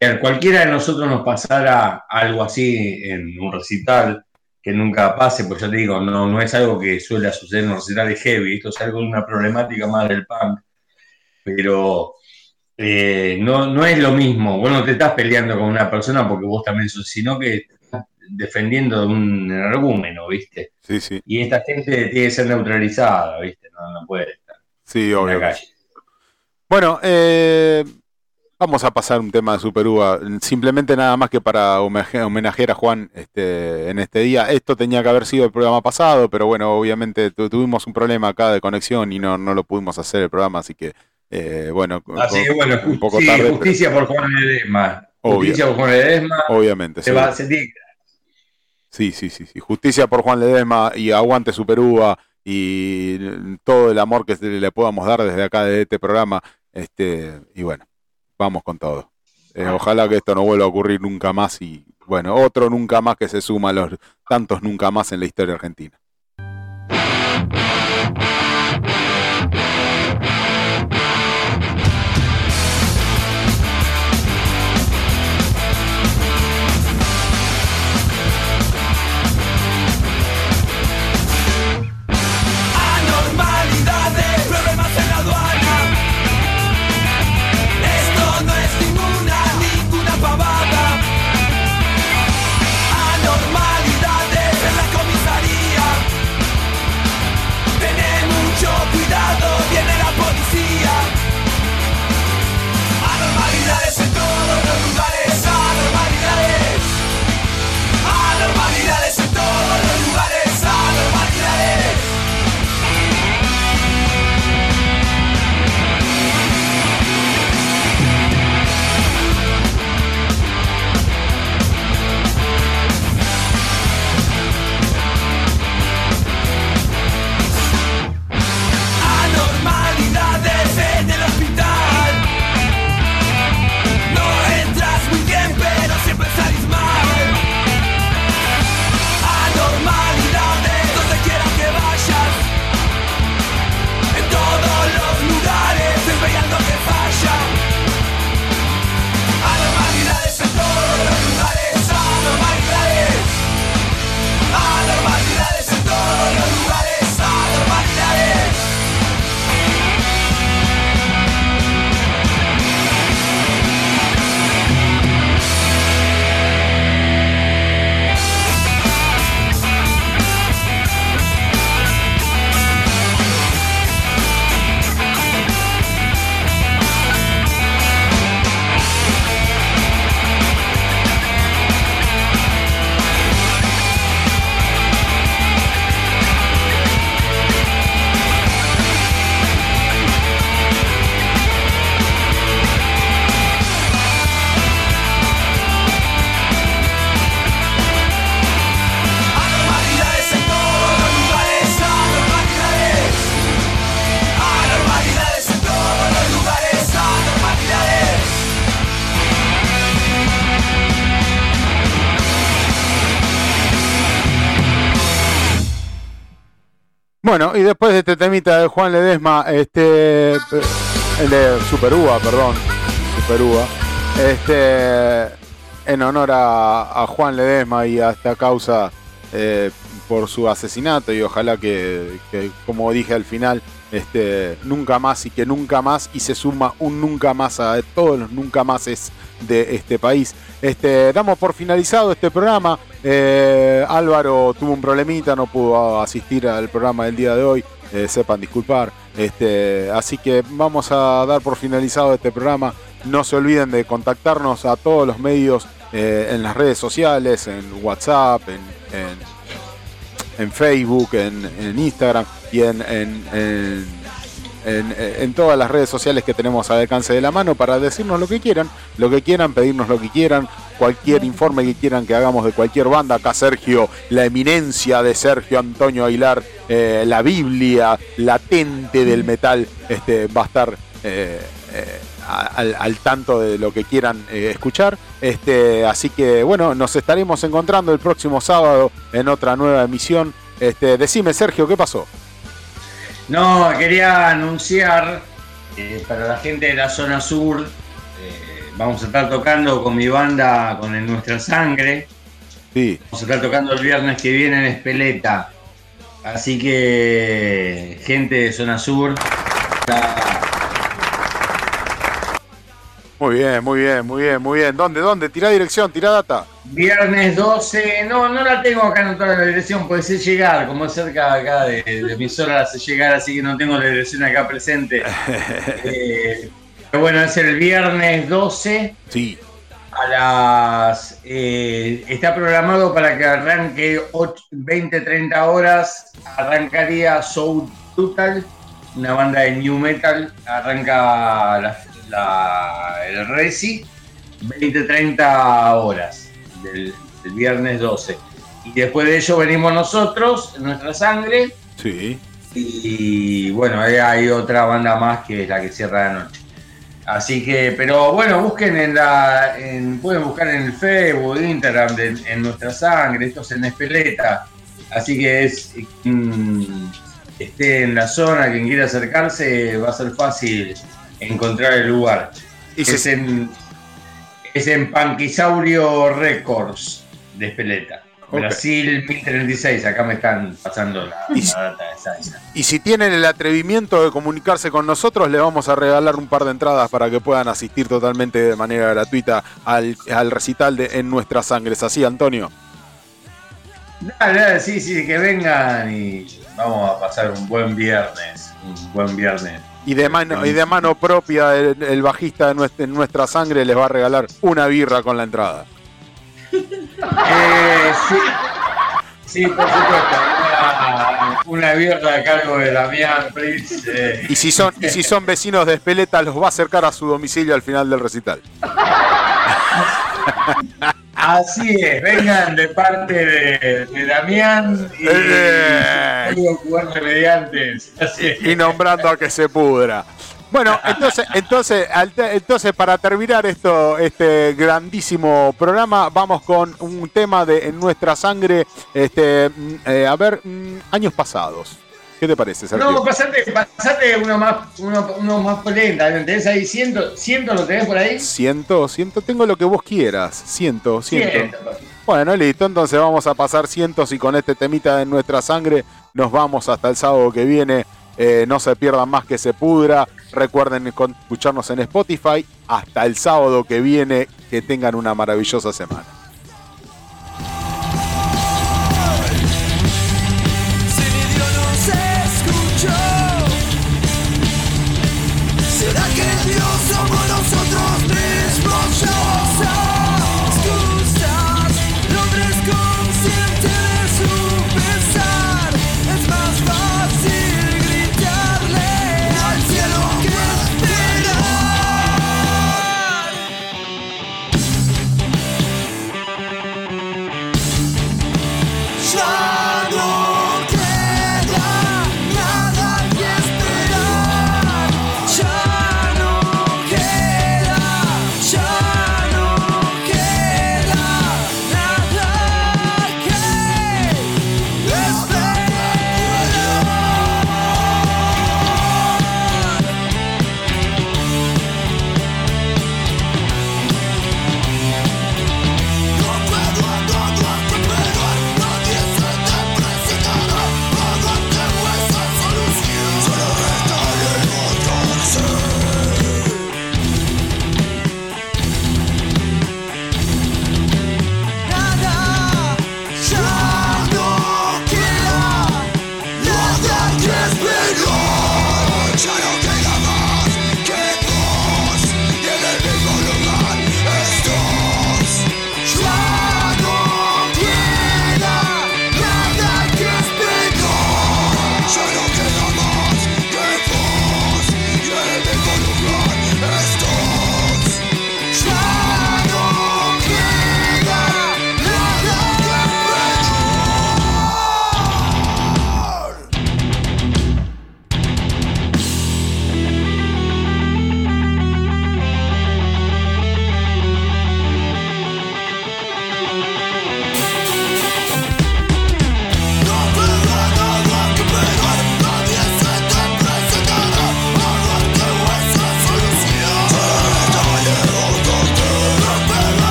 Si a cualquiera de nosotros nos pasara algo así en un recital, que nunca pase, pues ya te digo, no, no es algo que suele suceder en los recitales heavy, esto es algo una problemática más del punk, pero eh, no, no es lo mismo, vos no te estás peleando con una persona porque vos también sos, sino que estás defendiendo de un energúmeno, ¿viste? Sí, sí. Y esta gente tiene que ser neutralizada, ¿viste? No, no puede estar Sí, en la obvio. calle. Bueno, eh, vamos a pasar un tema de Super Uva. Simplemente nada más que para homenaje- homenajear a Juan este, en este día. Esto tenía que haber sido el programa pasado, pero bueno, obviamente tu- tuvimos un problema acá de conexión y no, no lo pudimos hacer el programa, así que eh, bueno, Así que bueno, un poco sí, tarde, pero justicia por Juan Ledesma. Justicia por Juan Ledesma. obviamente. Se sí. va, se tiene que- Sí, sí, sí, sí. Justicia por Juan Ledesma y aguante Superúa y todo el amor que se le podamos dar desde acá de este programa. Este, y bueno, vamos con todo. Eh, ojalá que esto no vuelva a ocurrir nunca más y bueno, otro nunca más que se suma a los tantos nunca más en la historia argentina. Bueno, y después de este temita de Juan Ledesma, este el de Super Uva, perdón, Super Uva, este en honor a, Juan Ledesma y a esta causa eh, por su asesinato y ojalá que, como dije al final, este, nunca más y que nunca más y se suma un nunca más a todos los nunca máses de este país. Este, damos por finalizado este programa. Eh, Álvaro tuvo un problemita, no pudo asistir al programa del día de hoy. Eh, sepan disculpar. Este, así que vamos a dar por finalizado este programa. No se olviden de contactarnos a todos los medios eh, en las redes sociales, en WhatsApp, en, en- en Facebook, en, en Instagram y en, en- en- todas las redes sociales que tenemos al alcance de la mano para decirnos lo que quieran, lo que quieran, pedirnos lo que quieran, cualquier informe que quieran que hagamos de cualquier banda. Acá Sergio, la eminencia de Sergio Antonio Aguilar, eh, la Biblia latente del metal, este, va a estar eh, eh, al, al tanto de lo que quieran eh, escuchar. Este, así que bueno, nos estaremos encontrando el próximo sábado en otra nueva emisión. Este, decime, Sergio, ¿qué pasó? No, quería anunciar eh, para la gente de la zona sur, eh, vamos a estar tocando con mi banda, con Nuestra Sangre. Sí. Vamos a estar tocando el viernes que viene en Espeleta. Así que, gente de zona sur, está- Muy bien, muy bien, muy bien, muy bien. ¿Dónde, dónde? Tira dirección, tira data. Viernes 12, no, no la tengo acá anotada en la dirección, puede ser llegar, como es cerca acá de, de mi zona, la sé llegar, así que no tengo la dirección acá presente. Eh, pero bueno, es el viernes 12 Sí. a las... eh, está programado para que arranque 8, 20, 30 horas, arrancaría Soul Total, una banda de New Metal, arranca la- la- el Resi, 20, 30 horas del, del viernes 12. Y después de ello venimos nosotros, Nuestra Sangre, Sí. y bueno, ahí hay otra banda más que es la que cierra la noche. Así que, pero bueno, busquen en la, en- pueden buscar en el Facebook, Instagram, de- en Nuestra Sangre, esto es en Espeleta. Así que es, quien esté en la zona, quien quiera acercarse, va a ser fácil encontrar el lugar. Y es, se- en, es en Panquisaurio Records de Espeleta. Ok. Brasil 1036, acá me están pasando la, Y- la data exacta. Y si tienen el atrevimiento de comunicarse con nosotros, le vamos a regalar un par de entradas para que puedan asistir totalmente de manera gratuita al, al recital de En Nuestra Sangre. ¿Es así, Antonio? Dale, dale, sí, sí, que vengan y vamos a pasar un buen viernes. Un buen viernes. Y de mano, y de mano propia, el, el bajista de nuestra, En Nuestra Sangre les va a regalar una birra con la entrada. Eh, sí, sí, por supuesto. Una, una birra a cargo de Damián Pritz. eh, Y si son, y si son vecinos de Espeleta, los va a acercar a su domicilio al final del recital. así es, vengan de parte de, de Damián y Eh. Así es. y nombrando a que se pudra. Bueno, entonces, entonces, entonces para terminar esto, este grandísimo programa, vamos con un tema de En Nuestra Sangre, este, mm, eh, a ver, mm, años pasados. ¿Qué te parece, Sergio? No, pasate, pasate uno más, uno, uno más polenta. ¿Tenés ahí ciento, ciento lo tenés por ahí? Siento, siento, tengo lo que vos quieras. Siento, siento. Ciento. Bueno, listo, entonces vamos a pasar cientos y con este temita de nuestra sangre nos vamos hasta el sábado que viene. Eh, no se pierdan más que se pudra. Recuerden escucharnos en Spotify. Hasta el sábado que viene. Que tengan una maravillosa semana.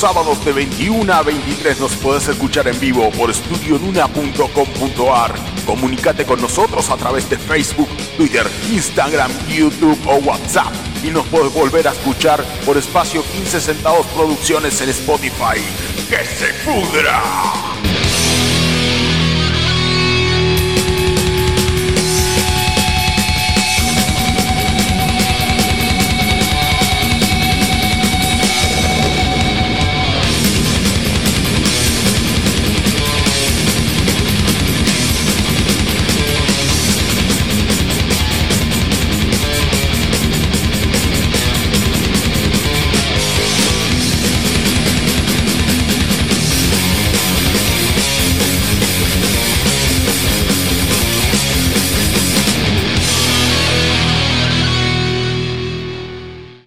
Sábados de 21 a 23 nos puedes escuchar en vivo por estudionuna.com.ar. Comunicate con nosotros a través de Facebook, Twitter, Instagram, YouTube o WhatsApp. Y nos puedes volver a escuchar por espacio 15 centavos producciones en Spotify. ¡Que se pudra!